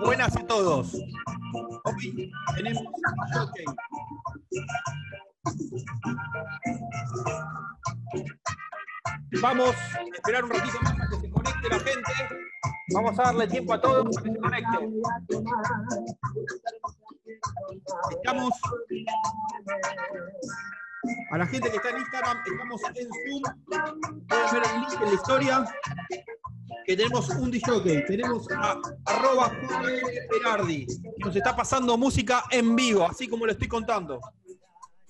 Buenas a todos. Ok, tenemos ok. Vamos a esperar un ratito más para que se conecte la gente. Vamos a darle tiempo a todos para que se conecten. Estamos a la gente que está en Instagram, estamos en Zoom. Pueden ver el link en la historia. Que tenemos un DJ, tenemos a arroba Berardi, que nos está pasando música en vivo, así como lo estoy contando.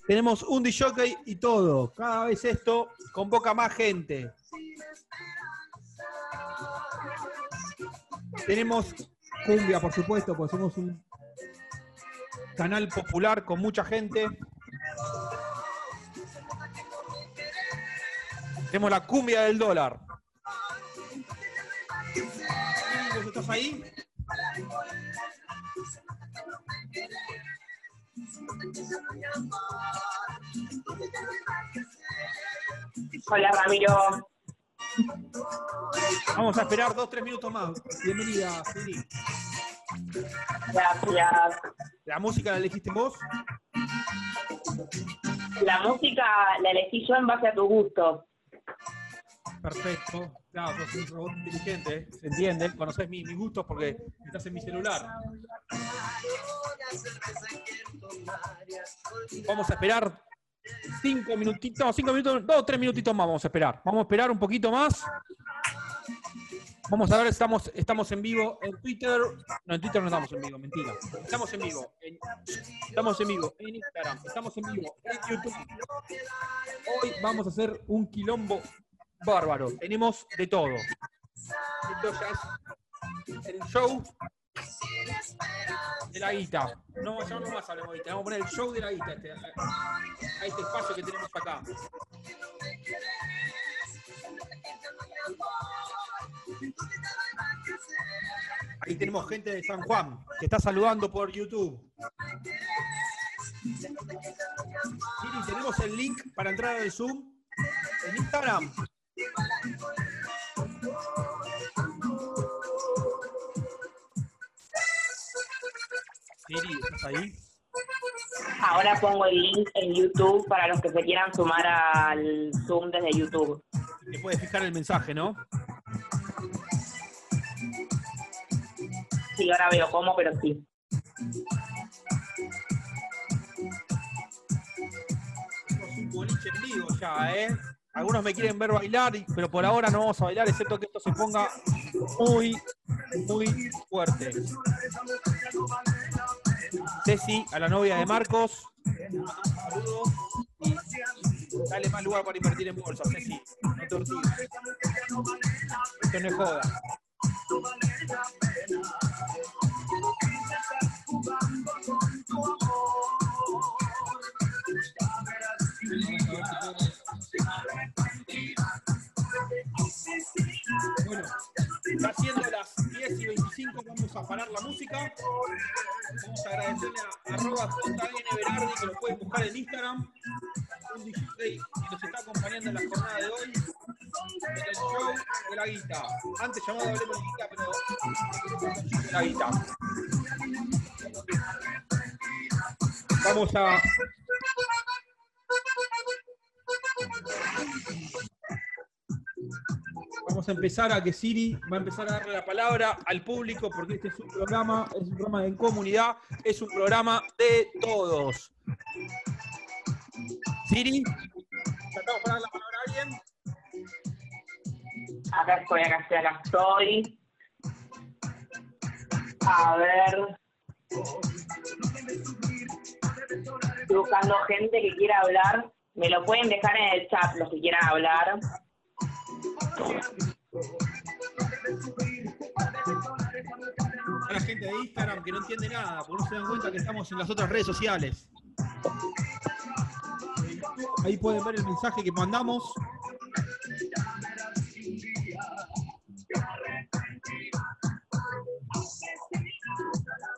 Tenemos un DJ y todo. Cada vez esto convoca más gente. Tenemos cumbia, por supuesto, porque somos un canal popular con mucha gente. Tenemos la cumbia del dólar. Ahí? Hola Ramiro. Vamos a esperar dos, tres minutos más. Bienvenida, Siri. Gracias. ¿La música la elegiste vos? La música la elegí yo en base a tu gusto. Perfecto. Claro, sos un robot inteligente, se entiende. Conoces mis, gustos porque estás en mi celular. Vamos a esperar cinco minutitos, cinco minutos, dos o tres minutitos más vamos a esperar. Vamos a esperar un poquito más. Vamos a ver, estamos, estamos en vivo en Twitter. No, en Twitter no estamos en vivo, mentira. Estamos en vivo. estamos en vivo en Instagram. Estamos en vivo en YouTube. Hoy vamos a hacer un quilombo bárbaro. Tenemos de todo. Esto ya es el show de la guita. No, ya no más hablemos de. Vamos a poner el show de la guita este- a este espacio que tenemos acá. Ahí tenemos gente de San Juan que está saludando por YouTube. Siri, tenemos el link para entrar al Zoom en Instagram. Siri, ¿estás ahí? Ahora pongo el link en YouTube para los que se quieran sumar al Zoom desde YouTube. Te puedes fijar el mensaje, ¿no? Sí, ahora veo cómo, pero sí. Tenemos un boliche en vivo ya, ¿eh? Algunos me quieren ver bailar, pero por ahora no vamos a bailar, excepto que esto se ponga muy, muy fuerte. Ceci, a la novia de Marcos, saludos dale más lugar para invertir en bolsa, Ceci, no te. Esto no es joda. Parar la música. Vamos a agradecerle a arroba Berardi, que lo pueden buscar en Instagram. Un DJ que nos está acompañando en la jornada de hoy. En el show de la guita. Antes llamado Hablemos de Guita, pero la guita. Vamos a Vamos a empezar a que Siri va a empezar a darle la palabra al público porque este es un programa, es un programa en comunidad, es un programa de todos. Siri, ¿tratamos para dar la palabra a alguien? Acá estoy, acá estoy, acá estoy. A ver. Buscando gente que quiera hablar. Me lo pueden dejar en el chat los que quieran hablar. A la gente de Instagram que no entiende nada, porque no se dan cuenta que estamos en las otras redes sociales. Ahí pueden ver el mensaje que mandamos.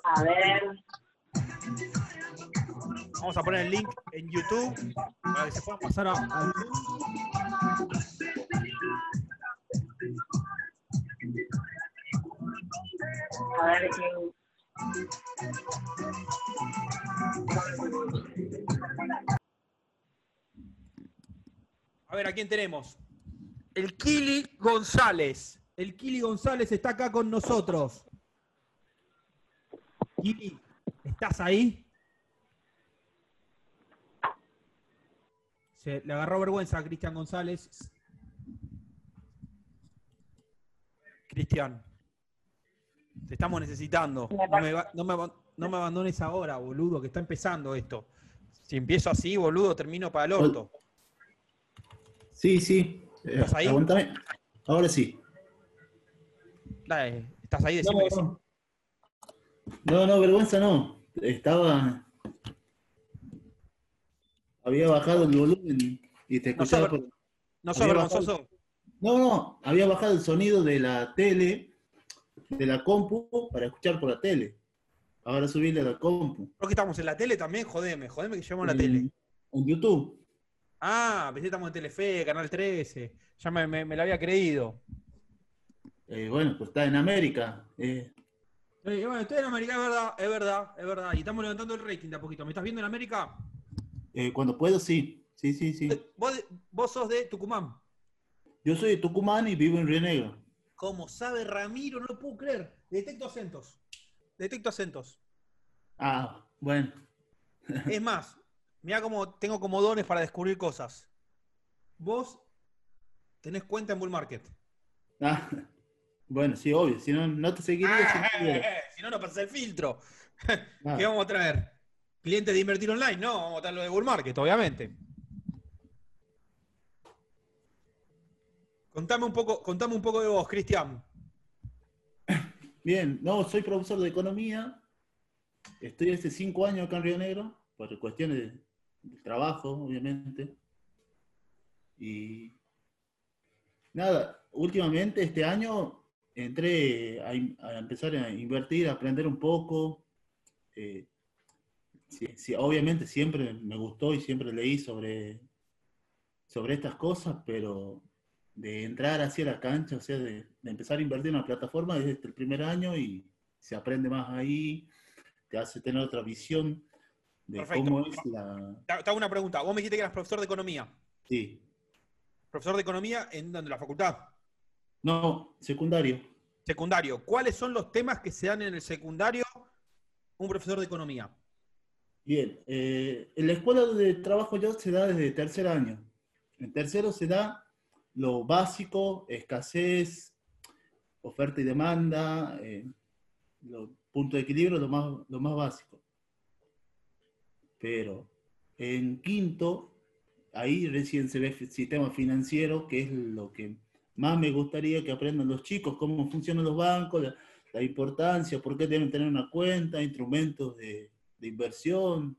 A ver. Vamos a poner el link en YouTube para que se puedan pasar a, A ver. A ¿a quién tenemos? El Kili González. El Kili González está acá con nosotros. Kili, ¿estás ahí? Se le agarró vergüenza a Cristian González. Cristian, te estamos necesitando. No me, no no abandones ahora, boludo, que está empezando esto. Si empiezo así, boludo, termino para el orto. Sí, sí. Eh, ¿Estás ahí? aguantame. Ahora sí. Dale, ¿Estás ahí? No, Decime que sí. no. no, no, vergüenza no. Estaba. Había bajado el volumen y te No escuchaba. sos- por- No sos. No, no, había bajado el sonido de la tele, de la compu, para escuchar por la tele. Ahora subirle a la compu. ¿Por qué estamos en la tele también? Jodeme, jodeme que llevamos la tele. En YouTube. Ah, pensé que estamos en Telefe, Canal 13. Ya me, me, me lo había creído. Eh, bueno, pues está en América. Eh, Eh, bueno, estoy en América, es verdad, es verdad, es verdad. Y estamos levantando el rating de a poquito. ¿Me estás viendo en América? eh, cuando puedo, sí. Sí, sí, sí. Vos, vos sos de Tucumán. Yo soy de Tucumán y vivo en Río Negro. Como sabe Ramiro, no lo puedo creer. Detecto acentos. Detecto acentos. Ah, bueno. Es más, mira como tengo como dones para descubrir cosas. Vos tenés cuenta en Bull Market. Ah, bueno, sí, obvio. Si no, no te seguiría. si no Ah, tuviera. eh, si no, no pasa el filtro. Ah, ¿Qué vamos a traer? ¿Clientes de invertir online? No, vamos a traer lo de Bull Market, obviamente. Contame un poco, contame un poco de vos, Cristian. Bien, no, soy profesor de economía. Estoy hace cinco años acá en Río Negro, por cuestiones de, trabajo, obviamente. Y nada, últimamente este año entré a, empezar a invertir, a aprender un poco. Eh, obviamente siempre me gustó y siempre leí sobre, sobre estas cosas, pero de entrar hacia la cancha, o sea, de, de empezar a invertir en una plataforma desde el primer año y se aprende más ahí, te hace tener otra visión de Perfecto. cómo es la... Te hago una pregunta. Vos me dijiste que eras profesor de economía. Sí. Profesor de economía en donde la facultad. No, secundario. Secundario. ¿Cuáles son los temas que se dan en el secundario un profesor de economía? Bien, eh, en la escuela donde trabajo yo se da desde tercer año. En tercero se da lo básico, escasez, oferta y demanda, eh, los puntos de equilibrio, lo más, lo más básico. Pero en quinto, ahí recién se ve el sistema financiero, que es lo que más me gustaría que aprendan los chicos, cómo funcionan los bancos, la, la importancia, por qué deben tener una cuenta, instrumentos de, de inversión.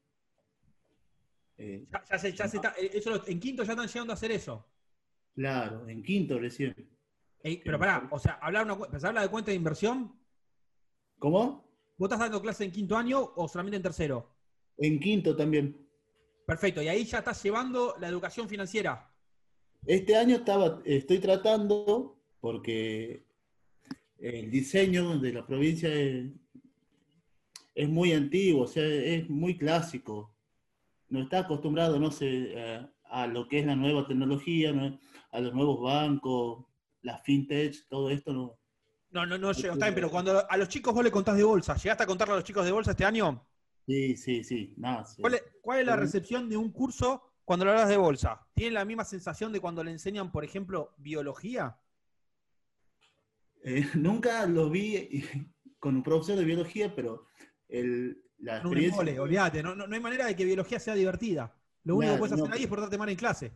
Eh, Ya, ya se- ya se está- eh, eso en quinto ya están llegando a hacer eso. Claro, en quinto recién. Ey, pero pará, o sea, hablar una, cu- habla de cuenta de inversión. ¿Cómo? ¿Vos estás dando clase en quinto año o solamente en tercero? En quinto también. Perfecto, y ahí ya estás llevando la educación financiera. Este año estaba, estoy tratando, porque el diseño de la provincia es, es muy antiguo, o sea, es muy clásico. No está acostumbrado, no sé, eh, a lo que es la nueva tecnología, ¿no? A los nuevos bancos, la fintech, todo esto no. No, no, no llegó, pero cuando a los chicos vos le contás de bolsa, ¿llegaste a contarle a los chicos de bolsa este año? Sí, sí, sí, nada. sí. ¿Cuál es, cuál es la recepción de un curso cuando le hablas de bolsa? ¿Tienen la misma sensación de cuando le enseñan, por ejemplo, biología? Eh, nunca lo vi con un profesor de biología, pero el, la experiencia... no, no- no hay manera de que biología sea divertida. Lo único Claro, que puedes hacer no. ahí es portarte mal en clase.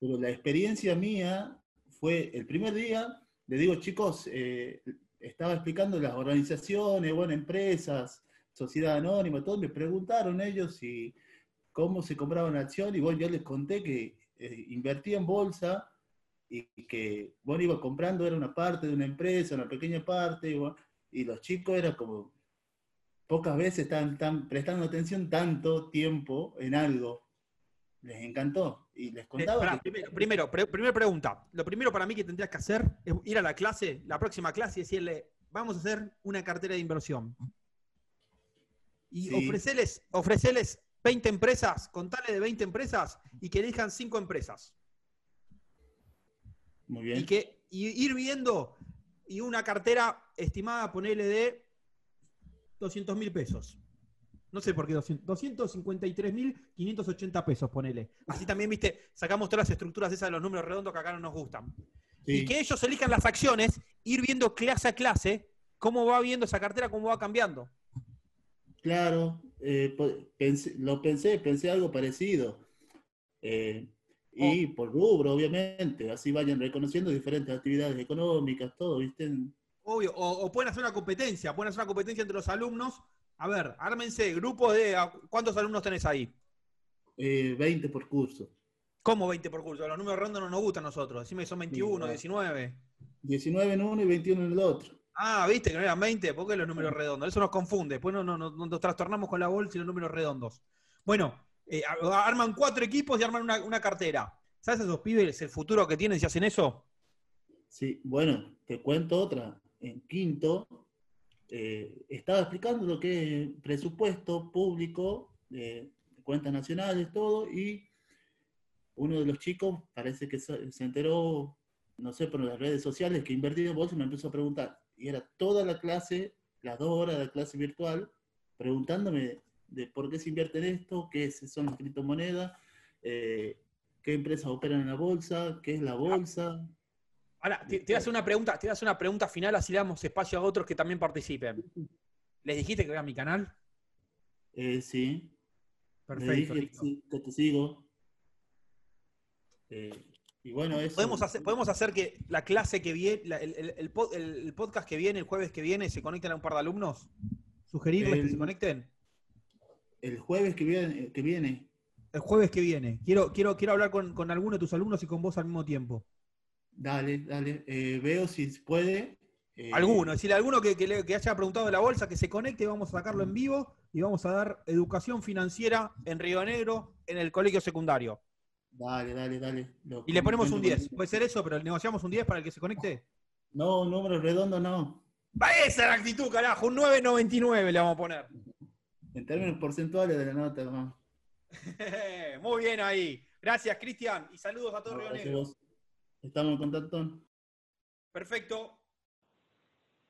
Pero la experiencia mía fue el primer día, le digo, chicos, eh, estaba explicando las organizaciones, bueno, empresas, sociedad anónima, todo, me preguntaron ellos si cómo se compraba una acción y bueno, yo les conté que eh, invertía en bolsa y que bueno, iba comprando, era una parte de una empresa, una pequeña parte, y, bueno, y los chicos era como, pocas veces están prestando atención tanto tiempo en algo. Les encantó. Y les Eh, contaba pará, que- primero, primero, pre- primera pregunta. Lo primero para mí que tendrías que hacer es ir a la clase, la próxima clase y decirle, vamos a hacer una cartera de inversión. Y Sí. ofrecerles, ofrecerles 20 empresas, contale de 20 empresas y que elijan 5 empresas. Muy bien. Y que y ir viendo y una cartera estimada, ponele de 200 mil pesos. No sé por qué 200, 253 mil 580 pesos, ponele. Así también, viste, sacamos todas las estructuras esas de los números redondos que acá no nos gustan. Sí. Y que ellos elijan las acciones, ir viendo clase a clase cómo va viendo esa cartera, cómo va cambiando. Claro, eh, pensé- lo pensé, pensé algo parecido. Eh, y Oh. por rubro, obviamente, así vayan reconociendo diferentes actividades económicas, todo, ¿viste? Obvio, o, o pueden hacer una competencia, pueden hacer una competencia entre los alumnos. A ver, ármense, grupos de. ¿a ¿Cuántos alumnos tenés ahí? Eh, 20 por curso. ¿Cómo 20 por curso? Los números redondos no nos gustan a nosotros. Decime que son 21, claro. 19. 19 en uno y 21 en el otro. Ah, viste que no eran 20, ¿por qué los números redondos? Eso nos confunde. Después no, no, no- nos trastornamos con la bolsa y los números redondos. Bueno, eh, a- arman cuatro equipos y arman una, una cartera. ¿Sabes esos pibes el futuro que tienen si hacen eso? Sí, bueno, te cuento otra. En quinto, eh, estaba explicando lo que es presupuesto público, eh, cuentas nacionales, todo, y uno de los chicos parece que se, enteró, no sé, por las redes sociales que invertía en bolsa y me empezó a preguntar. Y era toda la clase, las dos horas de la clase virtual, preguntándome de por qué se invierte en esto, qué es- son las criptomonedas, eh, qué empresas operan en la bolsa, qué es la bolsa. Ahora, te, te voy a hacer una pregunta, te voy a hacer una pregunta final, así le damos espacio a otros que también participen. ¿Les dijiste que vean mi canal? Eh, sí. Le Perfecto. dije listo. sí, que te sigo. Eh, y bueno, eso. Podemos hacer, podemos hacer que la clase que viene, la- el, el- el pod- el- el podcast que viene, el jueves que viene, se conecten a un par de alumnos. ¿Sugerirles que se conecten? El jueves que viene, que viene. El jueves que viene. Quiero, quiero, quiero hablar con, con alguno de tus alumnos y con vos al mismo tiempo. Dale, dale. eh, veo si puede. eh, Alguno, decirle alguno que, que le- que haya preguntado de la bolsa, que se conecte, vamos a sacarlo en vivo y vamos a dar educación financiera en Río Negro, en el colegio secundario. Dale, dale, dale. Lo Y le ponemos un comento 10. con- ¿Puede ser eso? Pero negociamos un 10 para el que se conecte. No, número redondo no. Va, Esa es la actitud, carajo. Un 9.99 le vamos a poner. En términos porcentuales de la nota, no. Muy bien ahí. Gracias, Cristian. Y saludos a todo Río Negro. Estamos en contacto. Perfecto.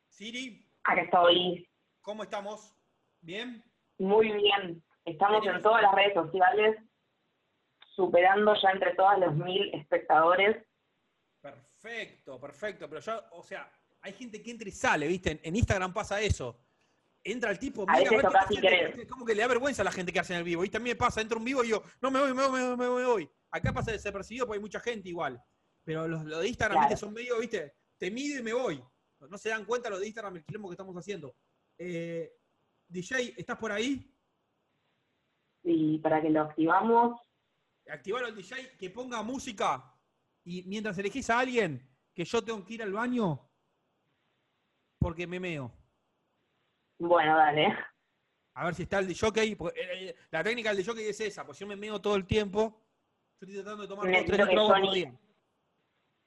Siri, Acá estoy ¿cómo estamos? ¿Bien? muy bien. Estamos en todas las redes sociales, superando ya entre todas los mil espectadores. Perfecto, perfecto. Pero yo, o sea, hay gente que entra y sale, ¿viste? En, en Instagram pasa eso. Entra el tipo, mira, veces a toca sin querer. como que le da vergüenza a la gente que hace en el vivo. Y también me pasa, entro un vivo y yo, no, me voy, me voy, me voy, me voy, me voy. Acá pasa desapercibido porque hay mucha gente igual. Pero los, los de Instagram, Claro. ¿viste? Son medio, ¿viste? Te mido y me voy. No se dan cuenta los de Instagram el quilombo que estamos haciendo. Eh, DJ, ¿estás por ahí? Y para que lo activamos, activar al DJ que ponga música y mientras elegís a alguien que yo tengo que ir al baño porque me meo. bueno, dale. A ver si está el DJ. porque, eh, eh, la técnica del DJ es esa, pues yo me meo todo el tiempo. Yo estoy tratando de tomar dos, tres de agua por día.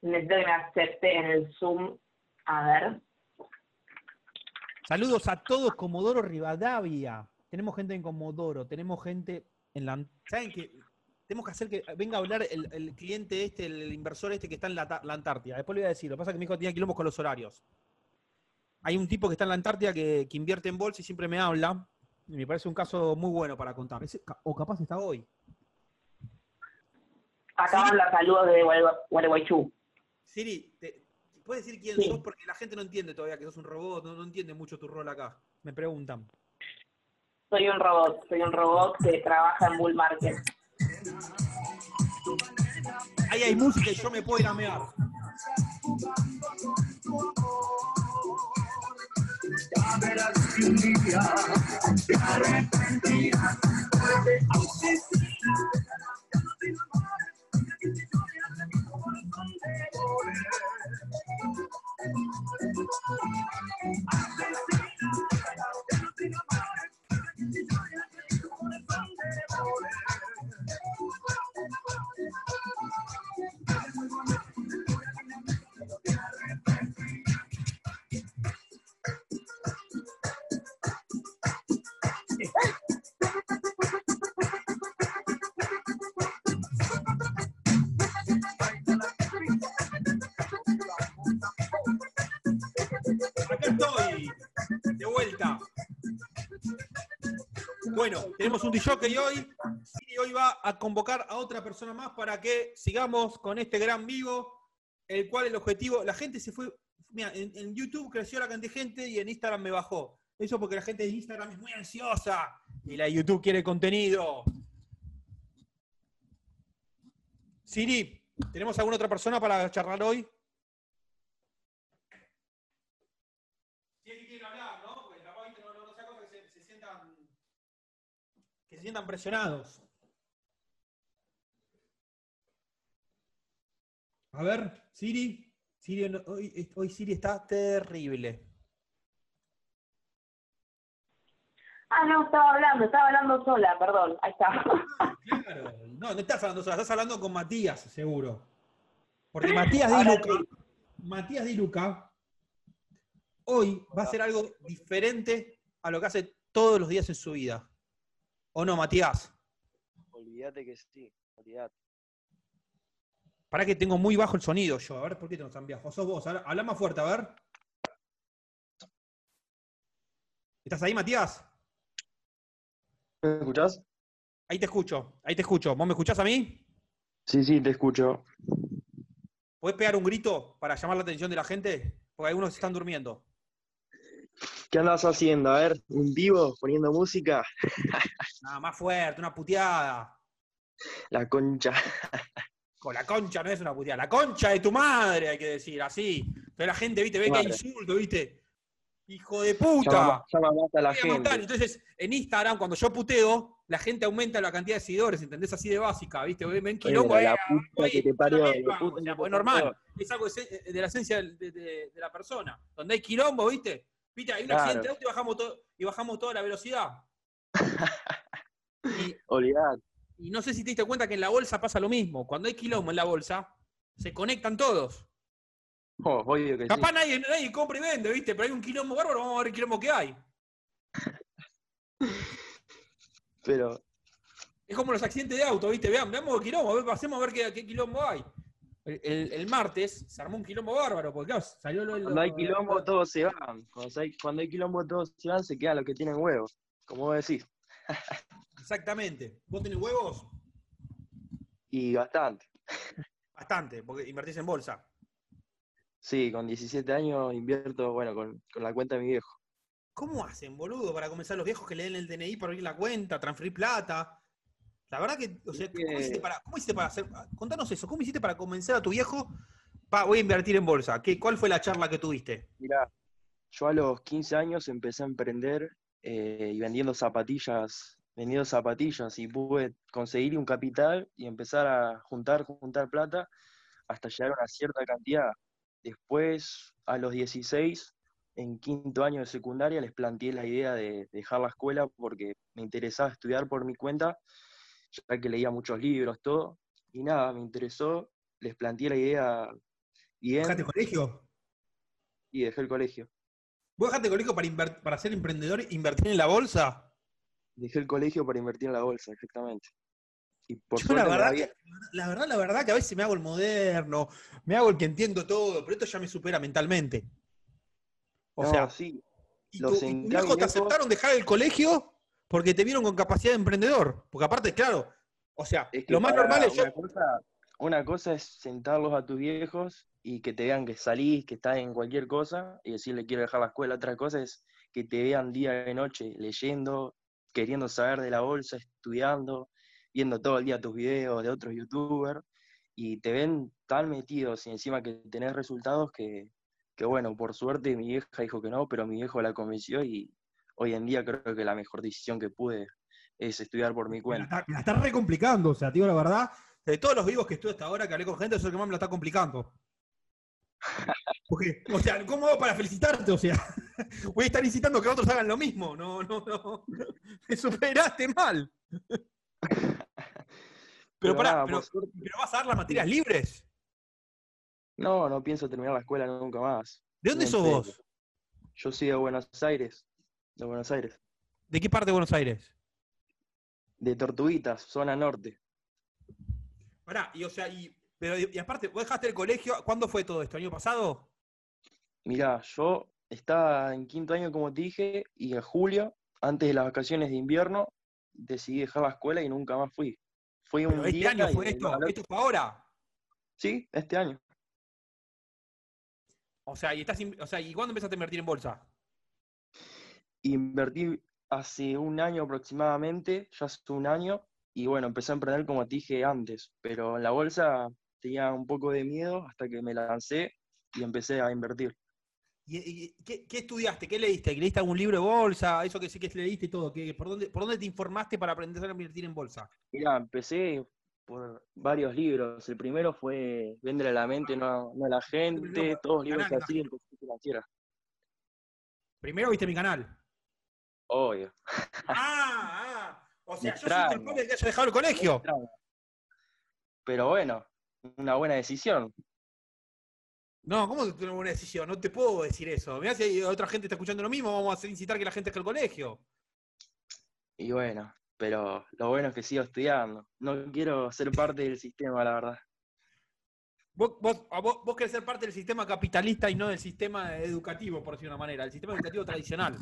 Necesito que me acepte en el Zoom. A ver. Saludos a todos, Comodoro Rivadavia. Tenemos gente en Comodoro, tenemos gente en la... ¿Saben qué? Tenemos que hacer que venga a hablar el, el cliente este, el, inversor este que está en la, la Antártida. Después le voy a decir, lo que pasa es que mi hijo tenía quilombos con los horarios. Hay un tipo que está en la Antártida que, que invierte en bolsa y siempre me habla. Y me parece un caso muy bueno para contar. O capaz está hoy. Acaban Sí. los saludos de Guale- Gualeguaychú. Siri, te, ¿puedes decir quién sos? Porque la gente no entiende todavía que sos un robot, no, entiende mucho tu rol acá. Me preguntan. Soy un robot, soy un robot que trabaja en Bull Market. Ahí hay música y yo me puedo ir a mear. Ya verás que un día te arrepentirás, flores. Tenemos un DJ hoy y hoy va a convocar a otra persona más para que sigamos con este gran vivo, el cual el objetivo, la gente se fue, mira, en, en YouTube creció la cantidad de gente y en Instagram me bajó. Eso porque la gente de Instagram es muy ansiosa y la YouTube quiere contenido. Siri, ¿tenemos alguna otra persona para charlar hoy? Si es que quieren hablar, ¿no? Porque capaz viste, no, no, no sea cosa que se, se sientan que se sientan presionados. A ver, Siri. Siri hoy, hoy Siri está terrible. Ah, no, estaba hablando, estaba hablando sola, perdón. Ahí está. Claro. No, no estás hablando sola, estás hablando con Matías, seguro. Porque Matías Di Luca, Matías Di Luca, hoy va a hacer algo diferente a lo que hace todos los días en su vida. ¿O no, Matías? Olvídate que sí, olvídate. Para que tengo muy bajo el sonido yo. A ver, ¿por qué tengo tan bajo? Sos vos. Habla más fuerte, a ver. ¿Estás ahí, Matías? ¿Me escuchás? Ahí te escucho, ahí te escucho. ¿Vos me escuchás a mí? Sí, sí, te escucho. ¿Podés pegar un grito para llamar la atención de la gente? Porque algunos están durmiendo. ¿Qué andas haciendo? A ver, un vivo, poniendo música. Nada, más fuerte, una puteada. La concha. Con la concha no es una puteada. La concha de tu madre, hay que decir, así. Entonces la gente, viste, ve que Madre. insulto, viste. Hijo de puta. llama más a la Voy a matar. gente. Entonces, en Instagram, cuando yo puteo, la gente aumenta la cantidad de seguidores, ¿entendés? Así de básica, ¿viste? Ven quilombo, la eh, puta que te parió, la que pues normal. Es algo de, de la esencia del- de, de- de la persona. Donde hay quilombo, ¿viste? ¿Viste? Hay un Claro. accidente de auto y bajamos, todo, y bajamos toda la velocidad. Y, Olvidate. y no sé si te diste cuenta que en la bolsa pasa lo mismo. Cuando hay quilombo en la bolsa, se conectan todos. Oh, obvio que sí. Capaz nadie, nadie compra y vende, ¿viste? Pero hay un quilombo bárbaro, vamos a ver el quilombo que hay. Pero, Es como los accidentes de auto, ¿viste? Vean, veamos el quilombo, a ver, pasemos a ver qué, qué quilombo hay. El, martes se armó un quilombo bárbaro, porque claro, salió lo, lo- cuando hay quilombo todos se van. Cuando hay, cuando hay quilombo todos se van, se quedan los que tienen huevos. Como vos decís. Exactamente. ¿Vos tenés huevos? Y bastante. Bastante, porque invertís en bolsa. Sí, con 17 años invierto, bueno, con, con la cuenta de mi viejo. ¿Cómo hacen, boludo, para comenzar los viejos que le den el DNI para abrir la cuenta, transferir plata? La verdad que, o sea, Es ¿cómo hiciste para, cómo hiciste para hacer? Contanos eso, ¿cómo hiciste para convencer a tu viejo? Pa, voy a invertir en bolsa. ¿Qué, ¿Cuál fue la charla que tuviste? Mirá, yo a los 15 años empecé a emprender eh, y vendiendo zapatillas, vendiendo zapatillas y pude conseguir un capital y empezar a juntar, juntar plata hasta llegar a una cierta cantidad. Después, a los 16, en quinto año de secundaria, les planteé la idea de dejar la escuela porque me interesaba estudiar por mi cuenta, ya que leía muchos libros, todo. Y nada, me interesó, les planteé la idea bien ¿Dejaste el colegio? y dejé el colegio. ¿Vos dejaste el colegio para, para ser emprendedor e invertir en la bolsa? Dejé el colegio para invertir en la bolsa, exactamente. Y por Yo la verdad, que, la verdad, la verdad que a veces me hago el moderno, me hago el que entiendo todo, pero esto ya me supera mentalmente. O No, sea, sí, ¿y los tu, y tu viejo te aceptaron dejar el colegio porque te vieron con capacidad de emprendedor? Porque aparte, claro, o sea, es que lo más normal es yo... una cosa, una cosa es sentarlos a tus viejos y que te vean que salís, que estás en cualquier cosa y decirle quiero dejar la escuela. Otra cosa es que te vean día y noche leyendo, queriendo saber de la bolsa, estudiando, viendo todo el día tus videos de otros youtubers y te ven tan metidos y encima que tenés resultados que, que bueno, por suerte mi vieja dijo que no, pero mi viejo la convenció y hoy en día creo que la mejor decisión que pude es estudiar por mi Me la, cuenta. está, me la está re complicando, o sea, tío, la verdad, de todos los vivos que estuve hasta ahora, que hablé con gente, es el que más me la está complicando. Porque, o sea, ¿cómo hago para felicitarte? O sea, voy a estar incitando que otros hagan lo mismo. No, no, no. Me superaste mal. Pero, pará, nada, pero, por suerte- pero vas a dar las materias libres. No, no pienso terminar la escuela nunca más. ¿De dónde sos vos? Yo soy de Buenos Aires, de Buenos Aires, ¿De qué parte de Buenos Aires? de Tortuguitas, zona norte. Pará, y o sea, y, pero, y aparte, vos dejaste el colegio, ¿cuándo fue todo esto? ¿Año pasado? Mirá, yo estaba en quinto año, como te dije, y en julio, antes de las vacaciones de invierno, decidí dejar la escuela y nunca más fui. Fui un Pero este día año fue esto, valor- esto fue ahora. Sí, este año. O sea, y estás, o sea, ¿y cuándo empezaste a invertir en bolsa? Invertí hace un año aproximadamente, ya hace un año, y bueno, empecé a emprender como te dije antes, pero en la bolsa tenía un poco de miedo hasta que me lancé y empecé a invertir. ¿Y, y- qué, qué estudiaste? ¿Qué leíste? ¿Leíste algún libro de bolsa? Eso que sí que leíste y todo. ¿Qué- por, dónde, ¿Por dónde te informaste para aprender a invertir en bolsa? Mira, empecé por varios libros. El primero fue Vender a la mente, no, no a la gente, todos libros canal, así, educación financiera. Primero viste mi canal. Obvio. Ah, ah. O sea, culpable de que haya dejado el colegio. Pero bueno, una buena decisión. No, ¿cómo que una buena decisión? No te puedo decir eso. Mirá si hay otra gente está escuchando lo mismo, vamos a incitar que la gente deje el colegio. Y bueno, pero lo bueno es que sigo estudiando. No quiero ser parte del sistema, la verdad. Vos, vos, vos, vos querés ser parte del sistema capitalista y no del sistema educativo, por decir de una manera, el sistema educativo tradicional.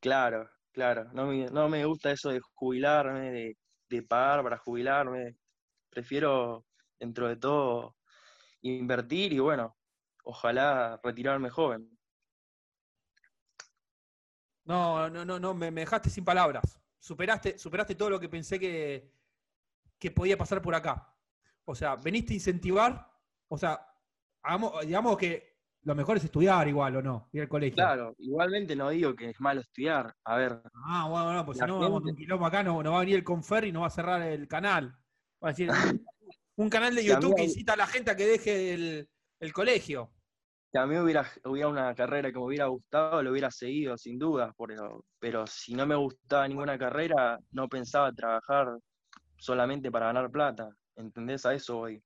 Claro, claro. No me, no me gusta eso de jubilarme, de, de pagar para jubilarme. Prefiero, dentro de todo, invertir y bueno, ojalá retirarme joven. No, no, no, no, me, me dejaste sin palabras. Superaste, superaste todo lo que pensé que, que podía pasar por acá. O sea, veniste a incentivar, o sea, digamos que lo mejor es estudiar igual, ¿o no? Ir al colegio. Claro, igualmente no digo que es malo estudiar. A ver, Ah, bueno, bueno, pues si no, vamos a gente- un quilombo acá, no, no va a venir el Confer y no va a cerrar el canal. Va a decir, un canal de YouTube mí que incita a la gente a que deje el, el colegio. si a mí hubiera, hubiera una carrera que me hubiera gustado, lo hubiera seguido sin duda, pero, pero si no me gustaba ninguna carrera, no pensaba trabajar solamente para ganar plata, ¿entendés? A eso voy.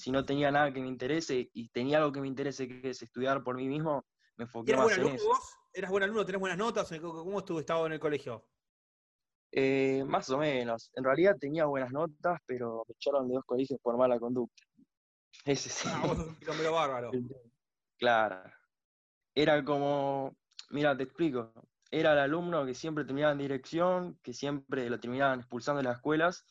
Si no tenía nada que me interese y tenía algo que me interese, que es estudiar por mí mismo, me ¿Y enfoqué ¿Eras más en alumno eso. vos? ¿Eras buen alumno? ¿Tenés buenas notas? ¿Cómo estuvo estado en el colegio? Eh, más o menos. En realidad tenía buenas notas, pero me echaron de dos colegios por mala conducta. Ese sí. Ah, vos un quilombero bárbaro. Claro. Era como, mira, te explico. Era el alumno que siempre terminaba en dirección, que siempre lo terminaban expulsando de las escuelas.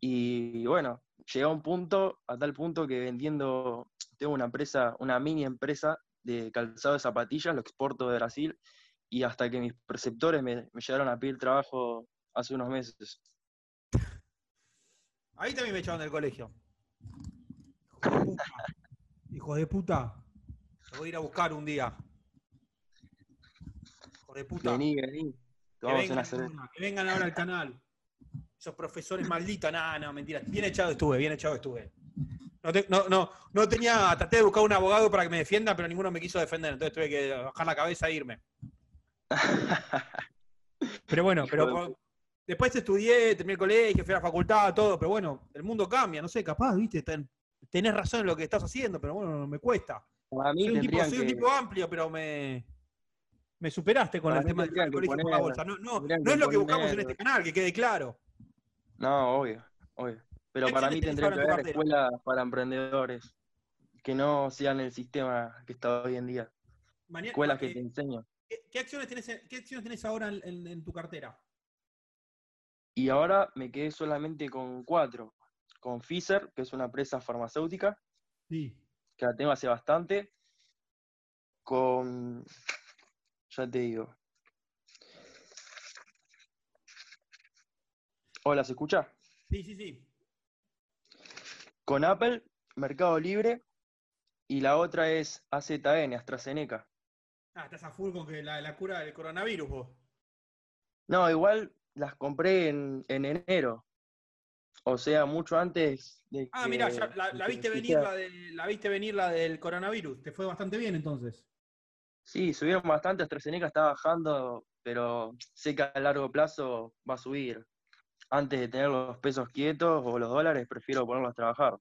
Y bueno, llegó a un punto, a tal punto que vendiendo, tengo una empresa, una mini empresa de calzado de zapatillas, lo exporto de Brasil, y hasta que mis preceptores me, me llegaron a pedir trabajo hace unos meses. Ahí también me echaron del colegio. Hijo de puta. Hijo de puta. Te voy a ir a buscar un día. Hijo de puta. Vení, vení. vengan, una que vengan ahora al canal. Esos profesores malditos. No, no, mentira. Bien echado estuve, bien echado estuve. No, te- no, no, no tenía, traté de buscar un abogado para que me defienda, pero ninguno me quiso defender, entonces tuve que bajar la cabeza e irme. Pero bueno, pero después estudié, terminé el colegio, fui a la facultad, todo, pero bueno, el mundo cambia, no sé, capaz, viste, ten- tenés razón en lo que estás haciendo, pero bueno, me cuesta. Para mí Soy un tipo, tendrían soy un que- tipo amplio, pero me, me superaste con el tema del colegio por la bolsa. No, es lo que buscamos en este canal, que quede claro. No, obvio, obvio. Pero ¿Qué para mí tendría que haber escuelas para emprendedores que no sean el sistema que está hoy en día. Mañana, Escuelas que eh, te enseñan. ¿qué, qué acciones tenés, en- qué acciones tenés ahora en, en- en tu cartera? Y ahora me quedé solamente con cuatro. Con Pfizer, que es una empresa farmacéutica, Sí. que la tengo hace bastante. Con, ya te digo. Hola, ¿se escucha? Sí, sí, sí. Con Apple, Mercado Libre, y la otra es AZN, AstraZeneca. Ah, estás a full con que la, la cura del coronavirus vos. No, igual las compré en, en enero. O sea, mucho antes de Ah, que- mira, la, la viste venir la, del, la viste venir la del coronavirus. Te fue bastante bien entonces. Sí, subieron bastante, AstraZeneca está bajando, pero sé que a largo plazo va a subir. Antes de tener los pesos quietos o los dólares, prefiero ponerlos a trabajar.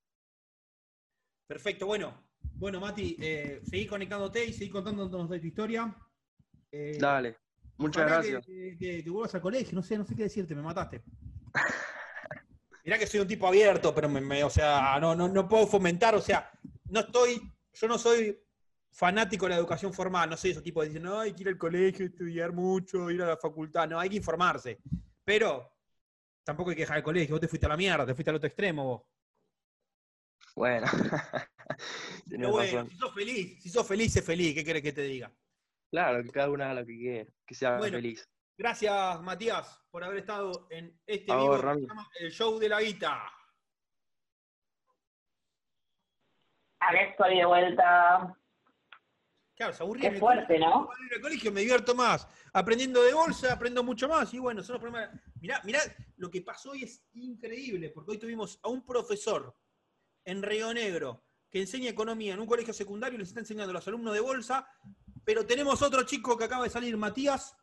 Perfecto, bueno. Bueno, Mati, eh, seguí conectándote y seguí contándonos de tu historia. Eh, Dale, muchas gracias. Que, que- que vuelvas al colegio, no sé, no sé qué decirte, me mataste. Mirá que soy un tipo abierto, pero me, me- o sea, no, no, no puedo fomentar, o sea, no estoy, yo no soy fanático de la educación formal, no sé, esos tipos que dicen, no, hay que ir al colegio, estudiar mucho, ir a la facultad, no, hay que informarse. Pero tampoco hay que dejar el colegio, vos te fuiste a la mierda, te fuiste al otro extremo vos. Bueno, Pero bueno, razón. si sos feliz, si sos feliz, sé feliz, ¿qué querés que te diga? Claro, que cada uno haga lo que quiera, que sea Bueno. feliz. Gracias, Matías, por haber estado en este A vivo vos, que se llama El Show de la Guita. Acá estoy de vuelta. Claro, se aburría. Qué en el fuerte, colegio. ¿no? Ir al colegio me divierto más. Aprendiendo de bolsa, aprendo mucho más. Y bueno, son los problemas. Mirá, mirá, lo que pasó hoy es increíble, porque hoy tuvimos a un profesor en Río Negro que enseña economía en un colegio secundario y les está enseñando a los alumnos de bolsa. Pero tenemos otro chico que acaba de salir, Matías,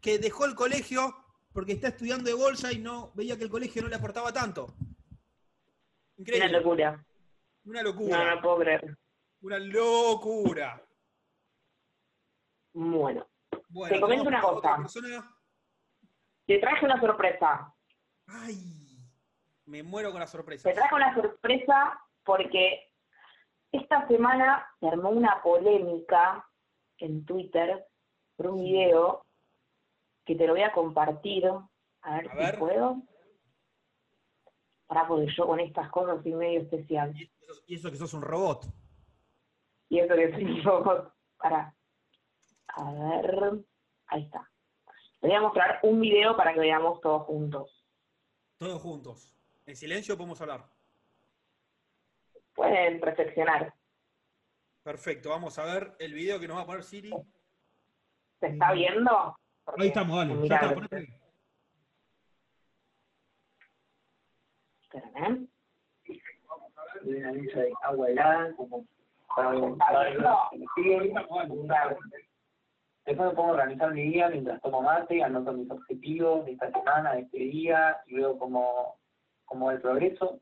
que dejó el colegio porque está estudiando de bolsa y no veía que el colegio no le aportaba tanto. Una Increíble. locura. Una No, locura. no puedo creer. Una locura. Bueno, Bueno, Te comento una cosa. te traje una sorpresa. Ay, me muero con las Te sorpresas. traje una sorpresa porque esta semana se armó una polémica en Twitter por un video que te lo voy a compartir. A ver A si ver. puedo. Para porque yo con estas cosas soy medio especial. Y eso, y eso que sos un robot. Y eso que soy un poco. Para. A ver. Ahí está. Te voy a mostrar un video para que veamos todos juntos. Todos juntos. En silencio podemos hablar. Pueden reflexionar. Perfecto, vamos a ver el video que nos va a poner Siri. ¿Se está viendo? Porque- Ahí estamos, dale. Ya está, espérame. de una ducha de agua helada, como para Después me pongo a organizar mi día mientras tomo mate, anoto mis objetivos de esta semana, de este día, y veo cómo va el progreso.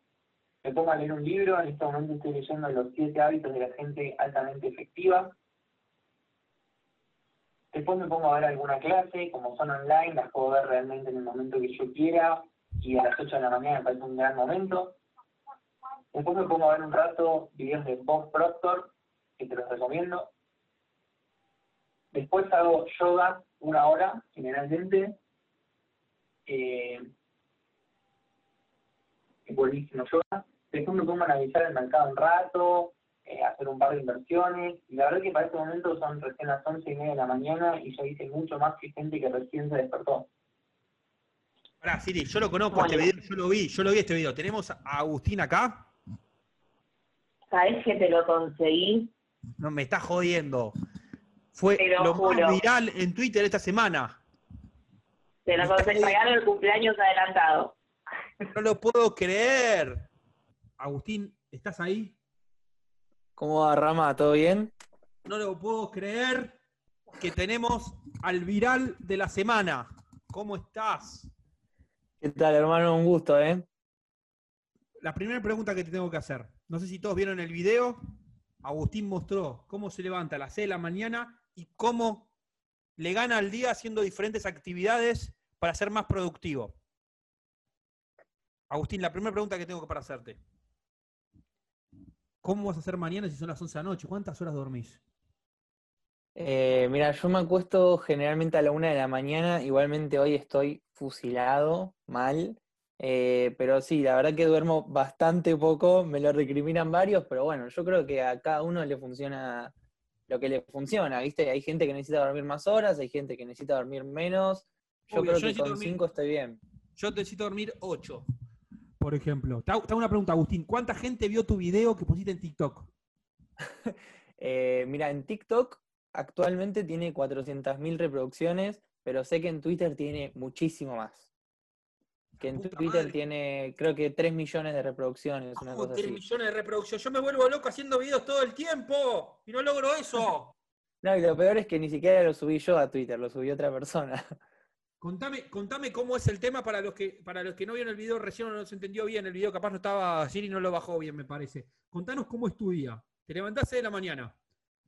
Me pongo a leer un libro, en este momento estoy leyendo Los siete hábitos de la gente altamente efectiva. Después me pongo a ver alguna clase, como son online, las puedo ver realmente en el momento que yo quiera, y a las 8 de la mañana me parece un gran momento. Después me pongo a ver un rato videos de Bob Proctor, que te los recomiendo. Después hago yoga una hora, generalmente. Eh, buenísimo yoga. Después me pongo a analizar el mercado un rato, eh, hacer un par de inversiones. Y la verdad que para este momento son recién las once y media de la mañana y ya hice mucho más que gente que recién se despertó. Pará, Siri, yo lo conozco Bueno. este video, yo lo vi, yo lo vi este video. Tenemos a Agustín acá. ¿Sabés que te lo conseguí? No me está jodiendo. Fue Te lo más viral en Twitter esta semana. Conseguí. bien. Regalo el cumpleaños adelantado. No lo puedo creer. Agustín, ¿estás ahí? ¿Cómo va, Rama? ¿Todo bien? No lo puedo creer que tenemos al viral de la semana. ¿Cómo estás? ¿Qué tal, hermano? Un gusto, ¿eh? La primera pregunta que te tengo que hacer. No sé si todos vieron el video. Agustín mostró cómo se levanta a las 6 de la mañana y cómo le gana al día haciendo diferentes actividades para ser más productivo. Agustín, la primera pregunta que tengo para hacerte. ¿Cómo vas a hacer mañana si son las 11 de la noche? ¿Cuántas horas dormís? Eh, mira, yo me acuesto generalmente a la una de la mañana, igualmente hoy estoy fusilado, mal, eh, pero sí, la verdad que duermo bastante poco, me lo recriminan varios, pero bueno, yo creo que a cada uno le funciona lo que le funciona, ¿viste? Hay gente que necesita dormir más horas, hay gente que necesita dormir menos, yo Obvio, creo yo que con dormir- cinco estoy bien. Yo necesito dormir 8, por ejemplo. Te hago, te hago una pregunta, Agustín. ¿Cuánta gente vio tu video que pusiste en TikTok? Eh, mira, en TikTok actualmente tiene 400.000 reproducciones, pero sé que en Twitter tiene muchísimo más. Que en Twitter madre. tiene, creo que 3 millones de reproducciones, una ¿Cómo cosa 3 así. millones de reproducciones? Yo me vuelvo loco haciendo videos todo el tiempo y no logro eso. No, y lo peor es que ni siquiera lo subí yo a Twitter, lo subió otra persona. Contame, contame cómo es el tema para los que para los que no vieron el video recién o no se entendió bien. El video capaz no estaba, Siri no lo bajó bien, me parece. Contanos cómo es tu día. Te levantaste de la mañana.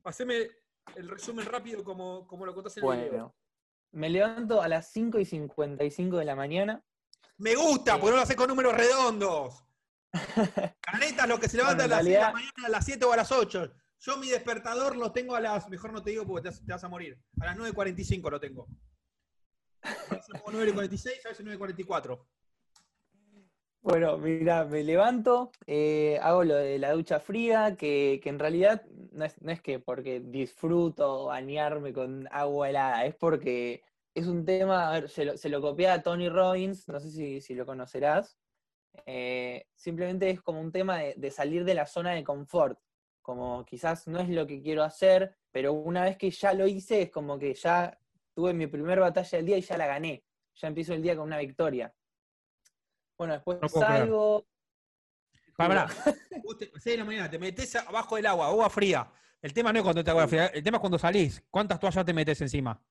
Haceme el resumen rápido como, como lo contás en el video. Bueno, me levanto a las 5 y 55 de la mañana. Me gusta, porque no lo haces con números redondos. Canetas, los que se levantan Bueno, a las 6 de la realidad- mañana, a las 7 o a las 8. Yo mi despertador lo tengo a las, mejor no te digo porque te vas, a morir. A las 9.45 lo tengo. A veces me pongo 9.46, a veces 9.44. Bueno, mira, me levanto, eh, hago lo de la ducha fría, que, que en realidad no es, no es que porque disfruto bañarme con agua helada, es porque es un tema, a ver, se lo, se lo copié a Tony Robbins, no sé si, si lo conocerás, eh, simplemente es como un tema de, de salir de la zona de confort, como quizás no es lo que quiero hacer, pero una vez que ya lo hice es como que ya tuve mi primera batalla del día y ya la gané, ya empiezo el día con una victoria. Bueno, después No salgo. Pará, te, 6 de la mañana, te metes abajo del agua, agua fría. El tema no es cuando te agua fría, el tema es cuando salís. ¿Cuántas toallas te metes encima?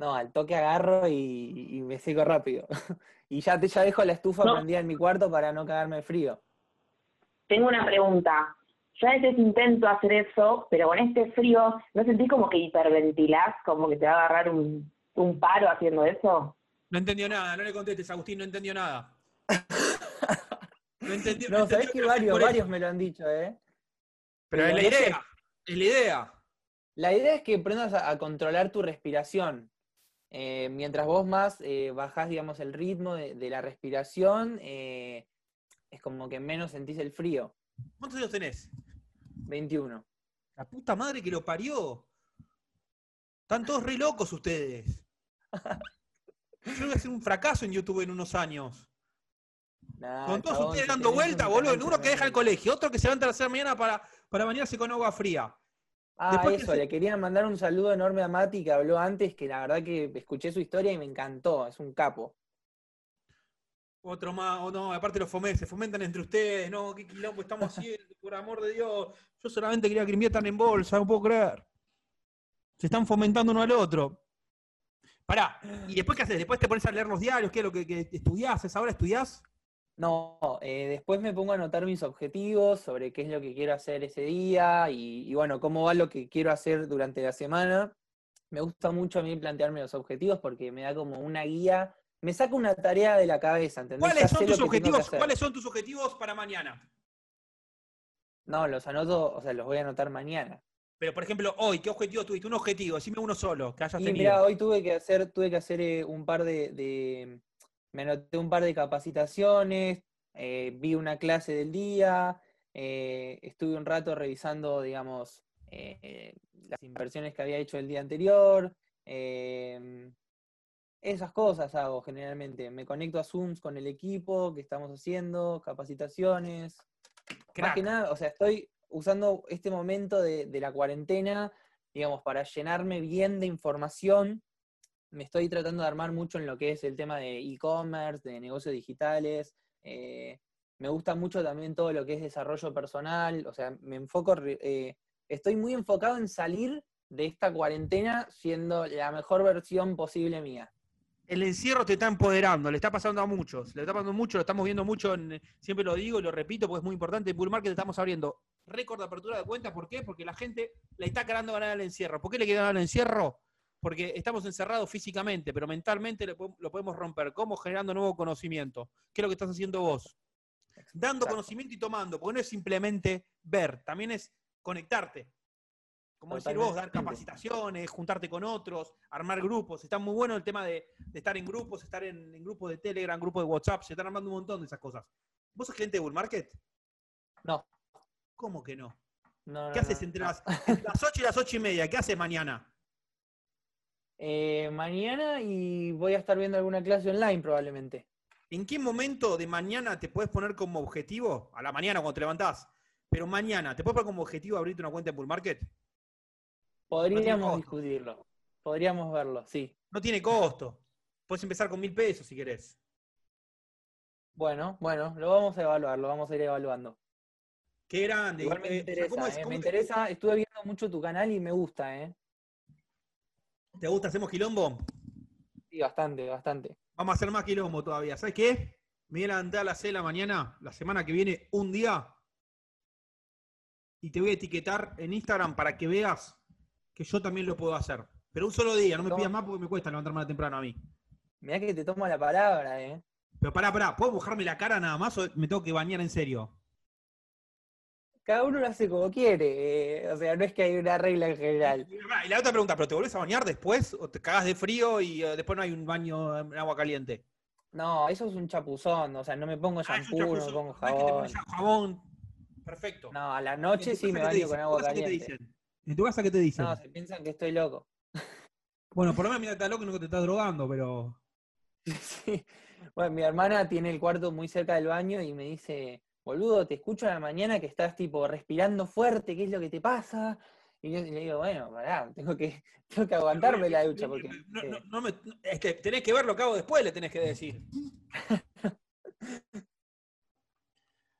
No, al toque agarro y, y me seco rápido. y ya, te, ya dejo la estufa No. prendida en mi cuarto para no cagarme de frío. Tengo una pregunta. Yo a veces intento hacer eso, pero con este frío, ¿no sentís como que hiperventilás? Como que te va a agarrar un, un paro haciendo eso? No entendió nada, no le contestes, Agustín, no entendió nada. No entendió. No, sabés entendió que que varios, varios me lo han dicho, ¿eh? Pero es la no sé. idea, es la idea. La idea es que aprendas a, a controlar tu respiración. Eh, mientras vos más eh, bajás, digamos, el ritmo de, de la respiración, eh, es como que menos sentís el frío. ¿Cuántos años tenés? 21. La puta madre que lo parió. Están todos re locos ustedes. Yo voy a hacer un fracaso en YouTube en unos años. Nah, Con todos chabón, ustedes dando vuelta, boludo. Uno que deja el colegio, otro que se levanta a las 6 de la mañana para, para bañarse con agua fría. Ah, Después que eso, se- le quería mandar un saludo enorme a Mati que habló antes, que la verdad que escuché su historia y me encantó, es un capo. Otro más, o no, aparte los fomentan, se fomentan entre ustedes, no, qué quilombo estamos haciendo, por amor de Dios. Yo solamente quería que inviertan en bolsa, no puedo creer. Se están fomentando uno al otro. Pará, ¿y después qué haces? ¿Después te pones a leer los diarios? ¿Qué es lo que, que estudiás? ¿Es ahora estudiás? No, eh, después me pongo a anotar mis objetivos sobre qué es lo que quiero hacer ese día y, y bueno, cómo va lo que quiero hacer durante la semana. Me gusta mucho a mí plantearme los objetivos porque me da como una guía, me saca una tarea de la cabeza, ¿entendés? ¿Cuáles son tus objetivos? hacer. ¿Cuáles son tus objetivos para mañana? No, los anoto, o sea, los voy a anotar mañana. Pero, por ejemplo, hoy, ¿qué objetivo tuviste? Un objetivo, decime uno solo, que hayas Y tenido. mira, hoy tuve que hacer, tuve que hacer eh, un par de, de- me anoté un par de capacitaciones, eh, vi una clase del día, eh, estuve un rato revisando, digamos, eh, las inversiones que había hecho el día anterior. esas cosas hago generalmente. Me conecto a Zooms con el equipo que estamos haciendo, capacitaciones. Más que nada, o sea, estoy usando este momento de, de la cuarentena, digamos, para llenarme bien de información. Me estoy tratando de armar mucho en lo que es el tema de e-commerce, de negocios digitales. eh, me gusta mucho también todo lo que es desarrollo personal. O sea, me enfoco, eh, estoy muy enfocado en salir de esta cuarentena siendo la mejor versión posible mía. El encierro te está empoderando, le está pasando a muchos, le está pasando mucho, lo estamos viendo mucho, en- siempre lo digo y lo repito porque es muy importante, en Bull Market estamos abriendo récord de apertura de cuentas, ¿por qué? Porque la gente le está quedando ganar al encierro. ¿Por qué le queda ganar al encierro? Porque estamos encerrados físicamente, pero mentalmente lo, po- lo podemos romper. ¿Cómo? Generando nuevo conocimiento. ¿Qué es lo que estás haciendo vos? Dando Exacto. conocimiento y tomando, porque no es simplemente ver, también es conectarte. Como decir vos, dar Totalmente. capacitaciones, juntarte con otros, armar grupos. Está muy bueno el tema de, de estar en grupos, estar en, en grupos de Telegram, grupos de WhatsApp, se están armando un montón de esas cosas. ¿Vos sos cliente de Bull Market? No, ¿Cómo que no? no, ¿Qué no, haces no, entre las, entre las 8 y las 8 y media? ¿Qué haces mañana? Eh, mañana y voy a estar viendo alguna clase online probablemente. ¿En qué momento de mañana te puedes poner como objetivo? A la mañana cuando te levantás. Pero mañana, ¿te puedes poner como objetivo abrirte una cuenta en Bull Market? Podríamos discutirlo. Podríamos verlo, sí. No tiene costo. Puedes empezar con mil pesos si querés. Bueno, bueno, lo vamos a evaluar, lo vamos a ir evaluando. Qué grande. Igual me Eh, interesa, ¿cómo es- eh, me te- interesa, estuve viendo mucho tu canal y me gusta, ¿eh? ¿Te gusta? ¿Hacemos quilombo? Sí, bastante, bastante. Vamos a hacer más quilombo todavía. ¿Sabes qué? Me voy a levantar a las 6 de la mañana, la semana que viene, un día. Y te voy a etiquetar en Instagram para que veas que yo también lo puedo hacer. Pero un solo día, no me pidas más porque me cuesta levantarme temprano a mí. Mirá que te tomo la palabra, ¿eh? Pero pará, pará, ¿puedo mojarme la cara nada más o me tengo que bañar en serio? Cada uno lo hace como quiere. eh, o sea, no es que hay una regla en general. Y la otra pregunta, ¿pero te volvés a bañar después o te cagás de frío y eh, después no hay un baño en agua caliente? No, eso es un chapuzón. O sea, no me pongo Ah, shampoo, no me pongo No es jabón. jabón. Perfecto. No, a la ¿En noche sí me baño con ¿En tu agua casa qué te caliente. dicen? ¿En tu casa qué te dicen? No, se piensan que estoy loco. Bueno, por lo menos mira, estás loco y no te estás drogando, pero. Sí. Bueno, mi hermana tiene el cuarto muy cerca del baño y me dice, boludo, te escucho a la mañana que estás tipo respirando fuerte, ¿qué es lo que te pasa? Y yo le digo, bueno, pará, tengo que, tengo que aguantarme la ducha porque... No, eh, no, no me- es que tenés que ver lo que hago después, le tenés que decir.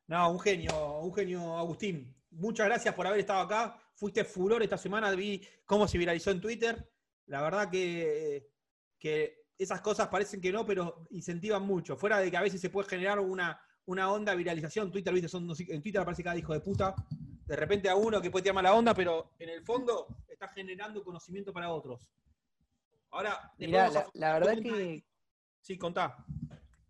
No, un genio, un genio, Agustín. Muchas gracias por haber estado acá. Fuiste furor esta semana, vi cómo se viralizó en Twitter. La verdad que, que esas cosas parecen que no, pero incentivan mucho. Fuera de que a veces se puede generar una, una onda viralización. Twitter, viste, son, en Twitter aparece cada hijo de puta. De repente a uno que puede tirar mala onda, pero en el fondo está generando conocimiento para otros. Ahora, mirá, la, verdad que, Sí, contá.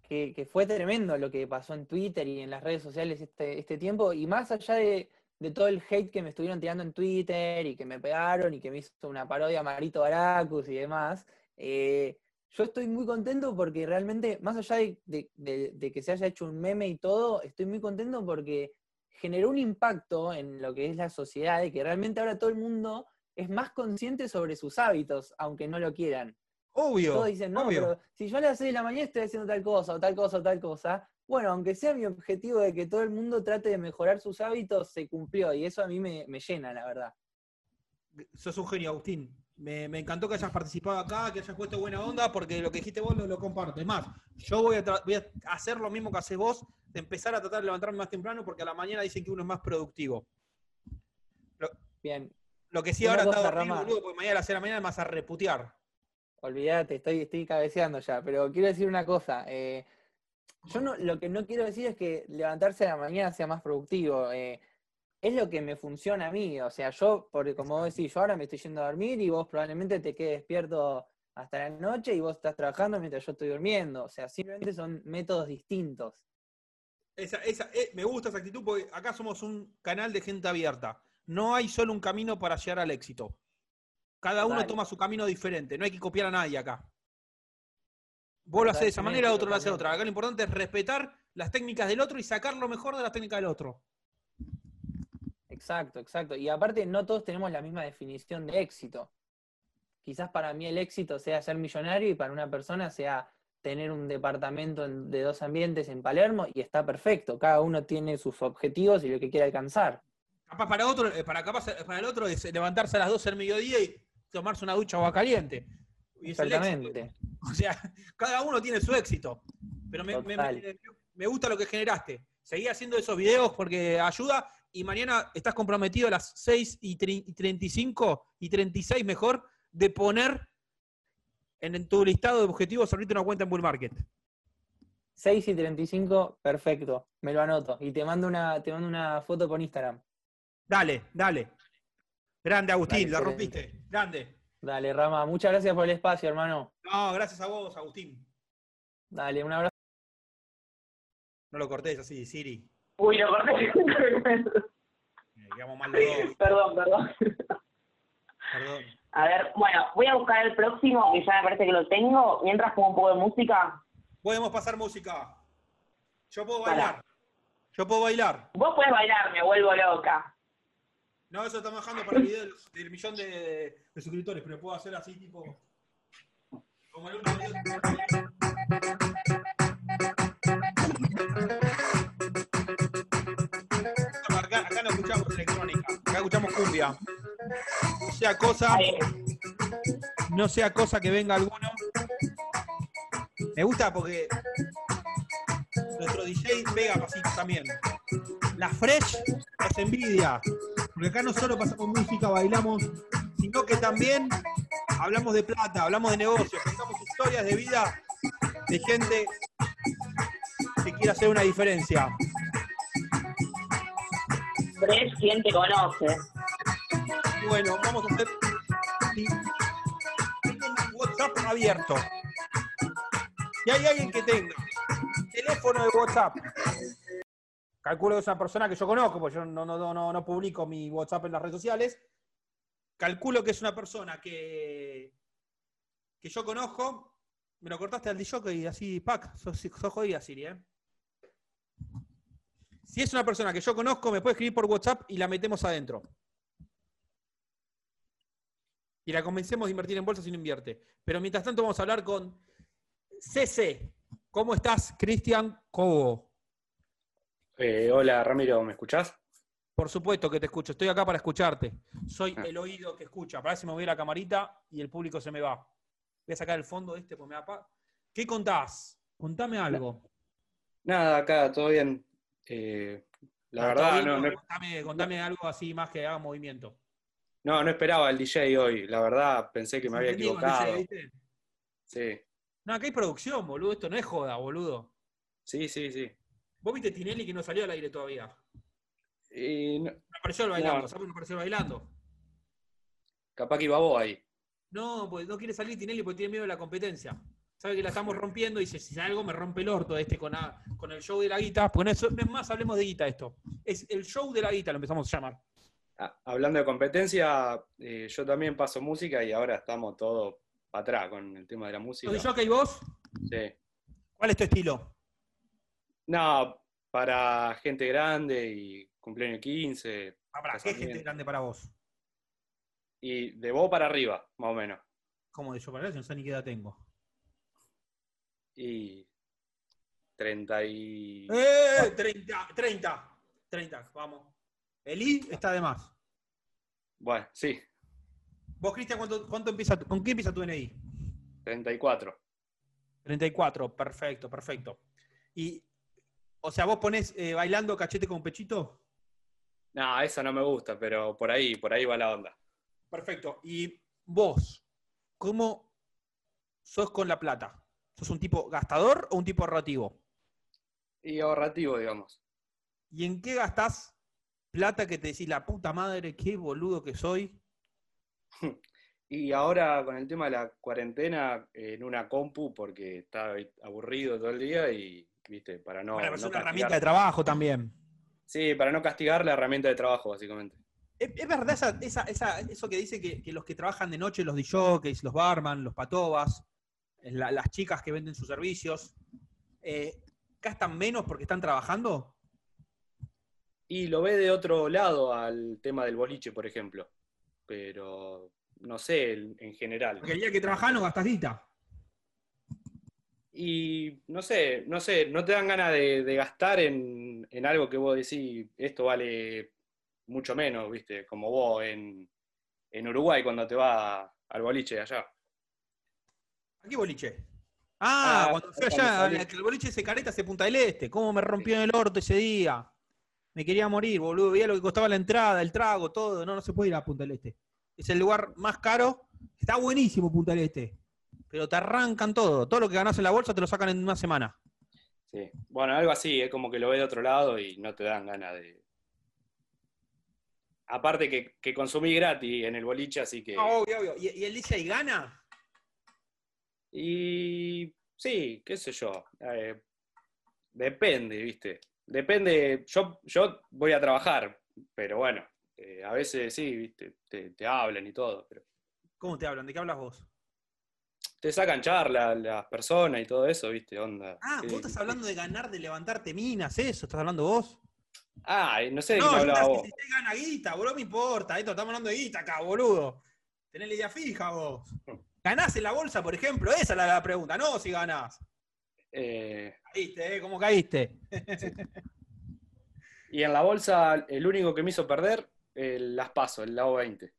que, que fue tremendo lo que pasó en Twitter y en las redes sociales este, este tiempo, y más allá de, de todo el hate que me estuvieron tirando en Twitter y que me pegaron y que me hizo una parodia Marito Baracus y demás, eh, yo estoy muy contento porque realmente, más allá de, de- de- de que se haya hecho un meme y todo, estoy muy contento porque generó un impacto en lo que es la sociedad y que realmente ahora todo el mundo es más consciente sobre sus hábitos, aunque no lo quieran. Obvio. Todos dicen, no, obvio. pero si yo a las 6 de la mañana estoy haciendo tal cosa, o tal cosa, o tal cosa, bueno, aunque sea mi objetivo de que todo el mundo trate de mejorar sus hábitos, se cumplió, y eso a mí me, me llena, la verdad. Sos un genio, Agustín. Me, me encantó que hayas participado acá, que hayas puesto buena onda, porque lo que dijiste vos lo, lo comparto. Es más, yo voy a, tra- voy a hacer lo mismo que haces vos, de empezar a tratar de levantarme más temprano, porque a la mañana dicen que uno es más productivo. Bien, Lo que sí Una ahora dormir, Rama. boludo, porque mañana a las 6 de la mañana vas a reputear. olvídate, estoy, estoy cabeceando ya, pero quiero decir una cosa. eh, yo no, lo que no quiero decir es que levantarse a la mañana sea más productivo. eh, es lo que me funciona a mí. O sea, yo, porque como vos decís, yo ahora me estoy yendo a dormir y vos probablemente te quedes despierto hasta la noche y vos estás trabajando mientras yo estoy durmiendo. O sea, simplemente son métodos distintos. Esa, esa, eh, me gusta esa actitud porque acá somos un canal de gente abierta. No hay solo un camino para llegar al éxito. Cada uno toma su camino diferente. No hay que copiar a nadie acá. Vos lo haces de esa manera, otro lo hace de otra. Acá lo importante es respetar las técnicas del otro y sacar lo mejor de las técnicas del otro. Exacto, exacto. Y aparte, no todos tenemos la misma definición de éxito. Quizás para mí el éxito sea ser millonario y para una persona sea tener un departamento en- de dos ambientes en Palermo y está perfecto. Cada uno tiene sus objetivos y lo que quiere alcanzar. Capaz para otro, eh, para, capaz, eh, para el otro es levantarse a las 12 del mediodía y tomarse una ducha agua caliente. Y. Exactamente. O sea, cada uno tiene su éxito. Pero me, me- me gusta lo que generaste. Seguí haciendo esos videos porque ayuda. Y mañana estás comprometido a las 6 y tri- y 35 y 36 mejor de poner en, en tu listado de objetivos abrirte una cuenta en Bull Market. 6 y 35, perfecto. Me lo anoto. Y te mando una, te mando una foto por Instagram. Dale, dale. Grande, Agustín, Dale, la excelente. rompiste. Grande. Dale, Rama. Muchas gracias por el espacio, hermano. No, gracias a vos, Agustín. Dale, un abrazo. No lo cortés así, Siri. Uy. Eh, Quedamos mal dos. perdón, perdón. Perdón. A ver, bueno, voy a buscar el próximo, que ya me parece que lo tengo. Mientras pongo un poco de música. Podemos pasar música. Yo puedo bailar. Yo puedo bailar. Vos puedes bailar, me vuelvo loca. No, eso estamos bajando para el video del, del millón de, de suscriptores, pero puedo hacer así tipo. Como el último video. Escuchamos cumbia. No sea cosa, no sea cosa que venga alguno. Me gusta porque nuestro DJ pega pasitos también. La Fresh nos envidia. Porque acá no solo pasamos música, bailamos, sino que también hablamos de plata, hablamos de negocios, contamos historias de vida de gente que quiere hacer una diferencia. ¿Quién te conoce? Bueno, vamos a hacer tengo un WhatsApp abierto. Si hay alguien que tenga teléfono de WhatsApp calculo que es una persona que yo conozco, porque yo no, no, no, no, publico mi WhatsApp en las redes sociales. Calculo que es una persona que, que yo conozco. Me lo cortaste al DJ y así, pack, sos, sos jodida, Siri, ¿eh? Si es una persona que yo conozco, me puede escribir por WhatsApp y la metemos adentro. Y la convencemos de invertir en bolsa si no invierte. Pero mientras tanto vamos a hablar con CC. ¿Cómo estás, Cristian Cobo? Eh, hola Ramiro, ¿me escuchás? Por supuesto que te escucho. Estoy acá para escucharte. Soy Ah. el oído que escucha. Para si me voy a la camarita y el público se me va. Voy a sacar el fondo de este porque me da ¿Qué contás? Contame algo. Nada, acá todo bien. Eh, la verdad, no, no, Contame, contame algo así más que haga movimiento. no, no esperaba el DJ hoy. La verdad, pensé que me había equivocado. DJ. Sí, No, acá hay producción, boludo. Esto no es joda, boludo. sí, sí, sí. ¿Vos viste Tinelli que no salió al aire todavía? Y no- No apareció el bailando. No. ¿Sabes no apareció el bailando? capaz que iba vos ahí. No, pues no quiere salir Tinelli porque tiene miedo de la competencia. Sabe que la estamos rompiendo y dice, si algo me rompe el orto este con, la- con el show de la guita. Porque no es, no es más, hablemos de guita esto. Es el show de la guita, lo empezamos a llamar. Ah, hablando de competencia, eh, yo también paso música y ahora estamos todos para atrás con el tema de la música. ¿Sos y vos? Sí. ¿Cuál es tu estilo? No, para gente grande y cumpleaños 15. Ah, pará, ¿Qué gente grande para vos? Y de vos para arriba, más o menos. ¿Cómo de yo para allá? No sé ni qué edad tengo. Y 30 y... ¡Eh! 30, 30, 30, vamos. Eli está de más. Bueno, sí, ¿Vos, Cristian, cuánto, cuánto empieza, con qué empieza tu NI? 34. 34, perfecto, perfecto. Y, o sea, vos ponés eh, bailando cachete con pechito. No, esa no me gusta, pero por ahí, por ahí va la onda. Perfecto. Y vos, ¿cómo sos con la plata? ¿Sos un tipo gastador o un tipo ahorrativo? Y ahorrativo, digamos. ¿Y en qué gastás plata que te decís la puta madre, qué boludo que soy? Y ahora con el tema de la cuarentena, en una compu, porque está aburrido todo el día y, viste, para no, Bueno, pero es no una herramienta de trabajo también. Sí, para no castigar la herramienta de trabajo, básicamente. ¿Es, es verdad esa, esa- esa- eso que dice que, que los que trabajan de noche, los DJs, los barman, los patobas, la- las chicas que venden sus servicios, eh, gastan menos porque están trabajando? Y lo ve de otro lado al tema del boliche, por ejemplo. Pero no sé, en en general. Porque el día que trabajas no gastas guita. Y no sé, no sé, no te dan ganas de, de gastar en, en algo que vos decís, esto vale mucho menos, ¿viste? Como vos en, en Uruguay cuando te vas al boliche de allá. ¿A qué boliche? Ah, Ah, cuando fui allá, que el boliche se careta se Punta del Este. ¿Cómo me rompió en el orto ese día? Me quería morir, boludo. Veía lo que costaba la entrada, el trago, todo. No, no se puede ir a Punta del Este. Es el lugar más caro. Está buenísimo Punta del Este. Pero te arrancan todo. Todo lo que ganás en la bolsa te lo sacan en una semana. Sí. Bueno, algo así, es como que lo ves de otro lado y no te dan ganas de. Aparte que, que consumí gratis en el boliche, así que. Ah, obvio, obvio. ¿Y, y el DJ gana? Y sí, qué sé yo. eh, depende, ¿viste? Depende. Yo, yo voy a trabajar, pero bueno, eh, a veces sí, ¿viste? Te, te hablan y todo, pero ¿Cómo te hablan? ¿De qué hablas vos? te sacan charla las personas y todo eso, ¿viste? Onda. Ah, Sí, vos estás hablando de ganar, de levantarte minas, eso. ¿Estás hablando vos? Ah, no sé de qué No, me hablaba te vos. si te gana guita, boludo, me importa. Esto estamos hablando de guita acá, boludo. Tenés la idea fija vos. ¿Ganás en la bolsa, por ejemplo? Esa es la, la pregunta, no si ganás. Eh, Caíste, ¿eh? ¿Cómo caíste? y en la bolsa, el único que me hizo perder, el las paso, el lado 20.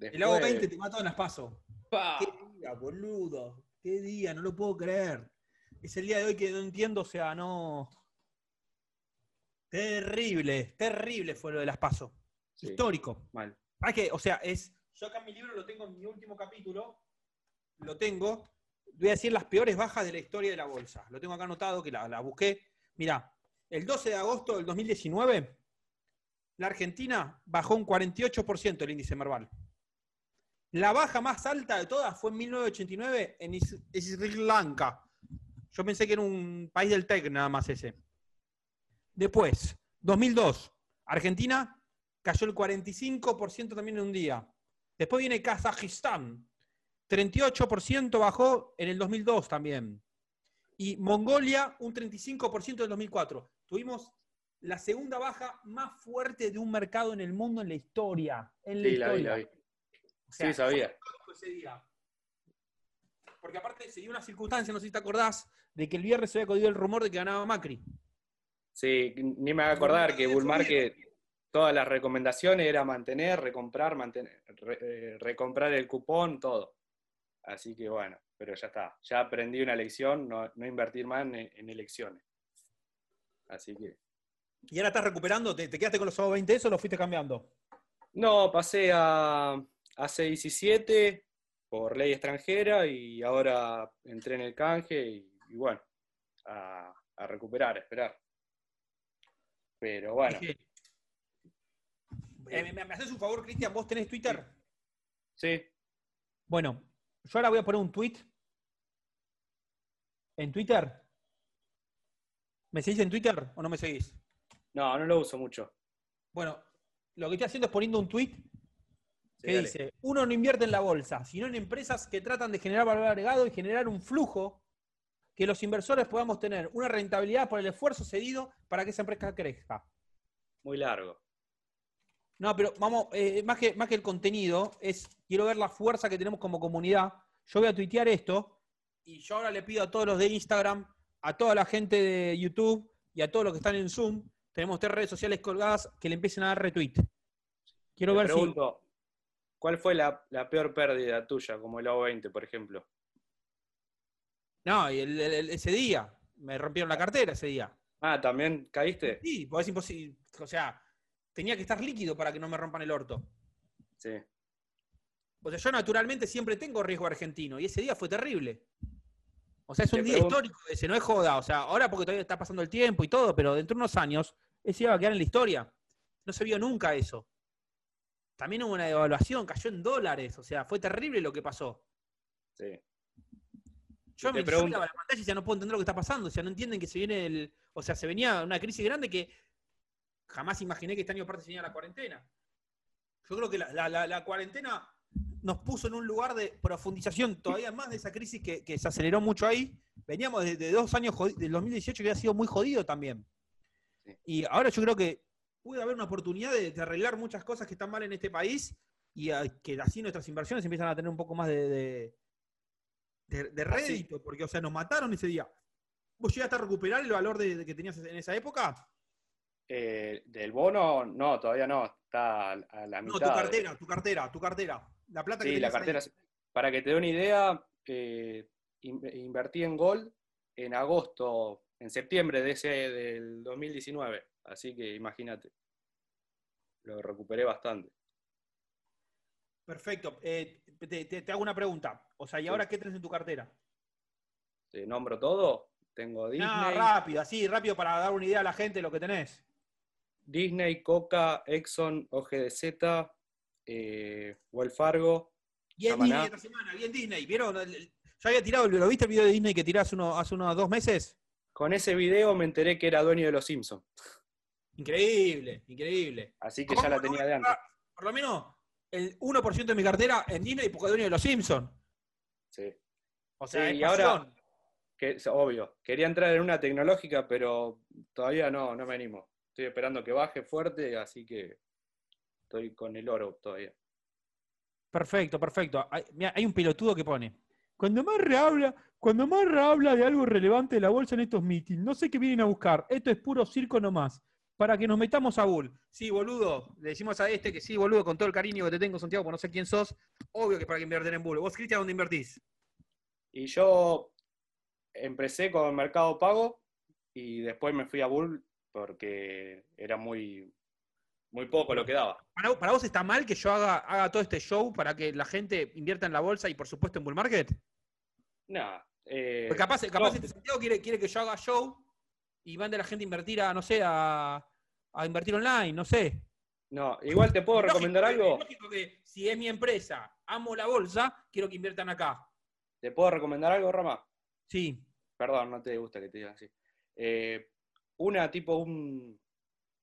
El lago Después- 20 te mató en las pasos. ¡pa! Qué día, boludo. Qué día, no lo puedo creer. Es el día de hoy que no entiendo, o sea, no. Terrible, terrible fue lo de las pasos. Sí, Histórico. mal. ¿Para qué? O sea, es. Yo acá en mi libro lo tengo en mi último capítulo. Lo tengo. Voy a decir las peores bajas de la historia de la bolsa. Lo tengo acá anotado, que la, la busqué. Mirá, el 12 de agosto del 2019, la Argentina bajó un 48% el índice Merval. La baja más alta de todas fue en 1989 en Sri Lanka. Yo pensé que era un país del TEC nada más ese. Después, 2002. Argentina cayó el 45% también en un día. Después viene Kazajistán. 38% bajó en el 2002 también. Y Mongolia un 35% en el 2004. Tuvimos la segunda baja más fuerte de un mercado en el mundo en la historia. En la Sí, la vi, historia. la vi. O sea, Sí, sabía. fue ese día. Porque aparte se dio una circunstancia, no sé si te acordás, de que el viernes se había codido el rumor de que ganaba Macri. Sí, ni me voy a acordar que Bull Market, todas las recomendaciones era mantener, recomprar, mantener, re- eh, recomprar el cupón, todo. Así que bueno, pero ya está. Ya aprendí una lección, no, no invertir más en, en elecciones. Así que. ¿Y ahora estás recuperando? ¿Te, te quedaste con los 20 eso o lo fuiste cambiando? No, pasé a, a 6 y 7 por ley extranjera y ahora entré en el canje y, y bueno, a, a recuperar, a esperar. Pero bueno, eh, ¿me, me haces un favor, Cristian? ¿Vos tenés Twitter? sí, Bueno, yo ahora voy a poner un tweet. ¿En Twitter? ¿Me seguís en Twitter o no me seguís? no, no lo uso mucho. Bueno, lo que estoy haciendo es poniendo un tweet Sí, que dale. dice, uno no invierte en la bolsa, sino en empresas que tratan de generar valor agregado y generar un flujo que los inversores podamos tener una rentabilidad por el esfuerzo cedido para que esa empresa crezca. Muy largo. No, pero vamos, eh, más, que, más que el contenido, es quiero ver la fuerza que tenemos como comunidad. Yo voy a tuitear esto y yo ahora le pido a todos los de Instagram, a toda la gente de YouTube y a todos los que están en Zoom, tenemos tres redes sociales colgadas que le empiecen a dar retweet. Quiero Te ver pregunto, ¿cuál fue la, la peor pérdida tuya, como el O20, por ejemplo? si. No, el- el- ese día, me rompieron la cartera ese día. Ah, ¿también caíste? Sí, porque es imposible. O sea, tenía que estar líquido para que no me rompan el orto. Sí. O sea, yo naturalmente siempre tengo riesgo argentino y ese día fue terrible. O sea, es un día histórico ese, no es joda. O sea, ahora porque todavía está pasando el tiempo y todo, pero dentro de unos años ese iba a quedar en la historia. No se vio nunca eso. También hubo una devaluación, cayó en dólares. O sea, fue terrible lo que pasó. Sí. Yo te me pregunto- la pantalla y ya no puedo entender lo que está pasando. O sea, no entienden que se viene el. O sea, se venía una crisis grande que jamás imaginé que este año aparte se venía la cuarentena. Yo creo que la, la- la- la cuarentena nos puso en un lugar de profundización todavía más de esa crisis que, que se aceleró mucho ahí. Veníamos de, de dos años del 2018 que había sido muy jodido también. Sí. Y ahora yo creo que puede haber una oportunidad de, de arreglar muchas cosas que están mal en este país y a- que así nuestras inversiones empiezan a tener un poco más de, de, de- de rédito, porque o sea, nos mataron ese día. ¿Vos llegaste a recuperar el valor de que tenías en esa época? Eh, del bono, no, todavía no. Está a la No, mitad. tu cartera, tu cartera, tu cartera. La plata que Sí, la ahí. cartera. Para que te dé una idea, eh, in- invertí en Gold en agosto, en septiembre de ese del 2019. Así que imagínate. Lo recuperé bastante. Perfecto. Eh, te, te- te hago una pregunta. O sea, ¿y ahora qué tenés en tu cartera? ¿Te nombro todo? Tengo Disney, No, rápido, así, rápido para dar una idea a la gente de lo que tenés. Disney, Coca, Exxon, OGDZ, eh, Wells Fargo. Bien. Disney esta semana, bien Disney. ¿Vieron? Ya había tirado, ¿lo viste el video de Disney que tirás hace, uno- hace unos dos meses? Con ese video me enteré que era dueño de los Simpsons. Increíble, increíble. Así que ya la ¿Cómo no tenía de antes. Por lo menos el 1% de mi cartera en Disney porque es dueño de los Simpsons. Sí. O sea, Sí, y ahora-. Que, obvio, quería entrar en una tecnológica, pero todavía no, no me animo. Estoy esperando que baje fuerte, así que estoy con el oro todavía. Perfecto, perfecto. Hay, mirá, hay un pelotudo que pone. Cuando Marra habla, cuando Marra habla de algo relevante de la bolsa en estos meetings, no sé qué vienen a buscar. Esto es puro circo nomás. Para que nos metamos a Bull. Sí, boludo. Le decimos a este que sí, boludo, con todo el cariño que te tengo, Santiago, porque no sé quién sos. Obvio que para que invertir en Bull. ¿Vos, Cristian, dónde invertís? Y yo empecé con Mercado Pago y después me fui a Bull porque era muy, muy poco lo que daba. ¿Para, para vos está mal que yo haga, haga todo este show para que la gente invierta en la bolsa y por supuesto en Bull Market? Nada. eh, Porque capaz, capaz no. este Santiago quiere, quiere que yo haga show y mande a la gente a invertir a, no sé, a, a invertir online, no sé. no, igual te puedo Es recomendar algo. es lógico que si es mi empresa, amo la bolsa, quiero que inviertan acá. ¿Te puedo recomendar algo, Rama? Sí. Perdón, no te gusta que te diga así. Eh, una tipo un,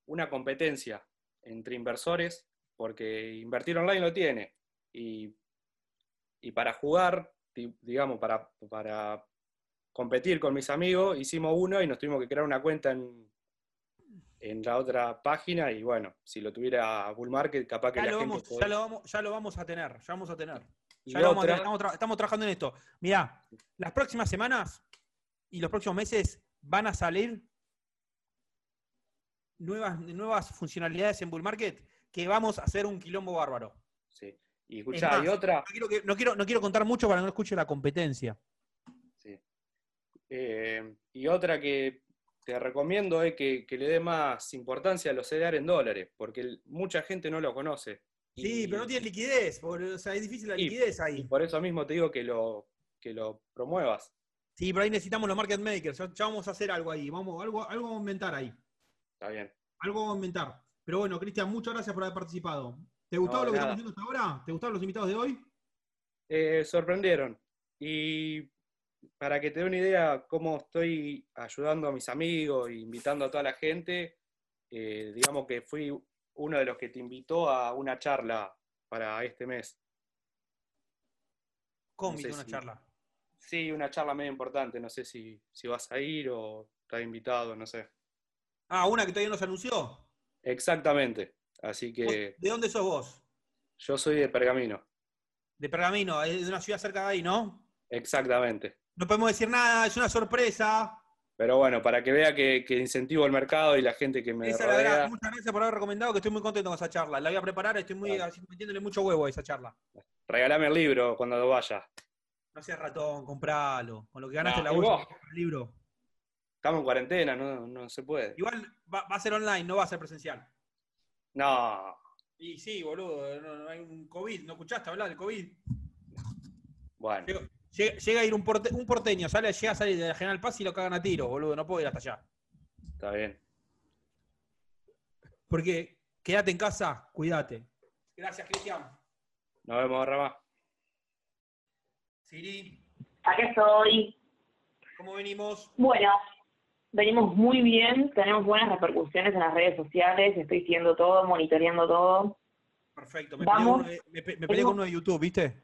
una competencia entre inversores, porque invertir online lo tiene. Y, y para jugar, di- digamos, para, para competir con mis amigos, hicimos uno y nos tuvimos que crear una cuenta en, en la otra página. Y bueno, si lo tuviera Bull Market, capaz que Ya la lo, gente. vamos, podría- ya, lo vamos, ya lo vamos a tener, ya vamos a tener. Ya lo vamos a otra- tener, estamos, tra- estamos trabajando en esto. Mirá, las próximas semanas y los próximos meses van a salir nuevas, nuevas funcionalidades en Bull Market que vamos a hacer un quilombo bárbaro. Sí. Y escuchá, más, y otra. No quiero, que- no, quiero, no quiero contar mucho para que no escuche la competencia. Sí. Eh, y otra que te recomiendo es que, que le dé más importancia a los CDR en dólares, porque mucha gente no lo conoce. Sí, Y- pero no tiene liquidez, por- o sea, es difícil la Y- liquidez Y ahí. por eso mismo te digo que lo, que lo promuevas. Sí, pero ahí necesitamos los market makers, ya, ya vamos a hacer algo ahí, vamos, algo, algo vamos a inventar ahí. Está bien. Algo vamos a inventar. Pero bueno, Cristian, muchas gracias por haber participado. ¿Te gustó No, lo que nada. estamos haciendo hasta ahora? ¿Te gustaron los invitados de hoy? Eh, sorprendieron. Y para que te dé una idea cómo estoy ayudando a mis amigos e invitando a toda la gente, eh, digamos que fui uno de los que te invitó a una charla para este mes. ¿Cómo No sé una si- charla? Sí, una charla medio importante. No sé si, si vas a ir o estás invitado, no sé. Ah, una que todavía no se anunció. Exactamente. Así que ¿De dónde sos vos? yo soy de Pergamino. De Pergamino, es de una ciudad cerca de ahí, ¿no? Exactamente. No podemos decir nada, es una sorpresa. Pero bueno, para que vea que, que incentivo el mercado y la gente que me Esa es la verdad. rodea. Muchas gracias por haber recomendado, que estoy muy contento con esa charla. La voy a preparar, estoy muy Vale. metiéndole mucho huevo a esa charla. Regalame el libro cuando vaya. No seas ratón, compralo. Con lo que ganaste No, la bolsa, el libro. Estamos en cuarentena, no, no se puede. Igual va, va a ser online, no va a ser presencial. No, Y sí, boludo, no, no hay un COVID, ¿no escuchaste hablar del COVID? bueno, Llega, llega- llega a ir un, porte- un porteño, sale, llega a salir de la General Paz y lo cagan a tiro, boludo, no puedo ir hasta allá. está bien. Porque quédate en casa, cuídate. Gracias, Cristian. Nos vemos, Rama. Siri, Acá estoy. ¿cómo venimos? Bueno, venimos muy bien, tenemos buenas repercusiones en las redes sociales, estoy siguiendo todo, monitoreando todo. Perfecto, me Vamos. peleé, con uno de, me me peleé con uno de YouTube, ¿viste?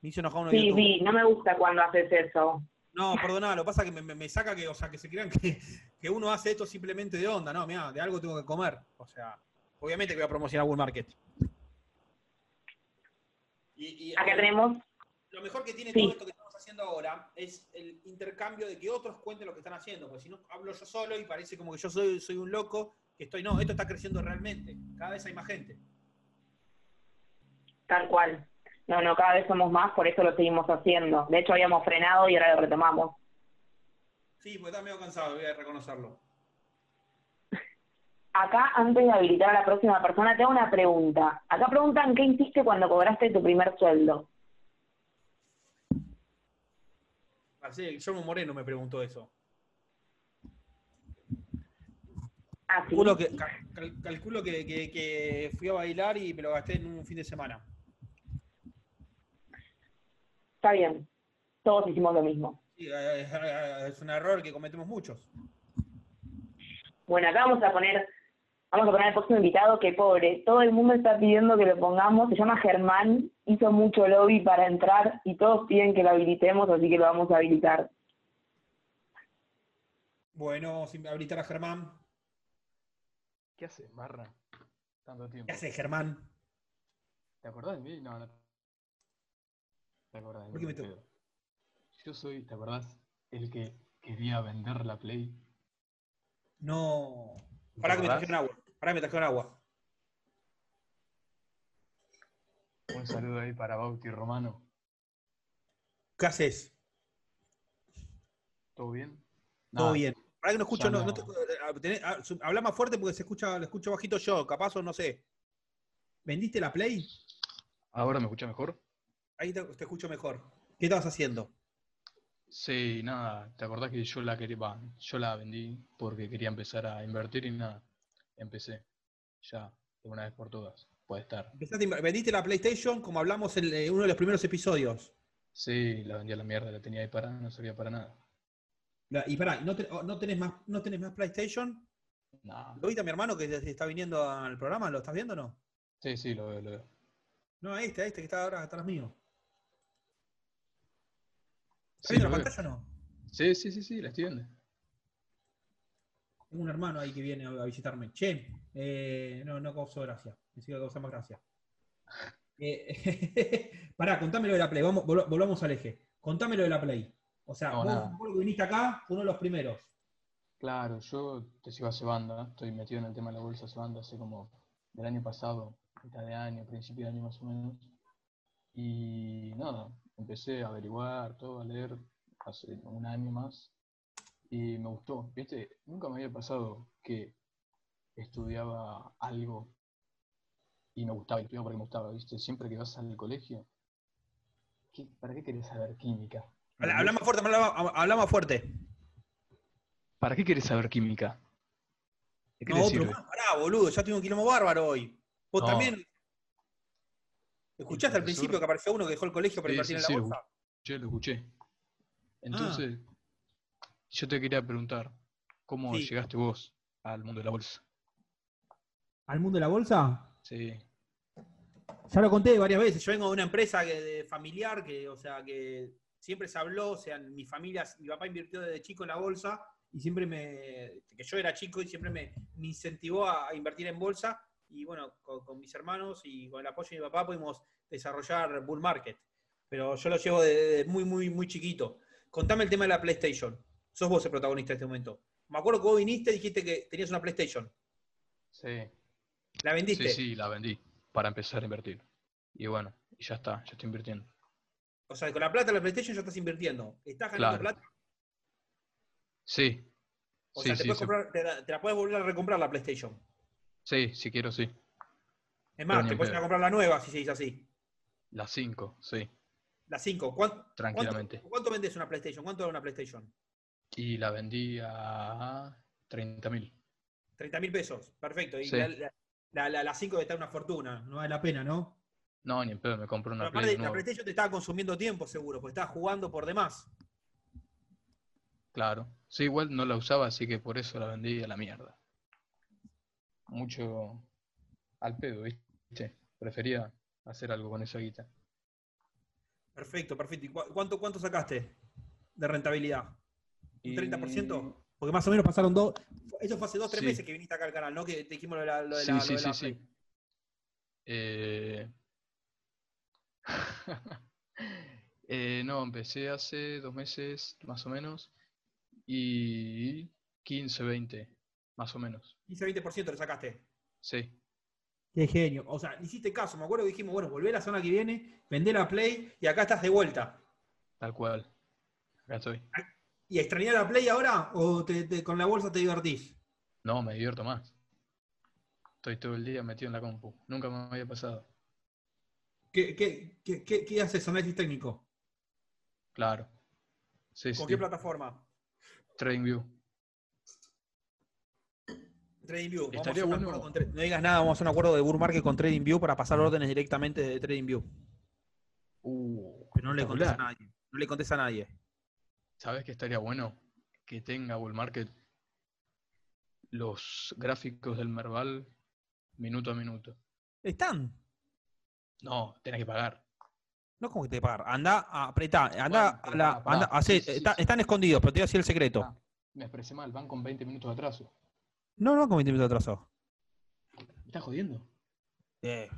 Me hizo enojar uno de Sí, YouTube. vi, no me gusta cuando haces eso. No, perdoná, lo que pasa es que me, me- me saca que, o sea, que se crean que, que uno hace esto simplemente de onda, no, mira, de algo tengo que comer. O sea, obviamente que voy a promocionar Bull Market. Y, y- Acá tenemos, Lo mejor que tiene Sí. todo esto que haciendo ahora es el intercambio de que otros cuenten lo que están haciendo, porque si no hablo yo solo y parece como que yo soy, soy un loco, que estoy, no, esto está creciendo realmente, cada vez hay más gente. tal cual. No, no, cada vez somos más, por eso lo seguimos haciendo. De hecho, habíamos frenado y ahora lo retomamos. Sí, porque está medio cansado, voy a reconocerlo. Acá, antes de habilitar a la próxima persona, tengo una pregunta. Acá preguntan, ¿qué hiciste cuando cobraste tu primer sueldo? Así, Guillermo Moreno me preguntó eso. Ah, sí. Calculo que, cal- cal- calculo que, que- que fui a bailar y me lo gasté en un fin de semana. Está bien. Todos hicimos lo mismo. Sí, eh, eh, es un error que cometemos muchos. Bueno, acá vamos a poner, vamos a poner al próximo invitado, que pobre, todo el mundo está pidiendo que lo pongamos, se llama Germán, hizo mucho lobby para entrar y todos piden que lo habilitemos, así que lo vamos a habilitar. Bueno, sin habilitar a Germán. ¿Qué haces, Barra? Tanto tiempo. ¿Qué hace Germán? ¿Te acordás de mí? No, no. ¿Te acordás de ¿Por mí? qué me. Yo soy, ¿te acordás? El que quería vender la Play. No. ¿Te Pará que me trajeron agua. Pará me trajeron agua. Un saludo ahí para Bauti Romano. ¿Qué haces? ¿Todo bien? Todo bien. Pará que no escucho, no, no. no te- ah, tenés- ah, habla más fuerte porque se escucha, lo escucho bajito yo, capaz o no sé. ¿Vendiste la Play? ¿Ahora me escucha mejor? Ahí te, te escucho mejor. ¿Qué estabas haciendo? Sí, nada. ¿Te acordás que yo la quería, va, yo la vendí porque quería empezar a invertir y nada. Empecé. Ya, de una vez por todas. Puede estar. Vendiste la PlayStation como hablamos en eh, uno de los primeros episodios. Sí, la vendí a la mierda, la tenía ahí parada, no servía para nada. La- y pará, ¿no, te- no tenés más, ¿no tenés más PlayStation? No. ¿Lo viste a mi hermano que está viniendo al programa? ¿Lo estás viendo o no? Sí, sí, lo veo, lo veo. No, a este, a este que está ahora atrás mío. ¿Estás Sí, viendo la veo. pantalla o no? Sí, sí, sí, sí, la estoy viendo. Tengo un hermano ahí que viene a visitarme. Che, eh, no, no causó gracia. Necesito causar más gracia. Eh, pará, contámelo de la Play. Vamos, vol- volvamos al eje. Contámelo de la Play. O sea, No, vos, me que viniste acá, uno de los primeros. Claro, yo te sigo hace banda, estoy metido en el tema de la bolsa hace banda hace como del año pasado, mitad de año, principio de año más o menos. Y nada, empecé a averiguar todo, a leer hace un año más y me gustó. Viste, nunca me había pasado que estudiaba algo y me gustaba, y estudiaba porque me gustaba, ¿viste? Siempre que vas al colegio, ¿qué- ¿para qué querés saber química? Habla, habla más fuerte, habla, habla más fuerte. ¿Para qué querés saber química? ¿De qué No, te otro sirve? más. Pará, boludo, ya tuvimos un quilombo bárbaro hoy. Vos No. también. ¿Escuchaste al principio que apareció uno que dejó el colegio para Sí, invertir sí, en la sí, lo bolsa? escuché, lo escuché. Entonces, yo te quería preguntar, ¿cómo Sí. llegaste vos al mundo de la bolsa? ¿Al mundo de la bolsa? Sí, Ya lo conté varias veces. Yo vengo de una empresa que- de familiar que, o sea, que siempre se habló, o sea, mi familia, mi papá invirtió desde chico en la bolsa y siempre me, que yo era chico y siempre me, me incentivó a, a invertir en bolsa y bueno, con, con mis hermanos y con el apoyo de mi papá pudimos desarrollar Bull Market. Pero yo lo llevo desde muy, muy, muy chiquito. Contame el tema de la PlayStation. Sos vos el protagonista en este momento. Me acuerdo que vos viniste y dijiste que tenías una PlayStation. sí, ¿La vendiste? sí, sí, la vendí para empezar a invertir. Y bueno, y ya está, ya estoy invirtiendo. O sea, con la plata de la PlayStation ya estás invirtiendo. ¿Estás ganando Claro. plata? Sí, O sí, sea, te, sí, puedes comprar- te, la, te la puedes volver a recomprar la PlayStation. sí, si quiero, sí. Es más, Pero te puedes ir a comprar la nueva si se dice así. La 5, sí, La 5. ¿Cuánto, tranquilamente. cuánto, cuánto vendes una PlayStation? ¿Cuánto vale una PlayStation? Y la vendí a 30 mil. 30 mil pesos. Perfecto. Y Sí. la, la, la, la- la 5 está una fortuna. No vale la pena, ¿no? No, ni en pedo, me compré una Pero Play aparte, la nueva. PlayStation te estaba consumiendo tiempo, seguro, porque estabas jugando por demás. Claro. Sí, igual no la usaba, así que por eso la vendí a la mierda. Mucho al pedo, ¿viste? Prefería hacer algo con esa guita. Perfecto, perfecto. ¿Y cu- cuánto, cuánto sacaste de rentabilidad? ¿Un Y- 30%? Porque más o menos pasaron dos. Eso fue hace dos, tres Sí. meses que viniste acá al canal, ¿no? Que te dijimos lo de la, lo de Sí, la- sí, lo de sí, la sí. Eh, eh, no, empecé hace dos meses más o menos y 15, 20 más o menos. 15-20% le sacaste. Sí, Qué genio. O sea, hiciste caso. Me acuerdo que dijimos, bueno, volvé la semana que viene, vendé la Play y acá estás de vuelta. tal cual. Acá estoy. ¿Y extrañás la Play ahora o te- te- con la bolsa te divertís? No, me divierto más. Estoy todo el día metido en la compu. Nunca me había pasado. ¿Qué, qué, qué, qué- qué haces? Análisis técnico. Claro. Sí, ¿Con sí. qué plataforma? TradingView. TradingView. Vamos a Estaría hacer un bueno- acuerdo con Tra- No digas nada, vamos a hacer un acuerdo de Bull Market con TradingView para pasar órdenes directamente de TradingView. Uh, Pero no le contes a nadie. No le contes a nadie. ¿Sabes qué estaría bueno? Que tenga Bull Market los gráficos del Merval minuto a minuto. ¿Están? No, tenés que pagar. No como que te pagar. Anda, apretá. Anda, Bueno, la- anda, Sí, está- sí. están escondidos, pero te voy a decir el secreto. Ah, me expresé mal, van con 20 minutos de atraso. No, no, con 20 minutos de atraso. ¿Me estás jodiendo? Eh,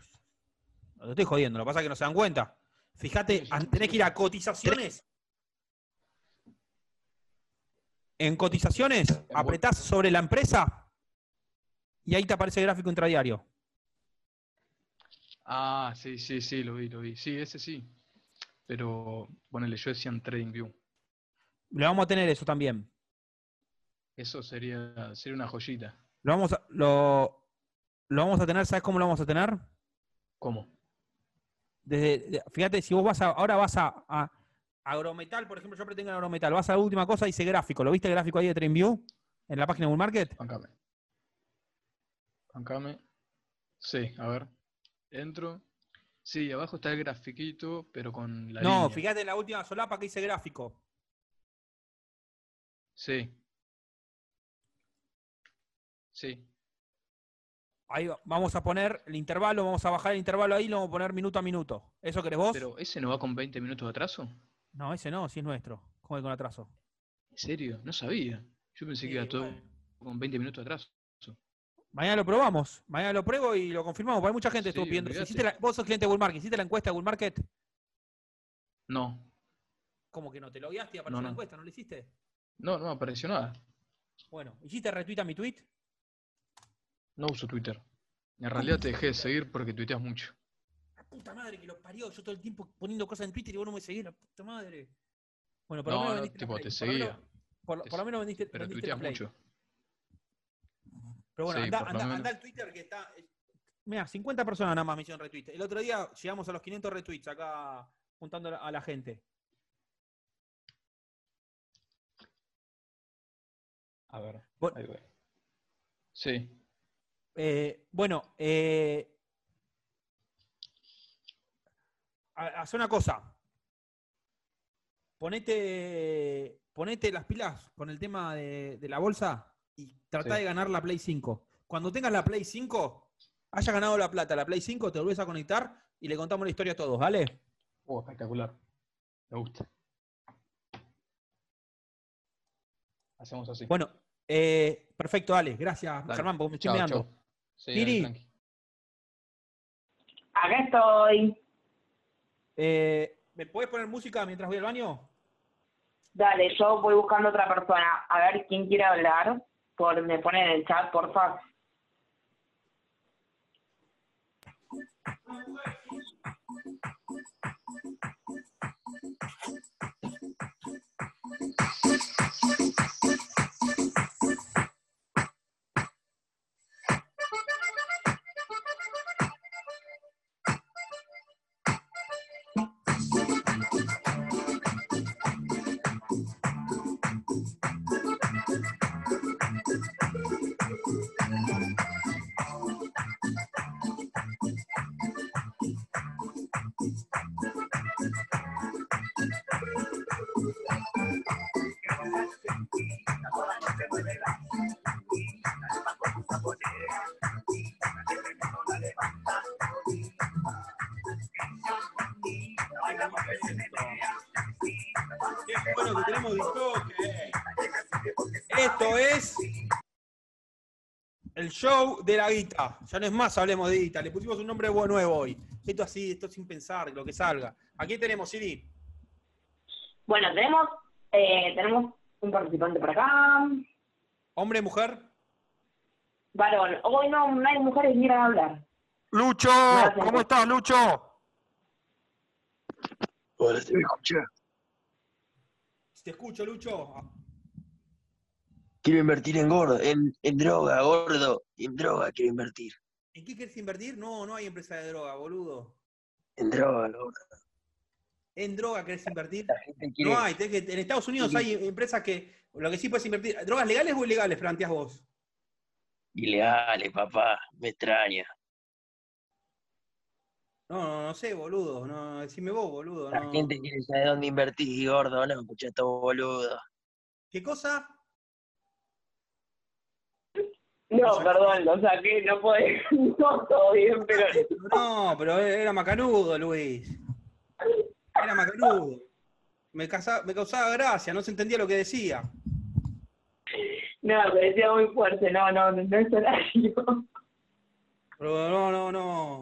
no te estoy jodiendo, lo que pasa es que no se dan cuenta. Fíjate, tenés que ir a cotizaciones. En cotizaciones, apretás sobre la empresa y ahí te aparece el gráfico intradiario. Ah, sí, sí, sí, lo vi, lo vi. Sí, ese sí. Pero ponele, yo decía en TradingView. Lo vamos a tener eso también. Eso sería, sería una joyita. Lo vamos a, lo, lo vamos a tener, ¿sabes cómo lo vamos a tener? ¿Cómo? Desde, de- fíjate, si vos vas a, ahora vas a, a Agrometal, por ejemplo, yo apreté en Agrometal, vas a la última cosa, dice gráfico. ¿Lo viste el gráfico ahí de TradingView? En la página de Bull Market. Bancame. Bancame. Sí, a ver. Entro. Sí, abajo está el grafiquito, pero con la No, línea. fíjate en la última solapa que dice gráfico. Sí. Sí. Ahí va- vamos a poner el intervalo, vamos a bajar el intervalo ahí y lo vamos a poner minuto a minuto. ¿Eso querés vos? Pero ese no va con 20 minutos de atraso. No, ese no, sí es nuestro. ¿Cómo que con atraso? ¿En serio? No sabía. Yo pensé que iba todo bueno. con 20 minutos de atraso. Mañana lo probamos. Mañana lo pruebo y lo confirmamos. Hay mucha gente Sí, estuvo pidiendo. Si hiciste la- vos sos cliente de Bull Market, ¿hiciste la encuesta de Bull Market? No, ¿Cómo que no? ¿Te logueaste y apareció No, la encuesta? ¿No lo hiciste? no, no apareció nada. Bueno, ¿hiciste retweet a mi tweet? No uso Twitter. En realidad te dejé de seguir porque tuiteas mucho. La puta madre que lo parió. Yo todo el tiempo poniendo cosas en Twitter y vos no me seguís. La puta madre. Bueno, por lo No, menos no, vendiste tipo, la te Play. Por lo menos- seguía. Por, Te por lo menos vendiste, Pero vendiste la tuiteas Play. mucho. Pero bueno, Sí, anda, anda, menos. anda al Twitter que está. Mira, 50 personas nada más me hicieron retweet. El otro día llegamos a los 500 retweets acá juntando a la gente. A ver, Bueno. ahí voy. Sí, Eh, bueno, eh, haz una cosa. Ponete, ponete las pilas con el tema de, de la bolsa y trata Sí. de ganar la Play 5. Cuando tengas la Play 5, hayas ganado la plata, la Play 5, te volvés a conectar y le contamos la historia a todos, ¿vale? oh, espectacular. Me gusta. Hacemos así. Bueno, eh, perfecto, dale. Gracias, Dale. Germán, porque me estoy Chao, meando. chao. Sí. Acá estoy. Eh, ¿Me podés poner música mientras voy al baño? Dale, yo voy buscando otra persona. A ver quién quiere hablar. Por, me pone en el chat, por favor. Show de la guita. Ya no es más hablemos de guita. Le pusimos un nombre nuevo hoy. Esto así, esto sin pensar, lo que salga. Aquí tenemos, Siri. Bueno, tenemos, eh, tenemos un participante por acá. Hombre, mujer. Varón. Hoy no, no hay mujeres que quieran hablar. Lucho, Gracias. ¿cómo estás, Lucho? Hola, ¿se me escucha? Te escucho, Lucho. Quiero invertir en gordo, en, en droga, gordo. En droga quiero invertir. ¿En qué quieres invertir? No, no hay empresa de droga, boludo. En droga, gordo. ¿En droga querés invertir? Quiere. No hay, que- en Estados Unidos hay empresas que lo que sí puedes invertir. ¿Drogas legales o ilegales, planteas vos? Ilegales, papá. Me extraña. No, no, no sé, boludo. No, decime vos, boludo. La no. gente quiere saber dónde invertir, gordo. No, todo boludo. ¿Qué cosa? No, perdón, lo saqué, no puede. No, todo bien, pero. No, pero era macanudo, Luis. Era macanudo. Me, casa- me causaba gracia, no se entendía lo que decía. No, me decía muy fuerte, no, no, no, no es horario. Pero no, no, no.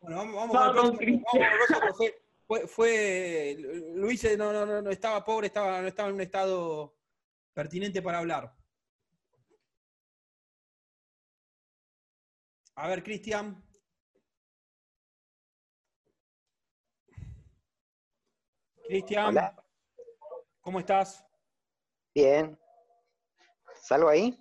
Bueno, vamos, vamos Vamos, con el próximo. Cristian. Vamos con el próximo. Fue, fue, Luis no, no, no, no estaba pobre, estaba, no estaba en un estado pertinente para hablar. A ver, Cristian. Cristian. ¿cómo estás? Bien. ¿Salgo ahí?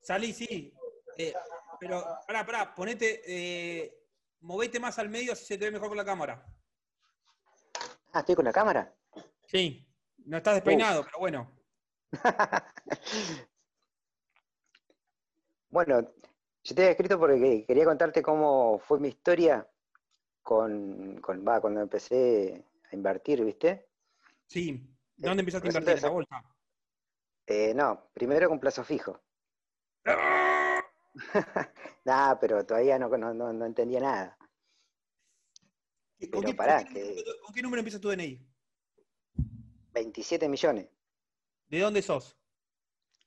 Salí, sí. Eh, pero, pará, pará, ponete, eh, movete más al medio así se te ve mejor con la cámara. Ah, estoy con la cámara. Sí, no estás despeinado, pero bueno. Bueno, yo te había escrito porque quería contarte cómo fue mi historia con, con va, cuando empecé a invertir, ¿viste? Sí. ¿Dónde empezaste a invertir? ¿En la que- bolsa? Eh, no, primero con plazo fijo. Nah, pero todavía no, no, no, no entendía nada. ¿Con Pero qué, pará, con qué que- número- con qué número empieza tu DNI? 27 millones. ¿De dónde sos?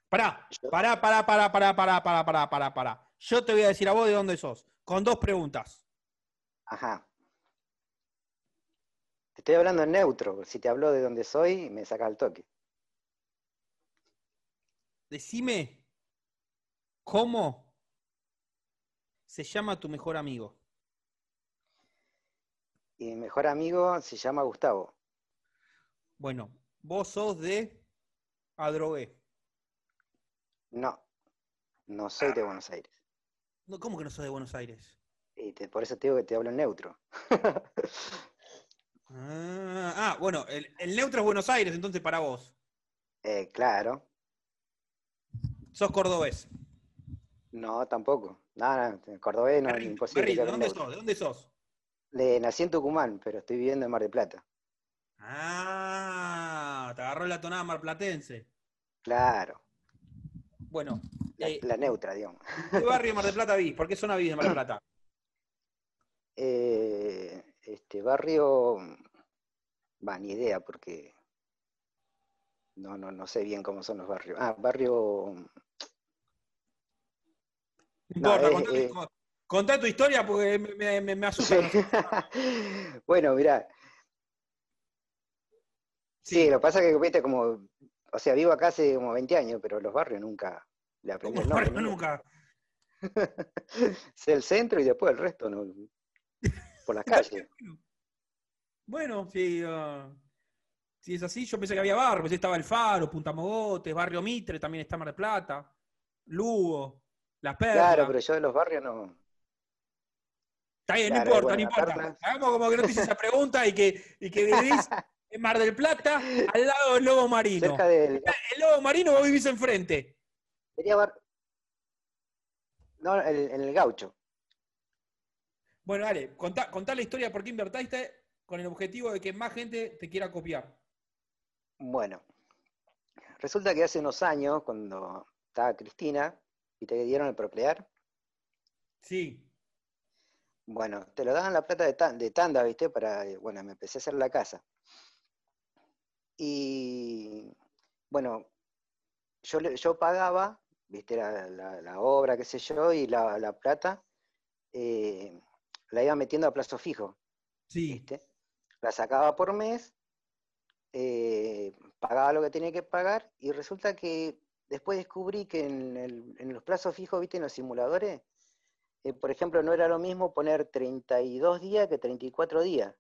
Pará, pará, pará, pará, pará, pará, pará, pará, pará, pará. Yo te voy a decir a vos de dónde sos, con dos preguntas. Ajá. Te estoy hablando en neutro. Si te hablo de dónde soy, me saca el toque. Decime cómo se llama tu mejor amigo. Y mi mejor amigo se llama Gustavo. Bueno, vos sos de Adrogué. No, no soy de Buenos Aires. No, ¿Cómo que no sos de Buenos Aires? Y te- por eso te digo que te hablo en neutro. Ah, ah, bueno, el, el neutro es Buenos Aires, entonces para vos. Eh, claro. Sos cordobés. No, tampoco. Nada, no, cordobés no, Berrín, imposible. Que ¿de dónde sos? ¿De dónde sos? Le- nací en Tucumán, pero estoy viviendo en Mar del Plata. Ah, te agarró la tonada marplatense. Claro, Bueno, la, eh, la neutra, digamos. ¿qué barrio de Mar del Plata vivís? ¿Por qué zona vivís de Mar del Plata? Eh, este barrio, va, ni idea, porque no, no, no sé bien cómo son los barrios. Ah, barrio, No importa, contá, eh, con- contá tu historia porque me, me- asusta. no bueno, mirá, sí, Sí, lo que pasa es que, viste, como, o sea, vivo acá hace como 20 años, pero los barrios nunca le aprendí el nombre. nunca. Sé el centro y después el resto, no, por las calles. Bueno, sí, ah, si es así, yo pensé que había barrio, pensé que estaba El Faro, Punta Mogotes, Barrio Mitre, también está Mar del Plata, Lugo, Las Perlas. Claro, pero yo de los barrios no. Está bien, claro, no importa, bueno, no importa. Hagamos como que no te hice esa pregunta y que, y que vivís en Mar del Plata al lado del Lobo Marino. Cerca del. El Lobo Marino vos vivís enfrente. Sería bar- No, en el gaucho. Bueno, dale, contá, contá la historia por qué invertiste con el objetivo de que más gente te quiera copiar. Bueno, resulta que hace unos años, cuando estaba Cristina, y te dieron el procrear, Sí, bueno, te lo daban la plata de, tan- de tanda, ¿viste? Para, bueno, me empecé a hacer la casa. Y, bueno, yo, yo pagaba, ¿viste? La, la- la obra, qué sé yo, y la, la plata eh, la iba metiendo a plazo fijo. sí. ¿viste? La sacaba por mes, eh, pagaba lo que tenía que pagar y resulta que después descubrí que en, el- en los plazos fijos, viste, en los simuladores, eh, por ejemplo, no era lo mismo poner 32 días que 34 días.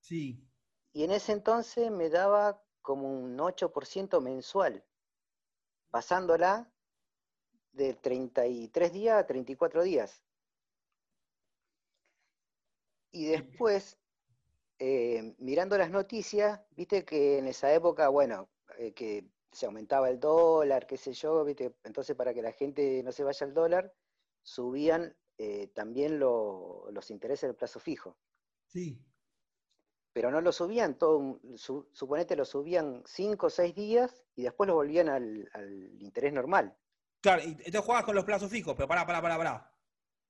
Sí. Y en ese entonces me daba como un 8% mensual, pasándola de 33 días a 34 días. Y después, eh, mirando las noticias, viste que en esa época, bueno, eh, que se aumentaba el dólar, qué sé yo, viste, entonces para que la gente no se vaya al dólar, subían eh, también lo- los intereses del plazo fijo. Sí. Pero no lo subían todo, un- su- suponete lo subían 5 o 6 días y después lo volvían al, al interés normal. Claro, y entonces jugabas con los plazos fijos, pero pará, pará, pará, pará.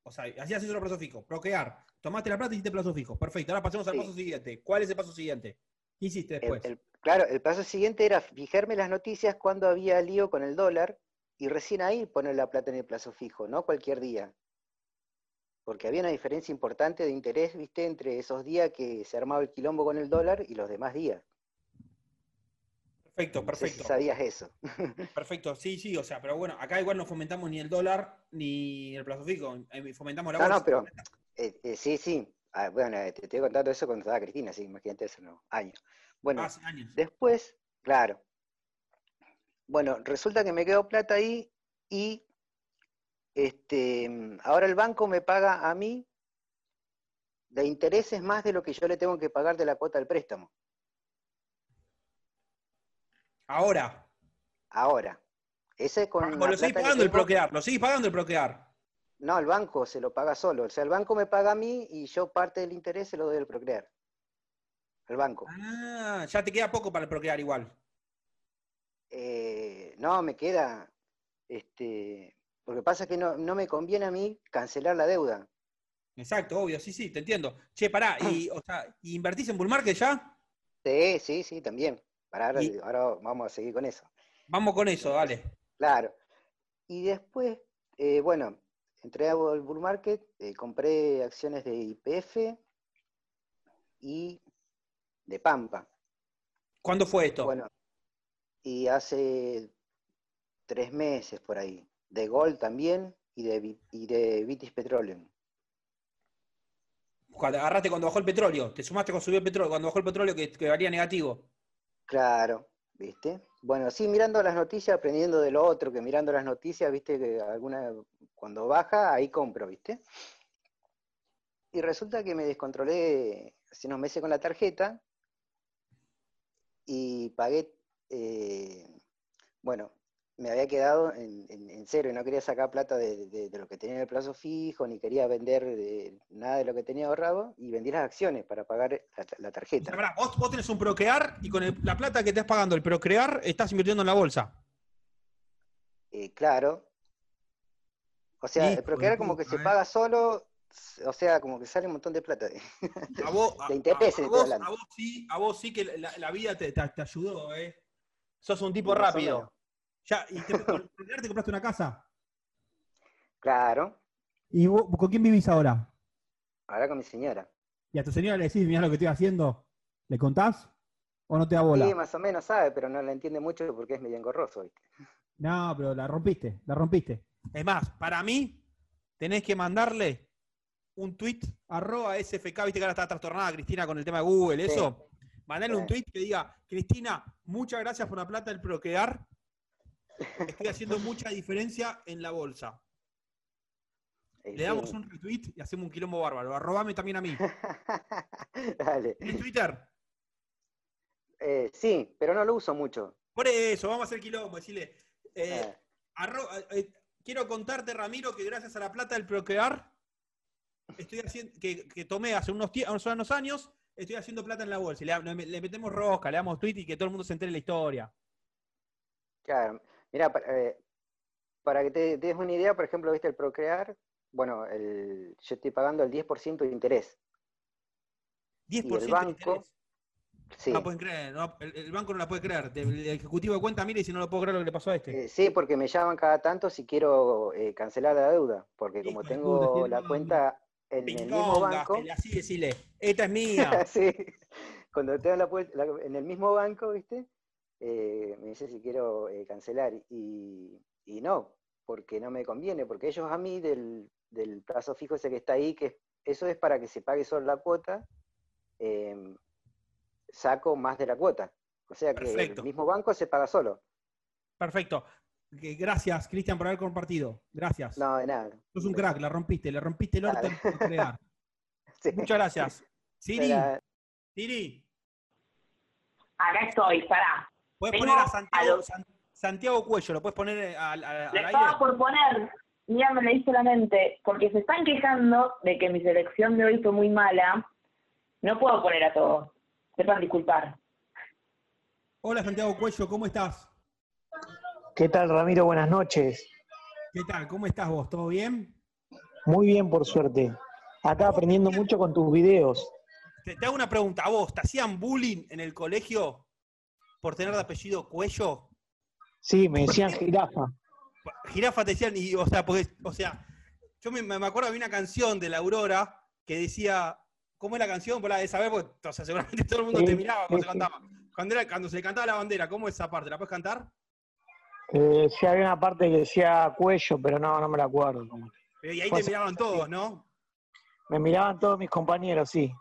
O sea, hacías eso los plazos fijos. Bloquear. Tomaste la plata y hiciste plazo fijo. Perfecto. Ahora pasemos al Sí. paso siguiente. ¿Cuál es el paso siguiente? ¿Qué hiciste El- después? el- claro, el paso siguiente era fijarme las noticias cuando había lío con el dólar y recién ahí poner la plata en el plazo fijo, no cualquier día. Porque había una diferencia importante de interés, viste, entre esos días que se armaba el quilombo con el dólar y los demás días. Perfecto, No sé si perfecto. sabías eso. Perfecto, sí, sí, o sea, pero bueno, acá igual no fomentamos ni el dólar ni el plazo fijo, eh, fomentamos la No, bolsa. no, pero eh, eh, sí, sí. Ah, bueno, te estoy contando eso cuando estaba Cristina, sí, imagínate eso, no, años. Bueno, años. Después, claro. Bueno, resulta que me quedó plata ahí y este, ahora el banco me paga a mí de intereses más de lo que yo le tengo que pagar de la cuota del préstamo. Ahora, Ahora. Ese con lo seguís pagando el bloquear, lo seguís pagando el bloquear. No, el banco se lo paga solo. O sea, el banco me paga a mí y yo parte del interés se lo doy al procrear. Al banco. Ah, ya te queda poco para el procrear igual. Eh, no, me queda, este, Lo que pasa es que no, no me conviene a mí cancelar la deuda. Exacto, obvio, sí, sí, te entiendo. Che, pará, y, o sea, ¿y ¿invertís en bull market ya? Sí, sí, sí, también. Para ahora, Y- ahora vamos a seguir con eso. Vamos con eso, dale. Claro. Y después, eh, bueno, entré al bull market, eh, compré acciones de IPF y de Pampa. ¿Cuándo fue esto? Bueno, y hace tres meses por ahí. De Gold también y de, y de Vitis Petroleum. Cuando agarraste cuando bajó el petróleo, te sumaste cuando subió el petróleo, cuando bajó el petróleo que, que valía negativo. Claro, ¿viste? Bueno, sí, mirando las noticias, aprendiendo de lo otro, que mirando las noticias, ¿viste? Que alguna, cuando baja, ahí compro, ¿viste? Y resulta que me descontrolé hace unos meses con la tarjeta y pagué, eh, bueno, me había quedado en, en- en cero y no quería sacar plata de, de- de lo que tenía en el plazo fijo, ni quería vender eh, nada de lo que tenía ahorrado y vendí las acciones para pagar la, la O tarjeta. sea, pará, vos, vos tenés un procrear y con el- la plata que estás pagando el procrear estás invirtiendo en la bolsa. Eh, claro. O sea, el procrear como que se eh. paga solo, o sea, como que sale un montón de plata. A vos, a, De intereses a- a estoy vos, hablando. a vos sí, a vos sí que la, la vida te, te- te ayudó, ¿eh? Sos un tipo rápido. Ya, y te, con el te compraste una casa. Claro, ¿Y vos, con quién vivís ahora? ahora con mi señora. ¿Y a tu señora le decís, mirá lo que estoy haciendo? ¿Le contás? ¿O no te da bola? Sí, más o menos sabe, pero no la entiende mucho porque es medio engorroso, ¿viste? No, pero la rompiste, la rompiste. Es más, para mí, tenés que mandarle un tweet, arroba SFK, viste que ahora está trastornada Cristina con el tema de Google, Sí. eso. Mandale un tweet que diga, Cristina, muchas gracias por la plata del procrear. Estoy haciendo mucha diferencia en la bolsa. Eh, Le damos un retweet y hacemos un quilombo bárbaro. Arrobame también a mí. Dale. ¿En Twitter? Eh, sí, pero no lo uso mucho. Por eso, vamos a hacer quilombo, decirle. eh, Eh, quiero contarte, Ramiro, que gracias a la plata del Procrear, estoy haciendo, que, que tomé hace unos, hace unos años, estoy haciendo plata en la bolsa. Le- le metemos rosca, le damos tweet y que todo el mundo se entere de la historia. claro. Mira, para que te des una idea, por ejemplo, viste el procrear, bueno, el, yo estoy pagando el 10% de interés. 10% el de banco, interés. Sí, No la pueden creer, no, el, el banco no la puede creer. El, ejecutivo de cuenta mire si no lo puedo creer lo que le pasó a este. eh, sí, porque me llaman cada tanto si quiero eh, cancelar la deuda, porque como tengo puta, la cuenta en el mismo banco, así decirle, esta es mía. sí, cuando tengo la, la- en el mismo banco, ¿viste? Eh, me dice si quiero eh, cancelar y, y no, porque no me conviene, porque ellos a mí del, del plazo fijo ese que está ahí, que eso es para que se pague solo la cuota, em, saco más de la cuota. O sea que Perfecto. el mismo banco se paga solo. Perfecto. Que- Gracias, Cristian, por haber compartido. Gracias. No, de nada. Sos un crack, la rompiste, le rompiste el orto. Sí. Muchas gracias. Siri, Siri, Acá estoy, pará. Puedes poner a a Santiago, los- San- Santiago Cuello, lo puedes poner eh, al, al- al Le aire. estaba por poner, mira, me leí solamente, porque se están quejando de que mi selección de hoy fue muy mala. No puedo poner a todos. Sepan disculpar. Hola Santiago Cuello, ¿cómo estás? ¿Qué tal, Ramiro? Buenas noches. ¿Qué tal? ¿Cómo estás vos? ¿Todo bien? Muy bien, por suerte. Acá aprendiendo mucho con tus videos. Te, te hago una pregunta. ¿A vos te hacían bullying en el colegio por tener de apellido Cuello? Sí, me decían jirafa. Jirafa te decían, y, o sea, porque, o sea, yo me, me acuerdo de una canción de la Aurora que decía, ¿cómo es la canción? Por la de saber, porque o sea, seguramente todo el mundo Sí, te miraba cuando sí, se cantaba. Cuando, era, cuando se le cantaba la bandera, ¿cómo es esa parte? ¿La puedes cantar? Eh, sí, había una parte que decía cuello, pero no, no me la acuerdo. Y ahí Fue te hace- miraban todos, ¿no? Me miraban todos mis compañeros, sí.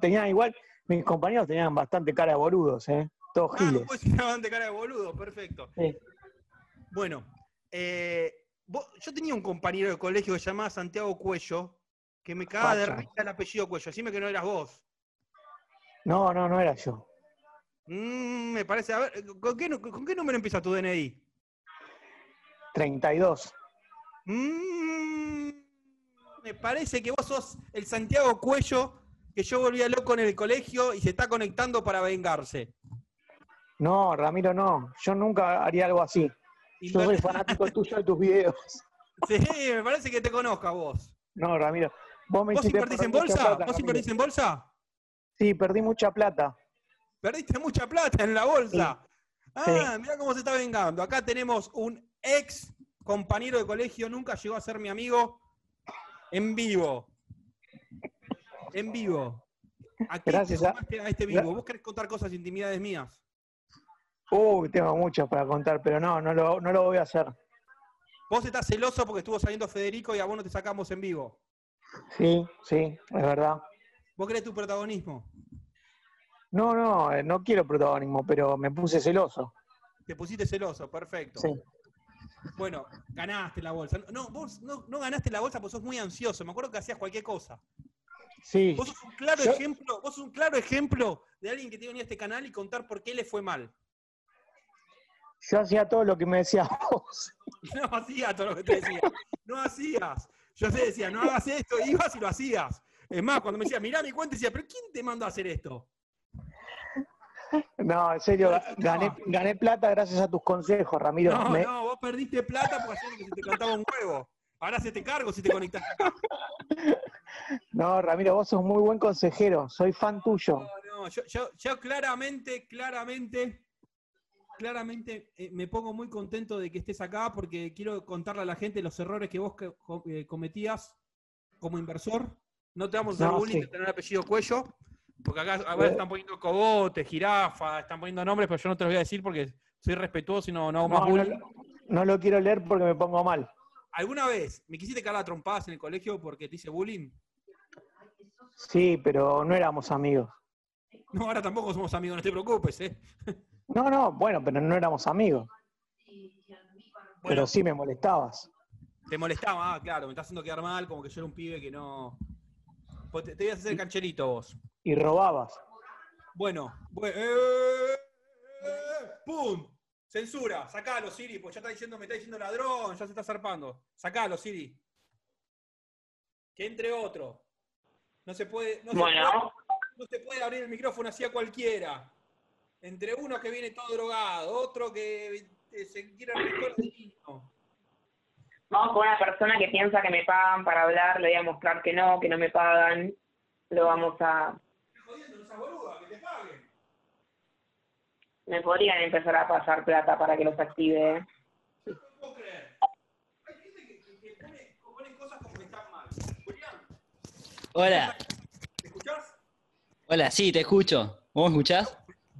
Tenían igual, mis compañeros tenían bastante cara de boludos, ¿eh? Todos Ah, giles. pues de cara de boludo, perfecto. Sí. Bueno, eh, vos- yo tenía un compañero de colegio que se llamaba Santiago Cuello, que me cagaba de risa el apellido Cuello. Decime que no eras vos. No, no, no era yo. Mm, me parece, a ver, ¿con qué, nu- ¿con qué número empieza tu DNI? 32. Mm, me parece que vos sos el Santiago Cuello que yo volvía loco en el colegio y se está conectando para vengarse. No, Ramiro, no. Yo nunca haría algo así. Yo soy fanático tuyo de tus videos. Sí, me parece que te conozco a vos. No, Ramiro. ¿Vos me ¿Vos invertís en bolsa? plata, ¿Vos invertís en bolsa? Sí, perdí mucha plata. Perdiste mucha plata en la bolsa. Sí. Ah, mirá cómo se está vengando. Acá tenemos un ex compañero de colegio, nunca llegó a ser mi amigo, en vivo. En vivo. ¿A qué Gracias te a- a este vivo? ¿Vos querés contar cosas, intimidades mías? Uy, tengo mucho para contar, pero no, no lo, no lo voy a hacer. Vos estás celoso porque estuvo saliendo Federico y a vos no te sacamos en vivo. Sí, sí, es verdad. ¿Vos querés tu protagonismo? No, no, eh, no quiero protagonismo, pero me puse celoso. Te pusiste celoso, perfecto. Sí. Bueno, ganaste la bolsa. No, vos no, no ganaste la bolsa porque sos muy ansioso. Me acuerdo que hacías cualquier cosa. Sí. Vos sos un claro Yo- ejemplo, vos sos un claro ejemplo de alguien que te venía a este canal y contar por qué le fue mal. Yo hacía todo lo que me decías vos. No hacías todo lo que te decía. No hacías. Yo te decía, no hagas esto, ibas y lo hacías. Es más, cuando me decía, mirá mi cuenta, decía, pero ¿quién te mandó a hacer esto? No, en serio, No. gané, gané plata gracias a tus consejos, Ramiro. No, Me- no, vos perdiste plata porque que se te cantaba un huevo. Ahora se te cargo si te conectás acá. no, Ramiro, vos sos muy buen consejero. Soy fan tuyo. No, no, yo, yo, yo claramente, claramente, claramente eh, me pongo muy contento de que estés acá porque quiero contarle a la gente los errores que vos que- eh, cometías como inversor. No te vamos a hacer No, bullying sí. de tener apellido cuello, porque acá a ver, están poniendo cogote, jirafa, están poniendo nombres, pero yo no te los voy a decir porque soy respetuoso y no, no hago más No, bullying. no lo quiero leer porque me pongo mal. ¿Alguna vez me quisiste cagar a trompadas en el colegio porque te hice bullying? Sí, pero no éramos amigos. No, ahora tampoco somos amigos, no te preocupes, ¿eh? No, no, bueno, pero no éramos amigos. Bueno, Pero sí me molestabas. Te molestaba, ah, claro, me estás haciendo quedar mal, como que yo era un pibe que no. Pues te, te ibas a hacer cancherito vos. Y robabas. Bueno, bue- eh, eh, ¡pum! Censura, sacalo, Siri, pues ya está diciendo, me está diciendo ladrón, ya se está zarpando. Sacalo, Siri. Que entre otro. No se puede, no se Bueno. puede, no se puede abrir el micrófono así a cualquiera. Entre uno que viene todo drogado, otro que eh, se quiere arreglar de vino. Vamos con una persona que piensa que me pagan para hablar, le voy a mostrar que no, que no me pagan. Lo vamos a... Jodiendo, no seas boluda, que te paguen. Me podrían empezar a pasar plata para que los active. No puedo creer. Hay gente que, que- que pone, que pone cosas como que están mal. Julián, Hola, ¿me escuchás? hola, sí, te escucho. ¿Vos me escuchás?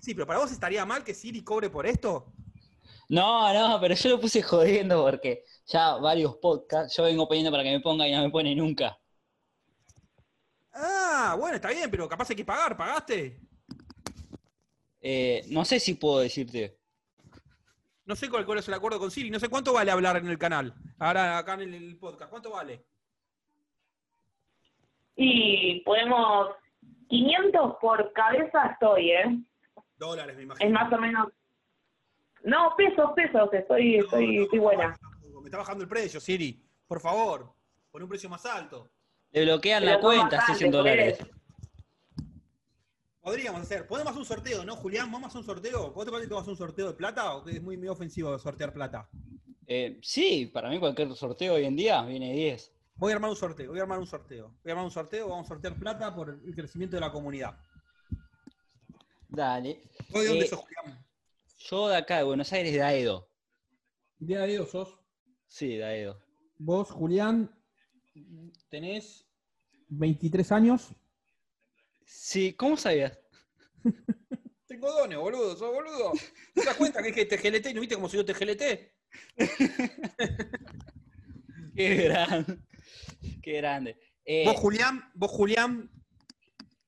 Sí, pero para vos estaría mal que Siri cobre por esto. No, no, pero yo lo puse jodiendo porque ya varios podcasts, yo vengo pidiendo para que me ponga y no me pone nunca. Ah, bueno, está bien, pero capaz hay que pagar. ¿Pagaste? Eh, no sé si puedo decirte. No sé cuál, cuál es el acuerdo con Siri. No sé cuánto vale hablar en el canal. Ahora acá en el, el podcast. ¿Cuánto vale? Y podemos... 500 por cabeza estoy, ¿eh? Dólares, me imagino. Es más o menos... No, pesos, pesos, estoy, estoy, estoy buena. Me está bajando el precio, Siri. Por favor, pon un precio más alto. Le bloquean Pero la cuenta, si bastantes, 100 dólares. Podríamos hacer. Podemos hacer un sorteo, ¿no, Julián? ¿Vamos a hacer un sorteo? ¿Vos te parece que vamos a hacer un sorteo de plata o que es muy, muy ofensivo sortear plata? Eh, sí, para mí cualquier sorteo hoy en día viene 10. Voy a armar un sorteo, voy a armar un sorteo. Voy a armar un sorteo, vamos a sortear plata por el crecimiento de la comunidad. Dale. ¿Vos de dónde Eh, sos, Julián? Yo de acá, de Buenos Aires, de Aedo. De Aedo sos. Sí, de Aedo. Vos, Julián, tenés 23 años. Sí, ¿cómo sabías? Tengo dones, boludo, sos boludo. ¿No te das cuenta que es que TGLT? ¿No viste cómo soy yo TGLT? Qué grande. Qué grande. Eh, Vos, Julián, vos, Julián,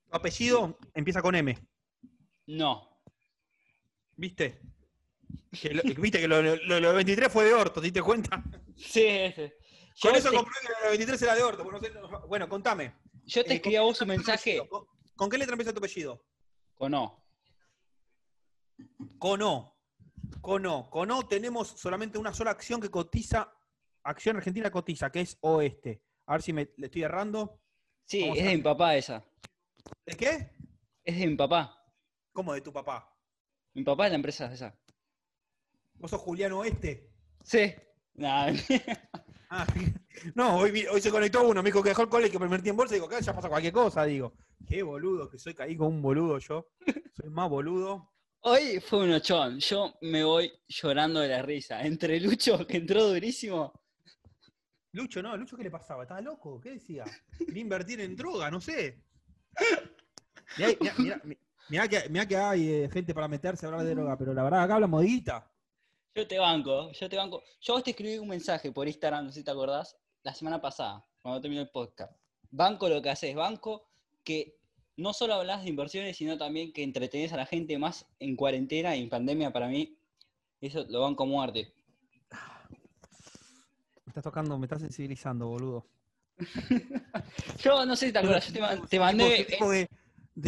tu apellido empieza con M, No. ¿viste? Que lo- Viste que lo, lo- lo de 23 fue de orto, ¿te diste cuenta? Sí, sí. Yo Con eso te- comprobé que lo de 23 era de orto. porque no sé- no- bueno, contame. Yo te Eh, escribí a ¿con vos un mensaje? ¿Con, con qué letra empieza tu apellido? con O. Con O. Con O. Con O tenemos solamente una sola acción que cotiza, acción argentina cotiza, que es oeste. A ver si me le estoy errando. Sí, Vamos es de mi papá esa. ¿De qué? Es de mi papá. ¿Cómo de tu papá? Mi papá es la empresa esa. ¿Vos sos Julián Oeste? Sí. Nah, Ah, no, hoy, vi- hoy se conectó uno, me dijo que dejó el colegio, me metí en bolsa y digo, acá ya pasa cualquier cosa, digo. Qué boludo, que soy caí con un boludo yo. Soy más boludo. Hoy fue un ochón. Yo me voy llorando de la risa. Entre Lucho, que entró durísimo. Lucho, no, Lucho, ¿qué le pasaba? ¿Estaba loco? ¿Qué decía? Quería invertir en droga, no sé. Mirá, mirá, mirá, mirá que, mirá que hay eh, gente para meterse a hablar de droga, pero la verdad acá hablamos de guita. Yo te banco, yo te banco. Yo vos te escribí un mensaje por Instagram, no sé si te acordás, la semana pasada, cuando terminó el podcast. Banco lo que haces, banco que no solo hablas de inversiones, sino también que entretenés a la gente más en cuarentena y en pandemia para mí. Eso lo banco a muerte. Me estás tocando, me estás sensibilizando, boludo. Yo no sé si te acuerdas, yo te, te mandé. Tipo que- de-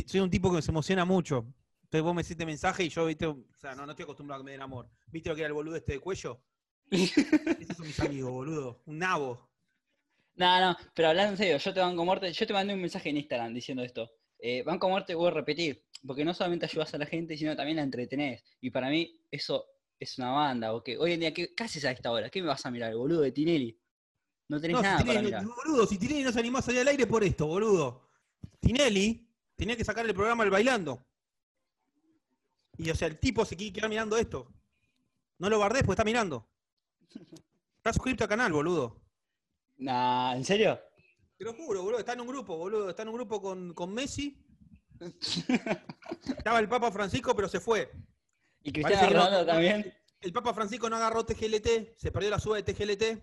soy un tipo que se emociona mucho. Entonces vos me hiciste mensaje y yo, viste, o sea, no, no estoy acostumbrado a que me den amor. ¿Viste lo que era el boludo este de cuello? Esos son mis amigos, boludo. Un nabo. No, no, pero hablando en serio, yo te banco muerte. Yo te mandé un mensaje en Instagram diciendo esto. Eh, banco muerte, voy a repetir, porque no solamente ayudas a la gente, sino también la entretenés. Y para mí, eso es una banda. Porque hoy en día, ¿qué, qué haces a esta hora? ¿Qué me vas a mirar, el boludo de Tinelli? No tenés No, si nada para mirar. boludo, si Tinelli no se animó a salir al aire por esto, boludo. Tinelli tenía que sacar el programa El Bailando. Y o sea, el tipo se quiere quedar mirando esto. No lo guardés porque está mirando. Está suscrito al canal, boludo. Nah, ¿en serio? Te lo juro, boludo. Está en un grupo, boludo. Está en un grupo con, con Messi. Estaba el Papa Francisco, pero se fue. Y Cristiano no- Ronaldo también. El Papa Francisco no agarró TGLT, se perdió la suba de TGLT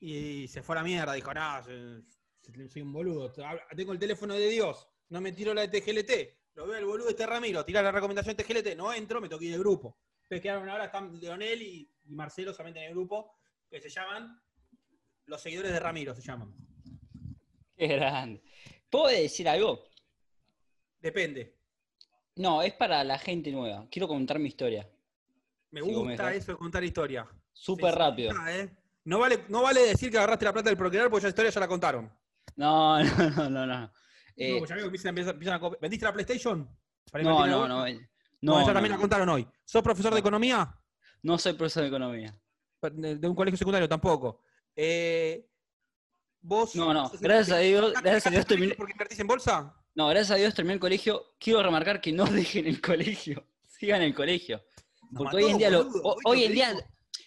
y se fue a la mierda. Dijo, no, soy un boludo. Tengo el teléfono de Dios, no me tiro la de TGLT. Lo veo el boludo este Ramiro, tira la recomendación de TGLT, no entro, me toqué del grupo. Entonces quedaron ahora, están Leonel y, y Marcelo solamente en el grupo, que se llaman los seguidores de Ramiro, se llaman. Qué grande. ¿Puedo decir algo? Depende. No, es para la gente nueva. Quiero contar mi historia. Me me gusta dejás. eso de contar historia. Súper Sí, rápido. ah, ¿eh? No vale, no vale decir que agarraste la plata del procreador porque ya la historia ya la contaron. No, no, no, no. no. Eh, No, ya veo que empiezan, empiezan- empiezan a co- ¿Vendiste la PlayStation? Para no, no, no, eh, no, esa también la contaron hoy. ¿Sos profesor de economía? No soy profesor de economía. De, un colegio secundario tampoco. Eh, ¿Vos? No, no. Gracias a Dios, ¿Dejaste- gracias a Dios terminé. ¿Porque invertís en bolsa? No, gracias a Dios terminé el colegio. Quiero remarcar que no dejen el colegio. Sigan el colegio. Porque mató, hoy en día, lo- boludo. o- ¿Viste hoy en día,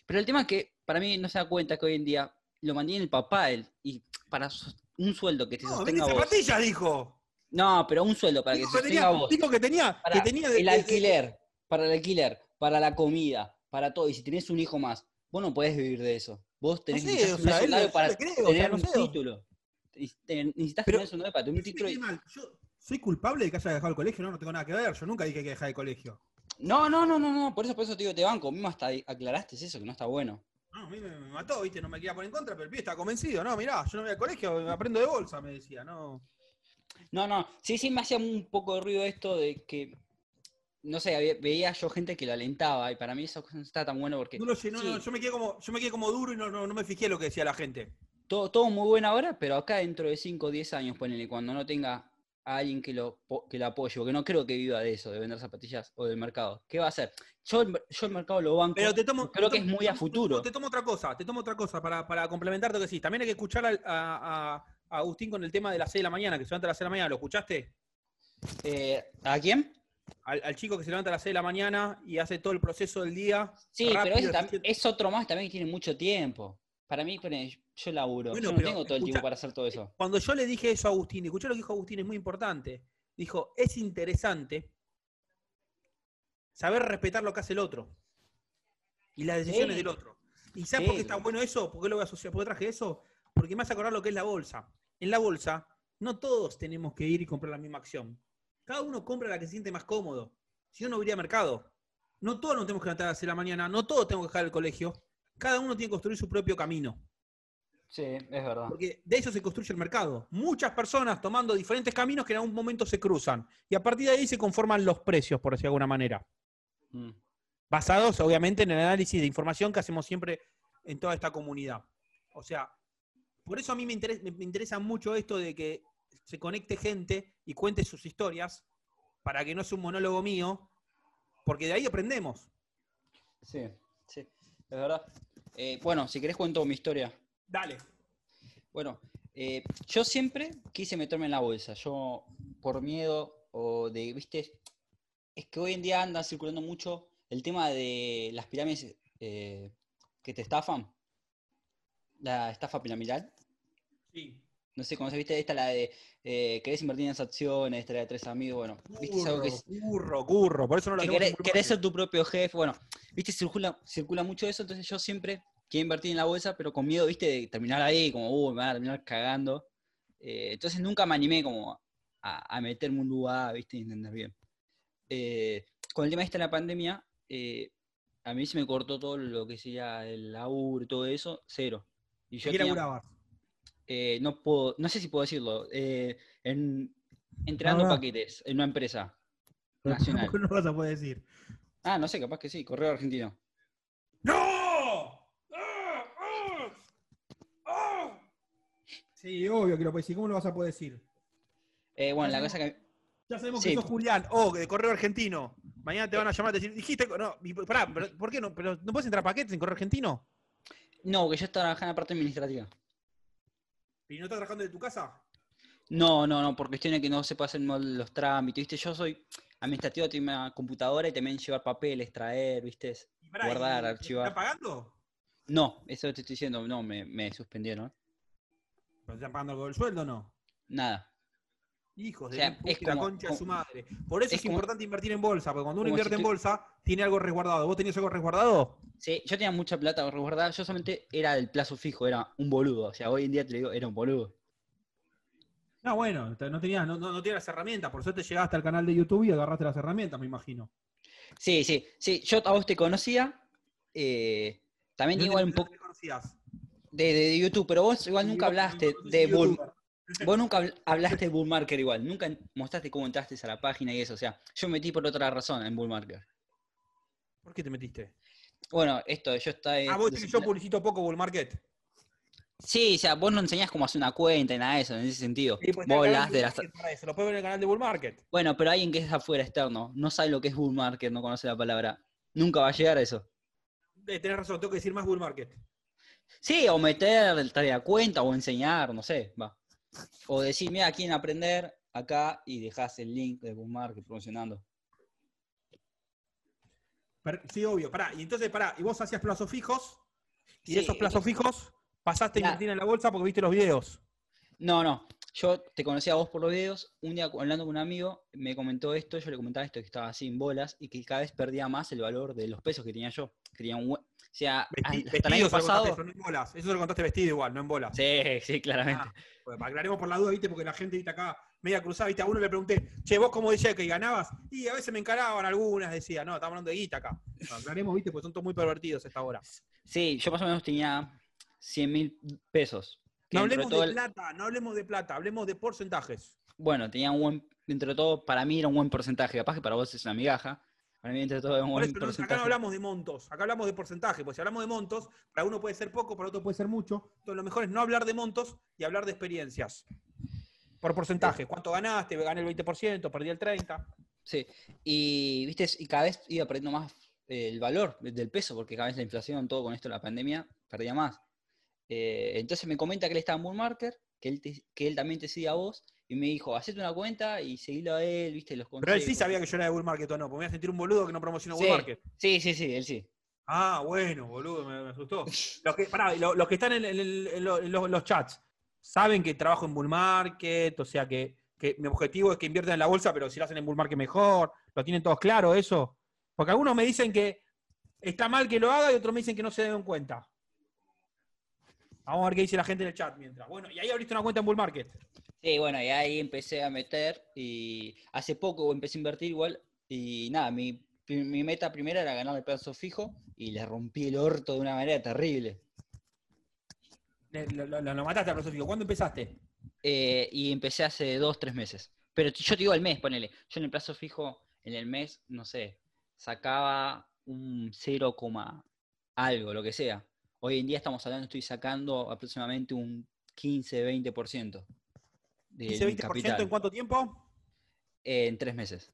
pero el tema es que para mí no se da cuenta que hoy en día lo mantiene el papá él y para un sueldo que te No, sostenga vos. zapatillas, dijo. No, pero un sueldo para que Dijo que sostenga tenía, vos. dijo que tenía, Para que tenía de- el de- de- alquiler, para el alquiler, para la comida, para todo. Y si tenés un hijo más, vos no podés vivir de eso. Vos tenés sé, o un él- para creo, o sea, tener un título. Necesitas tener un para tener un título. y- Yo soy culpable de que haya dejado el colegio, no, no tengo nada que ver. Yo nunca dije que dejar el colegio. No, no, no, no, no. Por eso, por eso te digo, te banco. Mismo hasta aclaraste eso, que no está bueno. No, a mí me, me mató, viste, no me quería poner en contra, pero el pibe estaba convencido. No, mirá, yo no voy al colegio, aprendo de bolsa, me decía, no. No, no. Sí, sí, me hacía un poco de ruido esto de que. No sé, había- veía yo gente que lo alentaba y para mí eso no está tan bueno porque No lo sé, no, sí, no, yo me quedé como, yo me quedé como duro y no, no, no me fijé lo que decía la gente. todo, todo muy bueno ahora, pero acá dentro de 5 o 10 años, ponele, cuando no tenga a alguien que lo, que lo apoye, porque no creo que viva de eso, de vender zapatillas o del mercado. ¿Qué va a hacer? Yo, yo el mercado lo banco, Pero te tomo. creo te que es muy a futuro. Te tomo otra cosa, te tomo otra cosa para, para complementar lo que decís. También hay que escuchar a, a- a Agustín con el tema de las 6 de la mañana, que se levanta a las 6 de la mañana. ¿Lo escuchaste? Eh, ¿A quién? Al, al chico que se levanta a las 6 de la mañana y hace todo el proceso del día. Sí, pero rápido, eficiente. es otro más también que tiene mucho tiempo. Para mí, yo laburo, Bueno, yo no tengo todo el tiempo para hacer todo eso. Cuando yo le dije eso a Agustín, escuché lo que dijo Agustín, es muy importante. Dijo, es interesante saber respetar lo que hace el otro y las decisiones Sí. del otro. ¿Y sabes Sí. por qué está bueno eso? ¿Por qué lo voy a asociar? ¿Por qué traje eso? Porque me hace acordar lo que es la bolsa. En la bolsa, no todos tenemos que ir y comprar la misma acción. Cada uno compra la que se siente más cómodo. Si no, no iría a mercado. No todos nos tenemos que levantar a las 6 de la mañana, no todos tenemos que dejar el colegio. Cada uno tiene que construir su propio camino. Sí, es verdad. Porque de eso se construye el mercado. Muchas personas tomando diferentes caminos que en algún momento se cruzan. Y a partir de ahí se conforman los precios, por decir de alguna manera. Mm. Basados, obviamente, en el análisis de información que hacemos siempre en toda esta comunidad. O sea, por eso a mí me interesa, me interesa mucho esto de que se conecte gente y cuente sus historias para que no sea un monólogo mío, porque de ahí aprendemos. Sí, sí, es verdad. Eh, bueno, si querés cuento mi historia. Dale. Bueno, eh, yo siempre quise meterme en la bolsa. Yo, por miedo o de, viste, es que hoy en día anda circulando mucho el tema de las pirámides eh, que te estafan. La estafa piramidal. Sí. No sé cómo se viste, esta la de eh, querés invertir en esas acciones, esta la de tres amigos, bueno, viste, es algo que es- Curro, curro, por eso no lo que querés, ser tu propio jefe, bueno, viste, circula, circula mucho eso, entonces yo siempre quiero invertir en la bolsa, pero con miedo, viste, de terminar ahí, como, uh, me van a terminar cagando. Eh, entonces nunca me animé como a, a meterme un lugar, viste, y entender bien. Eh, con el tema este de la pandemia, eh, a mí se me cortó todo lo que sería el laburo y todo eso, cero. Y yo ¿Qué tenía- laburabas? Eh, no puedo, no sé si puedo decirlo, eh, en, entregando Ah. paquetes en una empresa nacional. Tampoco no vas a poder decir. Ah, no sé, capaz que sí, correo argentino. ¡No! ¡Ah! ¡Ah! Sí, obvio que lo puedes decir. ¿Cómo lo vas a poder decir? Eh, bueno, la cosa que. Ya sabemos Sí. que sos Julián, o de Correo Argentino. Mañana te van a llamar y decir, dijiste, no, pará, pero, ¿por qué no? Pero, ¿No puedes entrar a paquetes en Correo Argentino? No, que yo estaba trabajando en la parte administrativa. ¿Y no estás trabajando de tu casa? No, no, no, por cuestiones que no se pasen mal los trámites, ¿viste? Yo soy administrativo, tengo una computadora y también llevar papeles, traer, ¿viste? Pará, Guardar, ¿y archivar. ¿Están pagando? No, eso te estoy diciendo, no, me, me suspendieron. ¿Pero te están pagando algo del sueldo o no? Nada. Hijos O de sea, es y la como- concha de su madre. Por eso es, es como- importante invertir en bolsa, porque cuando uno si invierte en bolsa, tiene algo resguardado. ¿Vos tenías algo resguardado? Sí, yo tenía mucha plata resguardada, yo solamente era del plazo fijo, era un boludo. O sea, hoy en día te digo, era un boludo. No, bueno, no tenías, no, no, no tenías las herramientas, por eso te llegaste al canal de YouTube y agarraste las herramientas, me imagino. Sí, sí, sí, yo a vos te conocía. eh, también ¿De igual un poco de de, de YouTube, pero vos igual nunca hablaste de youtuber. Vos nunca habl- hablaste de bull market igual, nunca mostraste cómo entraste a la página y eso, o sea, yo me metí por otra razón en bull market. ¿Por qué te metiste? Bueno, esto, yo estaba... Ah, vos decís yo publicito poco Bull Market. Sí, o sea, vos no enseñás cómo hacer una cuenta y nada de eso, en ese sentido. Sí, pues está vos hablás de las... Eso, Lo puedes ver en el canal de Bull Market. Bueno, pero alguien que es afuera externo, no sabe lo que es bull market, no conoce la palabra, nunca va a llegar a eso. Eh, tenés razón, tengo que decir más Bull Market. Sí, o meter tarea cuenta o enseñar, no sé, va. O decir, mira, quieren aprender acá y dejás el link de Bull Market promocionando. Sí, obvio, pará. Y entonces, pará, y vos hacías plazos fijos, y Sí, esos plazos fijos pasaste a invertir en la bolsa porque viste los videos. No, no. Yo te conocía a vos por los videos. Un día hablando con un amigo, me comentó esto, yo le comentaba esto, que estaba así en bolas y que cada vez perdía más el valor de los pesos que tenía yo. Que tenía un sea, Vesti- hasta el año vestido pasado. eso, no en bolas. Eso se lo contaste vestido igual, no en bolas. Sí, sí, claramente. Ah, pues, aclaremos por la duda, viste, porque la gente viste acá media cruzada, viste, a uno le pregunté, che, vos cómo decías que ganabas, y a veces me encaraban algunas, decía, no, estamos hablando de guita acá. Aclaremos, viste, porque son todos muy pervertidos esta hora. Sí, yo más o menos tenía 100 mil pesos. No hablemos de el- plata, no hablemos de plata, hablemos de porcentajes. Bueno, tenía un buen, dentro de todo, para mí era un buen porcentaje. Capaz que para vos es una migaja. Para mí, dentro de todo, un eso, no- acá no hablamos de montos, acá hablamos de porcentaje, porque si hablamos de montos, para uno puede ser poco, para otro puede ser mucho. Entonces lo mejor es no hablar de montos y hablar de experiencias. Por porcentaje, ¿cuánto ganaste? Gané el 20%, perdí el 30%. Sí, y viste, y cada vez iba perdiendo más eh, el valor del peso, porque cada vez la inflación, todo con esto la pandemia, perdía más. Eh, entonces me comenta que él estaba en Bull que él, te- que él también te sigue a vos, y me dijo, hacete una cuenta y seguilo a él, viste, los Pero él sí consejos". sabía que yo era de Bull Market o no, porque me voy a sentir un boludo que no promocionó Sí, Bull Market. sí, sí, sí, él sí. Ah, bueno, boludo, me, me asustó. Los que, pará, lo- los que están en, el- los chats saben que trabajo en Bull Market, o sea que, que mi objetivo es que inviertan en la bolsa, pero si lo hacen en Bull Market mejor. ¿Lo tienen todos claro eso? Porque algunos me dicen que está mal que lo haga y otros me dicen que no se den cuenta. Vamos a ver qué dice la gente en el chat mientras. Bueno, y ahí abriste una cuenta en Bull Market. Sí, bueno, y ahí empecé a meter y hace poco empecé a invertir igual y nada, mi, mi meta primera era ganar el plazo fijo y le rompí el orto de una manera terrible. Le- Lo, lo- lo mataste al filosófico. ¿Cuándo empezaste? Eh, y empecé hace dos, tres meses. Pero yo te digo al mes, ponele. Yo en el plazo fijo, en el mes, no sé, sacaba un 0, coma algo, lo que sea. Hoy en día estamos hablando, estoy sacando aproximadamente un 15-20% del ¿Ese 20% capital en cuánto tiempo? eh, en tres meses.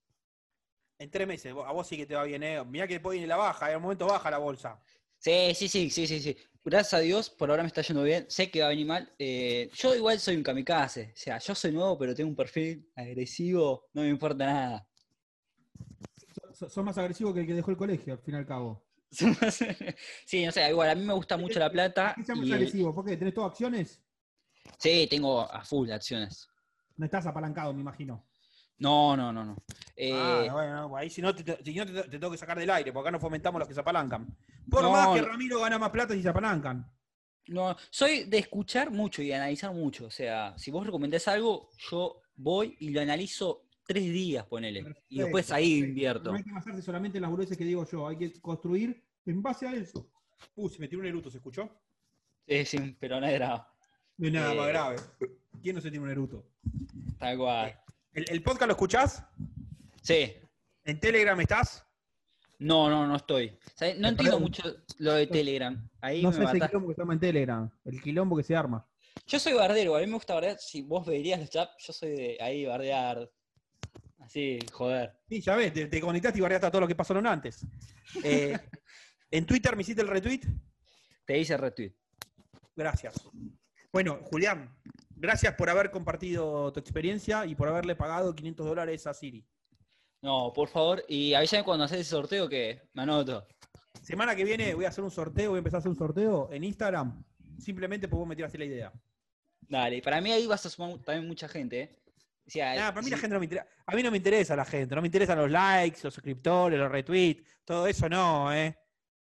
En tres meses. A vos sí que te va bien, ¿eh? Mirá que después viene la baja, en un momento baja la bolsa. Sí, sí, sí, sí, sí, sí. gracias a Dios, por ahora me está yendo bien. Sé que va a venir mal. Eh, yo igual soy un kamikaze. O sea, yo soy nuevo, pero tengo un perfil agresivo. No me importa nada. So- Sos más agresivo que el que dejó el colegio, al fin y al cabo. sí, no sé, igual, a mí me gusta mucho la plata. ¿Qué el- agresivo? ¿Por qué? ¿Tenés todas acciones? Sí, tengo a full acciones. No estás apalancado, me imagino. No, no, no, no. Eh, Ah, bueno, no, ahí si no, te, si no te, te tengo que sacar del aire, porque acá no fomentamos los que se apalancan. Por No, más que. Ramiro gana más plata si se apalancan. No, soy de escuchar mucho y analizar mucho. O sea, si vos recomendás algo, yo voy y lo analizo tres días, ponele. y después ahí perfecto. invierto. No hay que basarse solamente en las boludeces que digo yo, hay que construir en base a eso. Uh, se metió un eruto, ¿se escuchó? Sí, sí, pero no es grave. No es nada Eh, más grave. ¿Quién no se tiene un eruto? Tal cual. ¿El, el podcast lo escuchás? Sí. ¿En Telegram estás? No, no, no estoy. No Me entiendo mucho lo de Telegram. Ahí no me sé ese matás. quilombo que se llama en Telegram. El quilombo que se arma. Yo soy bardero, a mí me gusta bardear. Si vos verías los chats, yo soy de ahí bardear. Así, joder. Sí, ya ves, te, te conectaste y barreaste a todo lo que pasaron antes. Eh, ¿En Twitter me hiciste el retweet? Te hice retweet. Gracias. Bueno, Julián, gracias por haber compartido tu experiencia y por haberle pagado 500 dólares a Siri. No, por favor, y avísame cuando haces ese sorteo que me anoto. Semana que viene voy a hacer un sorteo, voy a empezar a hacer un sorteo en Instagram, simplemente porque vos me tiraste la idea. Dale, para mí ahí vas a sumar también mucha gente, ¿eh? O sea, Nah, para mí la gente no me interesa. A mí no me interesa la gente, no me interesan los likes, los suscriptores, los retweets, todo eso no, ¿eh?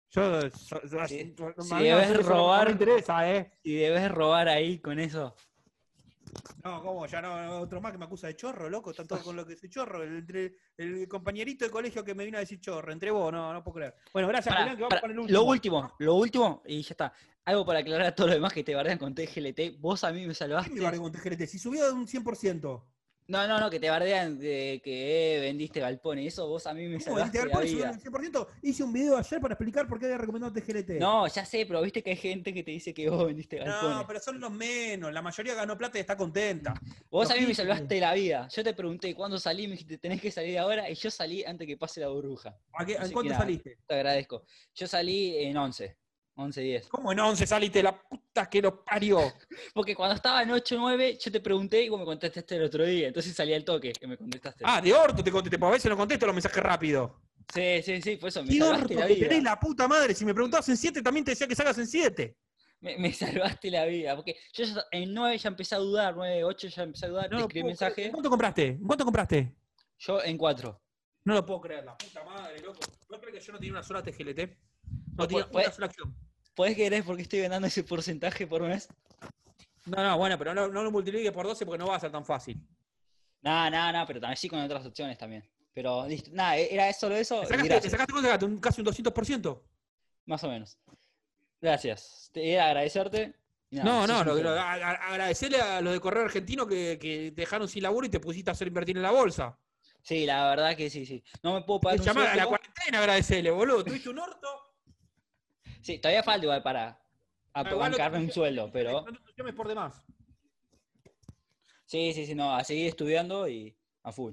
Yo, so- so- Si- debes no- robar- No me interesa, ¿eh? si debes robar ahí con eso. No, ¿cómo? Ya no, otro más que me acusa de chorro, loco. Están todos con lo que soy chorro. El, entre- el compañerito de colegio que me vino a decir chorro. Entre vos, no, no puedo creer. Bueno, gracias, Julián, que vamos con el último. Lo último, lo último, y ya está. Algo para aclarar a todos los demás que te bardean con TGLT. Vos a mí me ¿Qué salvaste. me bardeó con TGLT? Si subió de un 100%. No, no, no, que te bardean de que eh, vendiste galpones. Eso vos a mí me salvaste la vida. un 100%. Hice un video ayer para explicar por qué había recomendado TGLT. No, ya sé, pero viste que hay gente que te dice que vos vendiste galpones. No, pero son los menos. La mayoría ganó plata y está contenta. Vos a mí me salvaste la vida. Yo te pregunté cuándo salí, me dijiste tenés que salir ahora, y yo salí antes que pase la burbuja. ¿A qué- ¿En cuánto nada, saliste? Te agradezco. Yo salí en 11, 11, 10. ¿Cómo en 11 saliste? La puta que lo parió. Porque cuando estaba en 8, 9, yo te pregunté y vos me contestaste el otro día. Entonces salí al toque que me contestaste. Ah, de orto te contesté, porque a veces no contesto los mensajes rápido. Sí, sí, sí, por eso me ¿Qué orto salvaste la vida. tenés la puta madre? Si me preguntabas en 7, también te decía que salgas en 7. Me, me salvaste la vida. Porque yo en 9 ya empecé a dudar, 9, 8 ya empecé a dudar, No escribí mensaje. ¿Cuánto compraste? ¿En ¿Cuánto compraste? Yo en 4. No lo puedo creer, la puta madre, loco. ¿No crees que yo no tenía una sola TGLT? No No, tenía pues- una sola acción. ¿Podés creer por qué estoy ganando ese porcentaje por mes? No, no, bueno, pero no, no lo multiplique por 12 porque no va a ser tan fácil. Nada, nada, nada, pero también sí con otras opciones también. Pero listo, nada, e, era solo eso. ¿Te sacaste, te sacaste? Un- casi un 200%? Más o menos. Gracias. Te era agradecerte. nada, No, no, un lo- a- a- agradecerle a los de Correo Argentino que, que te dejaron sin laburo y te pusiste a hacer invertir en la bolsa. Sí, la verdad que sí, sí. No me puedo pagar un Llamar a la cuarentena, agradecerle, boludo. Tuviste un orto. Sí, todavía falta igual para a igual no te bancarme un sueldo, pero por demás. sí, sí, sí, no, a seguir estudiando y a full.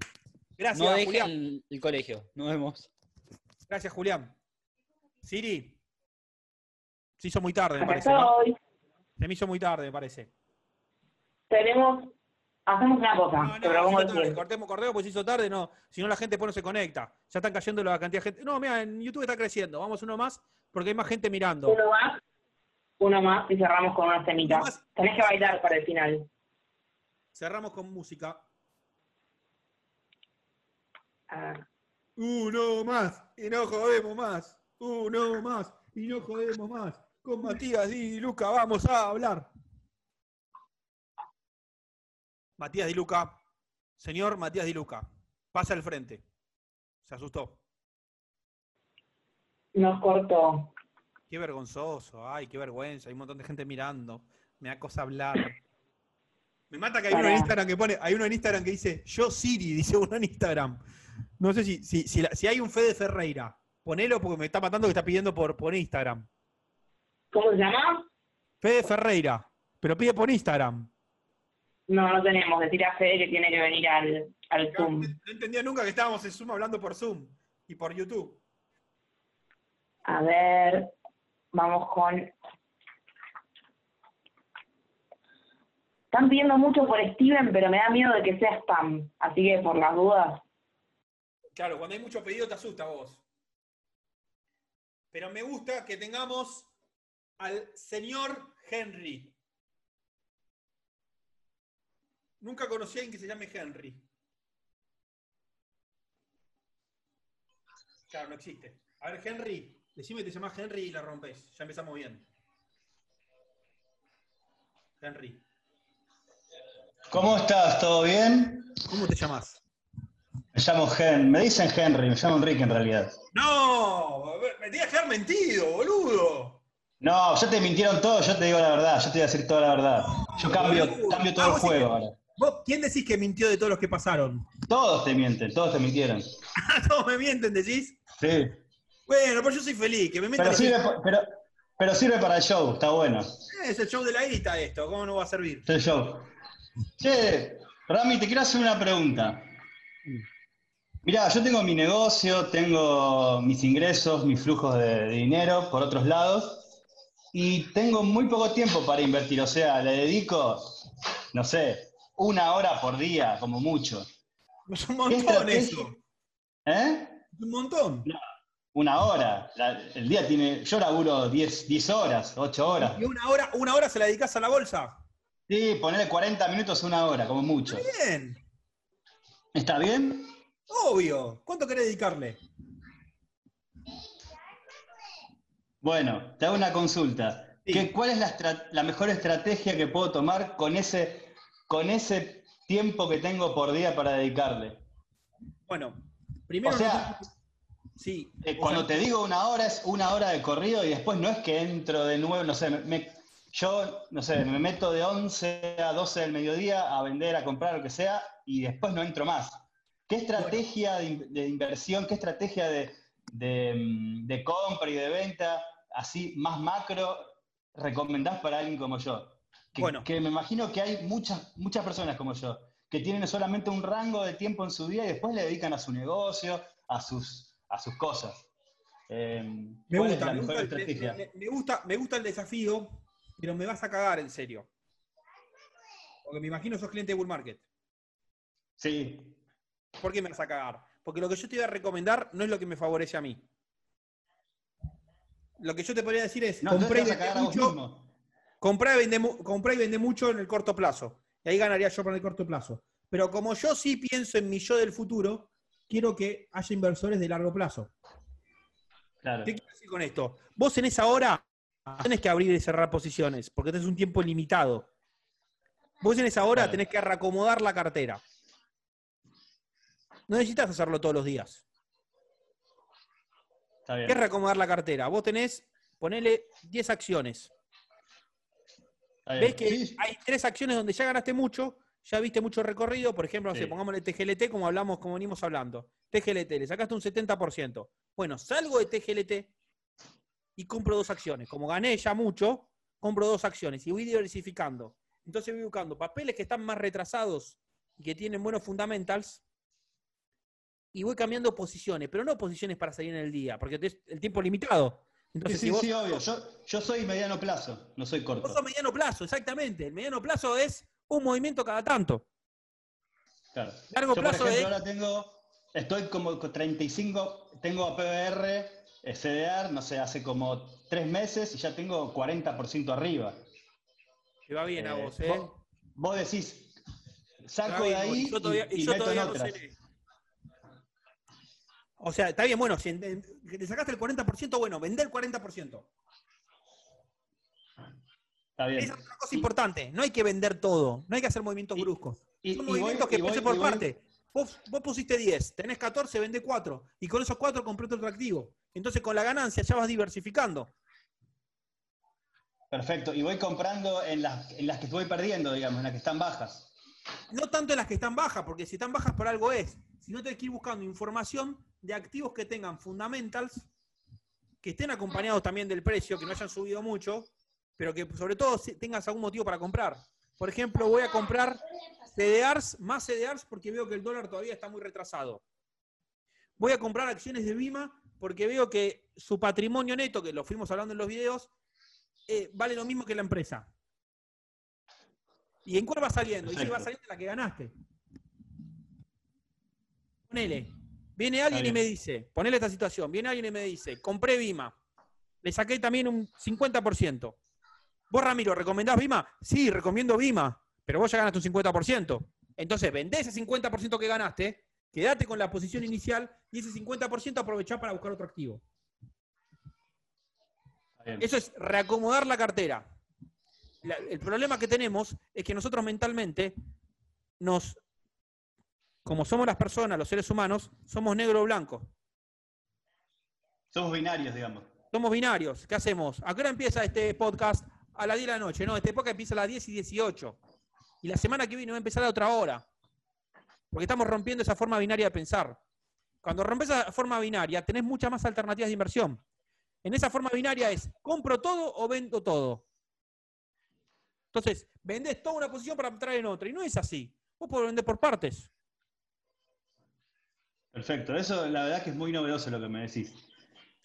Gracias, no dejen Julián. el, el colegio. Nos vemos. Gracias, Julián. Siri. Se hizo muy tarde, me Acá parece. Se me hizo muy tarde, me parece. Tenemos, hacemos una cosa, No, te no, propongo el tarde. Cortemos, cortemos, pues se hizo tarde, no. Si no, la gente después no se conecta. Ya están cayendo la cantidad de gente. No, mira, en YouTube está creciendo. Vamos uno más porque hay más gente mirando. Uno más, uno más y cerramos con una más. Tenés que bailar para el final. Cerramos con música. Ah, Uno más y no jodemos más. Uno más y no jodemos más. Con Matías y Luca vamos a hablar. Matías Di Luca. Señor Matías Di Luca. Pasa al frente. Se asustó. Nos cortó. Qué vergonzoso. Ay, qué vergüenza. Hay un montón de gente mirando. Me da cosa hablar. Me mata que hay uno en. Instagram que pone, hay uno en Instagram que dice, yo Siri, dice uno en Instagram. No sé si, si, si, la- si hay un Fede Ferreira. Ponelo porque me está matando que está pidiendo por, por Instagram. ¿Cómo se llama? Fede Ferreira. Pero pide por Instagram. No, no tenemos. Decir a Fede que tiene que venir al, al Zoom. No entendía nunca que estábamos en Zoom hablando por Zoom y por YouTube. A ver, vamos con... Están pidiendo mucho por Steven, pero me da miedo de que sea spam, así que por las dudas. Claro, cuando hay mucho pedido te asusta vos. Pero me gusta que tengamos al señor Henry. Nunca conocí a alguien que se llame Henry. Claro, no existe. A ver, Henry, decime que te llamás Henry y la rompes. Ya empezamos bien. Henry, ¿Cómo estás? ¿Todo bien? ¿cómo te llamas? Me llamo Hen, me dicen Henry, me llamo Enrique en realidad. No, me tenías que haber mentido, boludo. No, ya te mintieron todos, yo te digo la verdad, yo te voy a decir toda la verdad. Yo cambio, boludo. cambio Ah, todo el vos sí juego ahora. ¿Vos quién decís que mintió de todos los que pasaron? Todos te mienten, todos te mintieron. Todos me mienten, decís. Sí. Bueno, pues yo soy feliz, que me. Pero sirve, pero, pero sirve para el show, está bueno. Es el show de la guita esto, ¿cómo no va a servir? Es el show. Che, Rami, te quiero hacer una pregunta. Mirá, yo tengo mi negocio, tengo mis ingresos, mis flujos de, de dinero por otros lados, y tengo muy poco tiempo para invertir. O sea, le dedico, no sé, una hora por día, como mucho. Es un ¿Qué montón eso. ¿Eh? Es un montón. Una hora. La- el día tiene. Yo laburo 10, 10 horas, 8 horas. ¿Y una hora, una hora se la dedicás a la bolsa? Sí, ponerle 40 minutos a una hora, como mucho. Bien, ¿Está bien? obvio. ¿Cuánto querés dedicarle? Bueno, te hago una consulta. Sí. ¿Qué- ¿Cuál es la, mejor estrategia que puedo tomar con ese, con ese tiempo que tengo por día para dedicarle? Bueno, primero. O sea, no- sí. Eh, cuando sea, te digo una hora es una hora de corrido y después no es que entro de nuevo, no sé, me- yo, no sé, me meto de 11 a 12 del mediodía a vender, a comprar, lo que sea, y después no entro más. ¿Qué estrategia de, in- de inversión, qué estrategia de, de, mm, de compra y de venta, así más macro, recomendás para alguien como yo? Que, Bueno. que me imagino que hay muchas, muchas personas como yo, que tienen solamente un rango de tiempo en su día y después le dedican a su negocio, a sus, a sus cosas. Eh, Me ¿Cuál gusta, me el- estrategia? me- me gusta, me gusta el desafío, pero me vas a cagar en serio. Porque me imagino sos cliente de Bull Market. Sí, ¿Por qué me vas a cagar? Porque lo que yo te voy a recomendar no es lo que me favorece a mí. Lo que yo te podría decir es, no, compré, y vos mucho, compré, y compré vendé mucho en el corto plazo. Y ahí ganaría yo para el corto plazo. Pero como yo sí pienso en mi yo del futuro, quiero que haya inversores de largo plazo. Claro. ¿Qué quiero decir con esto? Vos en esa hora tenés que abrir y cerrar posiciones, porque tenés un tiempo limitado. Vos en esa hora Claro. tenés que reacomodar la cartera. No necesitas hacerlo todos los días. Está bien. ¿Qué es reacomodar la cartera? Vos tenés, ponele 10 acciones. está bien. Ves que Sí, hay tres acciones donde ya ganaste mucho, ya viste mucho recorrido, por ejemplo, no sé, Sí. pongámosle TGLT como hablamos, como venimos hablando. TGLT, le sacaste un 70%. Bueno, salgo de TGLT y compro dos acciones. Como gané ya mucho, compro dos acciones y voy diversificando. Entonces voy buscando papeles que están más retrasados y que tienen buenos fundamentals y voy cambiando posiciones, pero no posiciones para salir en el día, porque el tiempo es limitado. sí, Entonces, sí, si vos, sí, obvio. Yo, yo soy mediano plazo, no soy vos corto. sos mediano plazo, exactamente. El mediano plazo es un movimiento cada tanto. Claro. Largo Yo, plazo por ejemplo, es- ahora tengo, estoy como con 35, tengo APBR, CDR, no sé, hace como tres meses y ya tengo 40% arriba. Te va bien a Eh, vos, ¿eh? vos, vos decís, saco de ahí yo todavía, y, yo meto en todavía no otras. sé. O sea, está bien, bueno, si te sacaste el 40%, bueno, vender el 40%. Está bien. Esa es otra cosa importante. No hay que vender todo. No hay que hacer movimientos Y- bruscos. y- Son y voy- movimientos que voy- por parte. Vos, vos pusiste 10, tenés 14, vende 4. Y con esos 4 compré otro activo. Entonces con la ganancia ya vas diversificando. Perfecto. Y voy comprando en las, en las que voy perdiendo, digamos, en las que están bajas. No tanto en las que están bajas, porque si están bajas por algo es. Sino tenés que ir buscando información de activos que tengan fundamentals, que estén acompañados también del precio, que no hayan subido mucho, pero que sobre todo tengas algún motivo para comprar. Por ejemplo, voy a comprar CDRs, más CDRs, porque veo que el dólar todavía está muy retrasado. Voy a comprar acciones de Bima porque veo que su patrimonio neto, que lo fuimos hablando en los videos, eh, vale lo mismo que la empresa. ¿Y en cuál va saliendo? Y si va saliendo la que ganaste. Ponele. Viene alguien y me dice, ponele esta situación, viene alguien y me dice, compré Vima, le saqué también un 50%. ¿Vos, Ramiro, recomendás Vima? Sí, recomiendo Vima, pero vos ya ganaste un 50%. Entonces, vendé ese 50% que ganaste, quedate con la posición inicial y ese 50% aprovechá para buscar otro activo. Bien. Eso es reacomodar la cartera. La- el problema que tenemos es que nosotros mentalmente nos, como somos las personas, los seres humanos, somos negro o blanco. Somos binarios, digamos. Somos binarios. ¿Qué hacemos? ¿A qué hora empieza este podcast? A las 10 de la noche. No, este podcast empieza a las 10 y 18. Y la semana que viene va a empezar a otra hora. Porque estamos rompiendo esa forma binaria de pensar. Cuando rompes esa forma binaria, tenés muchas más alternativas de inversión. En esa forma binaria es, ¿compro todo o vendo todo? Entonces, vendés toda una posición para entrar en otra. Y no es así. Vos podés vender por partes. Perfecto, eso la verdad que es muy novedoso lo que me decís.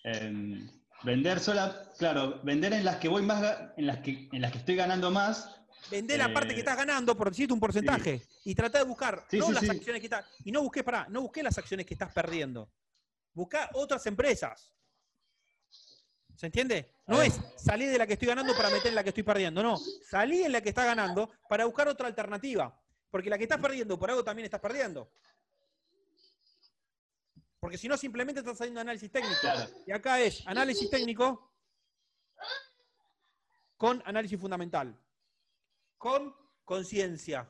Em, vender sola, claro, vender en las que voy más, en las que, en las que estoy ganando más. Vendé la parte que Eh, estás ganando por decirte un porcentaje y tratá de buscar Sí, no sí, las acciones que estás y no busques para no busques las acciones que estás perdiendo. Buscá otras empresas. ¿Se entiende? No es salir de la que estoy ganando para meter en la que estoy perdiendo, no. Salí en la que estás ganando para buscar otra alternativa, porque la que estás perdiendo por algo también estás perdiendo. Porque si no simplemente estás haciendo análisis técnico. Claro. Y acá es análisis técnico con análisis fundamental con conciencia.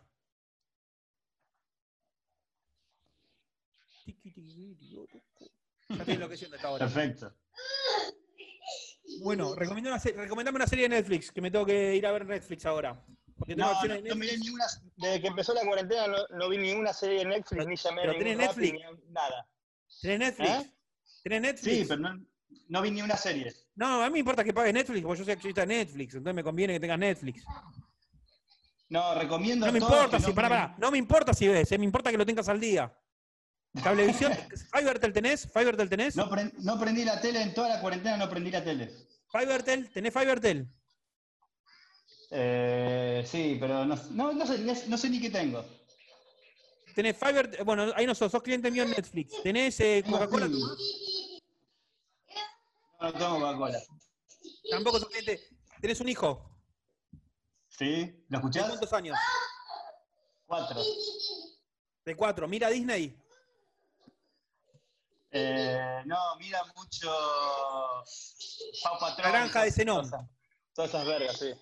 Ya estoy enloqueciendo esta hora. Perfecto. Bueno, recomiendo una se- recomendame una serie de Netflix, que me tengo que ir a ver Netflix ahora. Porque tengo No, no, de no Netflix. miré ninguna, desde que empezó la cuarentena no, no vi ninguna serie de Netflix, ni llamé a ningún Netflix. ni nada. ¿Tenés Netflix? ¿Eh? ¿Tenés Netflix? Sí, pero no, no vi ni una serie. No, a mí me importa que pagues Netflix, porque yo soy accionista de Netflix, entonces me conviene que tengas Netflix. No, recomiendo No me importa si, no pará, no me importa si ves, eh, me importa que lo tengas al día. Cablevisión, Fivertel tenés, Fivertel tenés, No, pre- no prendí la tele en toda la cuarentena, no prendí la tele. Fivertel, tenés Fivertel. Eh, sí, pero no, no, no sé, no sé ni qué tengo. Tenés Fivertel, bueno, ahí no sos, sos cliente mío en Netflix. Tenés eh, Coca-Cola, No, no tomo Coca-Cola. tampoco sos cliente. Tenés un hijo. ¿Sí? ¿Lo ¿De escuchás? cuántos años? Cuatro. De cuatro. ¿Mira Disney? Eh, no, mira mucho Pau Patrón. La granja de Zenón. Todas esas- Todas esas vergas, sí.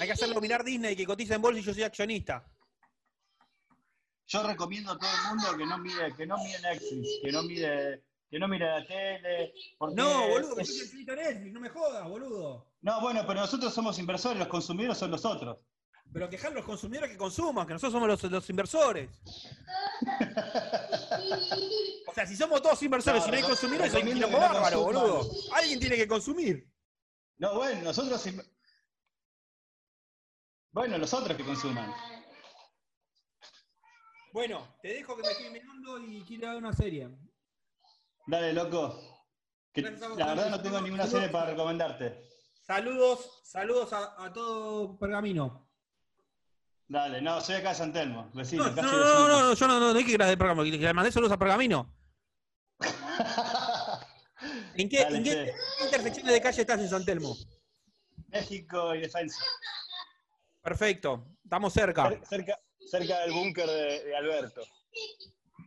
Hay que hacerlo mirar Disney, que cotiza en bolsa y yo soy accionista. Yo recomiendo a todo el mundo que no mire, que no mire Netflix, que no mire, que no mire la tele. porque No, boludo, que es- soy accionista de Netflix, no me jodas, boludo. No, bueno, pero nosotros somos inversores, los consumidores son los otros. Pero quejar a los consumidores que consuman, que nosotros somos los, los inversores. O sea, si somos todos inversores No, y no hay consumidores, hay un quilombo que no bárbaro, consuman. boludo. Alguien tiene que consumir. No, bueno, nosotros. Bueno, los otros que consuman. Bueno, te dejo que me estoy mirando y quiero ver una serie. Dale, loco. Que la verdad no tengo ninguna serie para recomendarte. Saludos, saludos a, a todo Pergamino. Dale, no, soy acá de San Telmo, vecino. No, no, no, no, no, yo no, no, hay que ir a de Pergamino, que le mandé saludos a Pergamino. ¿En qué, Dale, en intersecciones de calle estás en San Telmo? México y defensa. Perfecto, estamos cerca. Cer- Cerca, cerca del búnker de, de Alberto.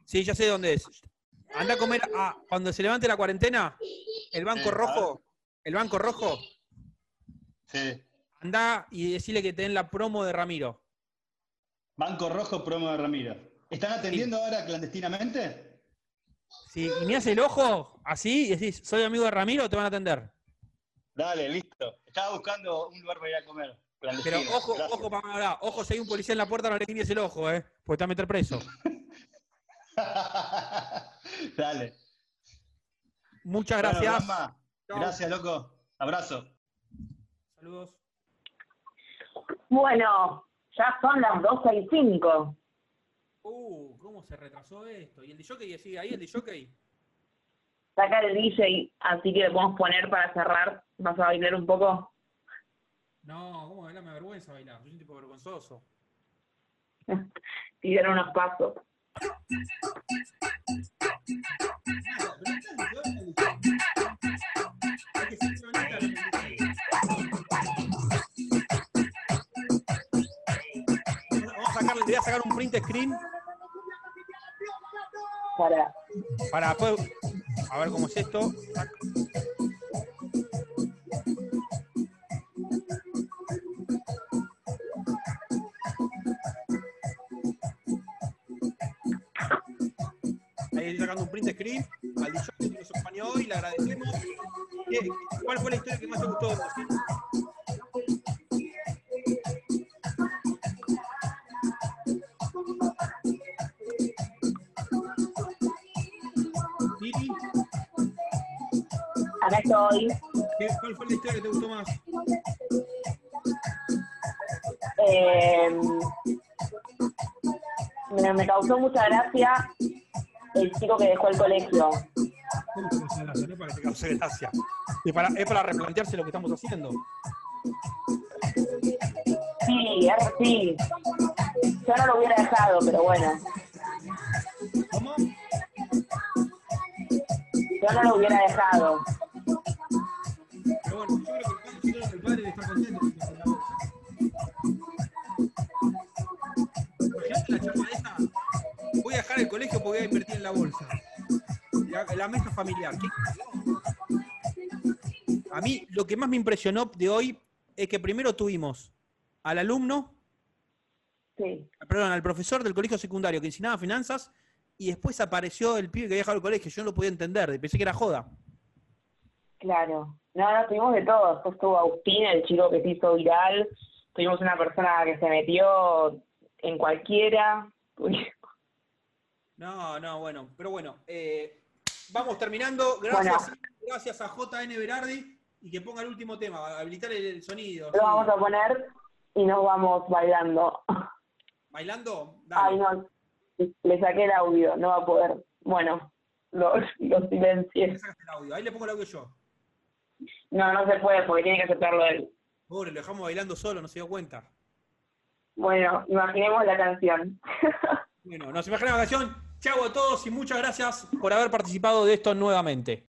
Sí, ya sé dónde es. Anda a comer a, cuando se levante la cuarentena, el banco Sí, rojo, el banco rojo, Sí. anda y decirle que te den la promo de Ramiro. Banco Rojo, promo de Ramiro. ¿Están atendiendo ahora clandestinamente? Si mirás el ojo así y decís, soy amigo de Ramiro, te van a atender. Dale, listo. Estaba buscando un lugar para ir a comer. Pero ojo, Gracias. ojo, para ahora, ojo, si hay un policía en la puerta, no le guiñes el ojo, eh, porque te va a meter preso. Dale. Muchas Bueno, gracias. Chau. gracias, loco. Abrazo. Saludos. Bueno, ya son las 12 y 5. Uh, ¿cómo se retrasó esto? ¿Y el jockey sigue ahí, el jockey? Sacar el DJ, así que le podemos poner para cerrar. ¿Vas a bailar un poco? No, ¿cómo bailar? Me avergüenza bailar. Soy un tipo vergonzoso. tirar unos pasos. Vamos a sacarle, le voy a sacar un print screen Para. para después. A ver cómo es esto. Ahí estoy sacando un print screen al DJ que nos acompañó y le agradecemos. ¿Qué- ¿Cuál fue la historia que más te gustó? Lili, Acá estoy. ¿qué- ¿cuál fue la historia que te gustó más? Eh, me, me causó mucha gracia el chico que dejó el colegio. No es para que te cause gracia. Es para, es para replantearse lo que estamos haciendo. Sí, sí. Yo no lo hubiera dejado, pero bueno. ¿Cómo? Yo no lo hubiera dejado. Pero bueno, yo creo que el padre, el padre estar contento. El colegio porque voy a invertir en la bolsa. La, la mesa familiar. ¿Qué? A mí lo que más me impresionó de hoy es que primero tuvimos al alumno, Sí. perdón, al profesor del colegio secundario que enseñaba finanzas y después apareció el pibe que había dejado el colegio. Yo no lo podía entender, pensé que era joda. Claro. No, no, tuvimos de todo. Después estuvo Agustín, el chico que se hizo viral. Tuvimos una persona que se metió en cualquiera. No, no, bueno, pero bueno, eh, vamos terminando. Gracias, Bueno. gracias a JN Berardi y que ponga el último tema, habilitar el, el sonido. Lo vamos a poner y nos vamos bailando. ¿Bailando? Ay, no. Le saqué el audio, no va a poder. Bueno, lo, lo silencié. Le el audio. Ahí le pongo el audio yo. No, no se puede porque tiene que aceptarlo él. Pobre, lo dejamos bailando solo, no se dio cuenta. Bueno, imaginemos la canción. Bueno, nos imaginamos la canción. Chau a todos y muchas gracias por haber participado de esto nuevamente.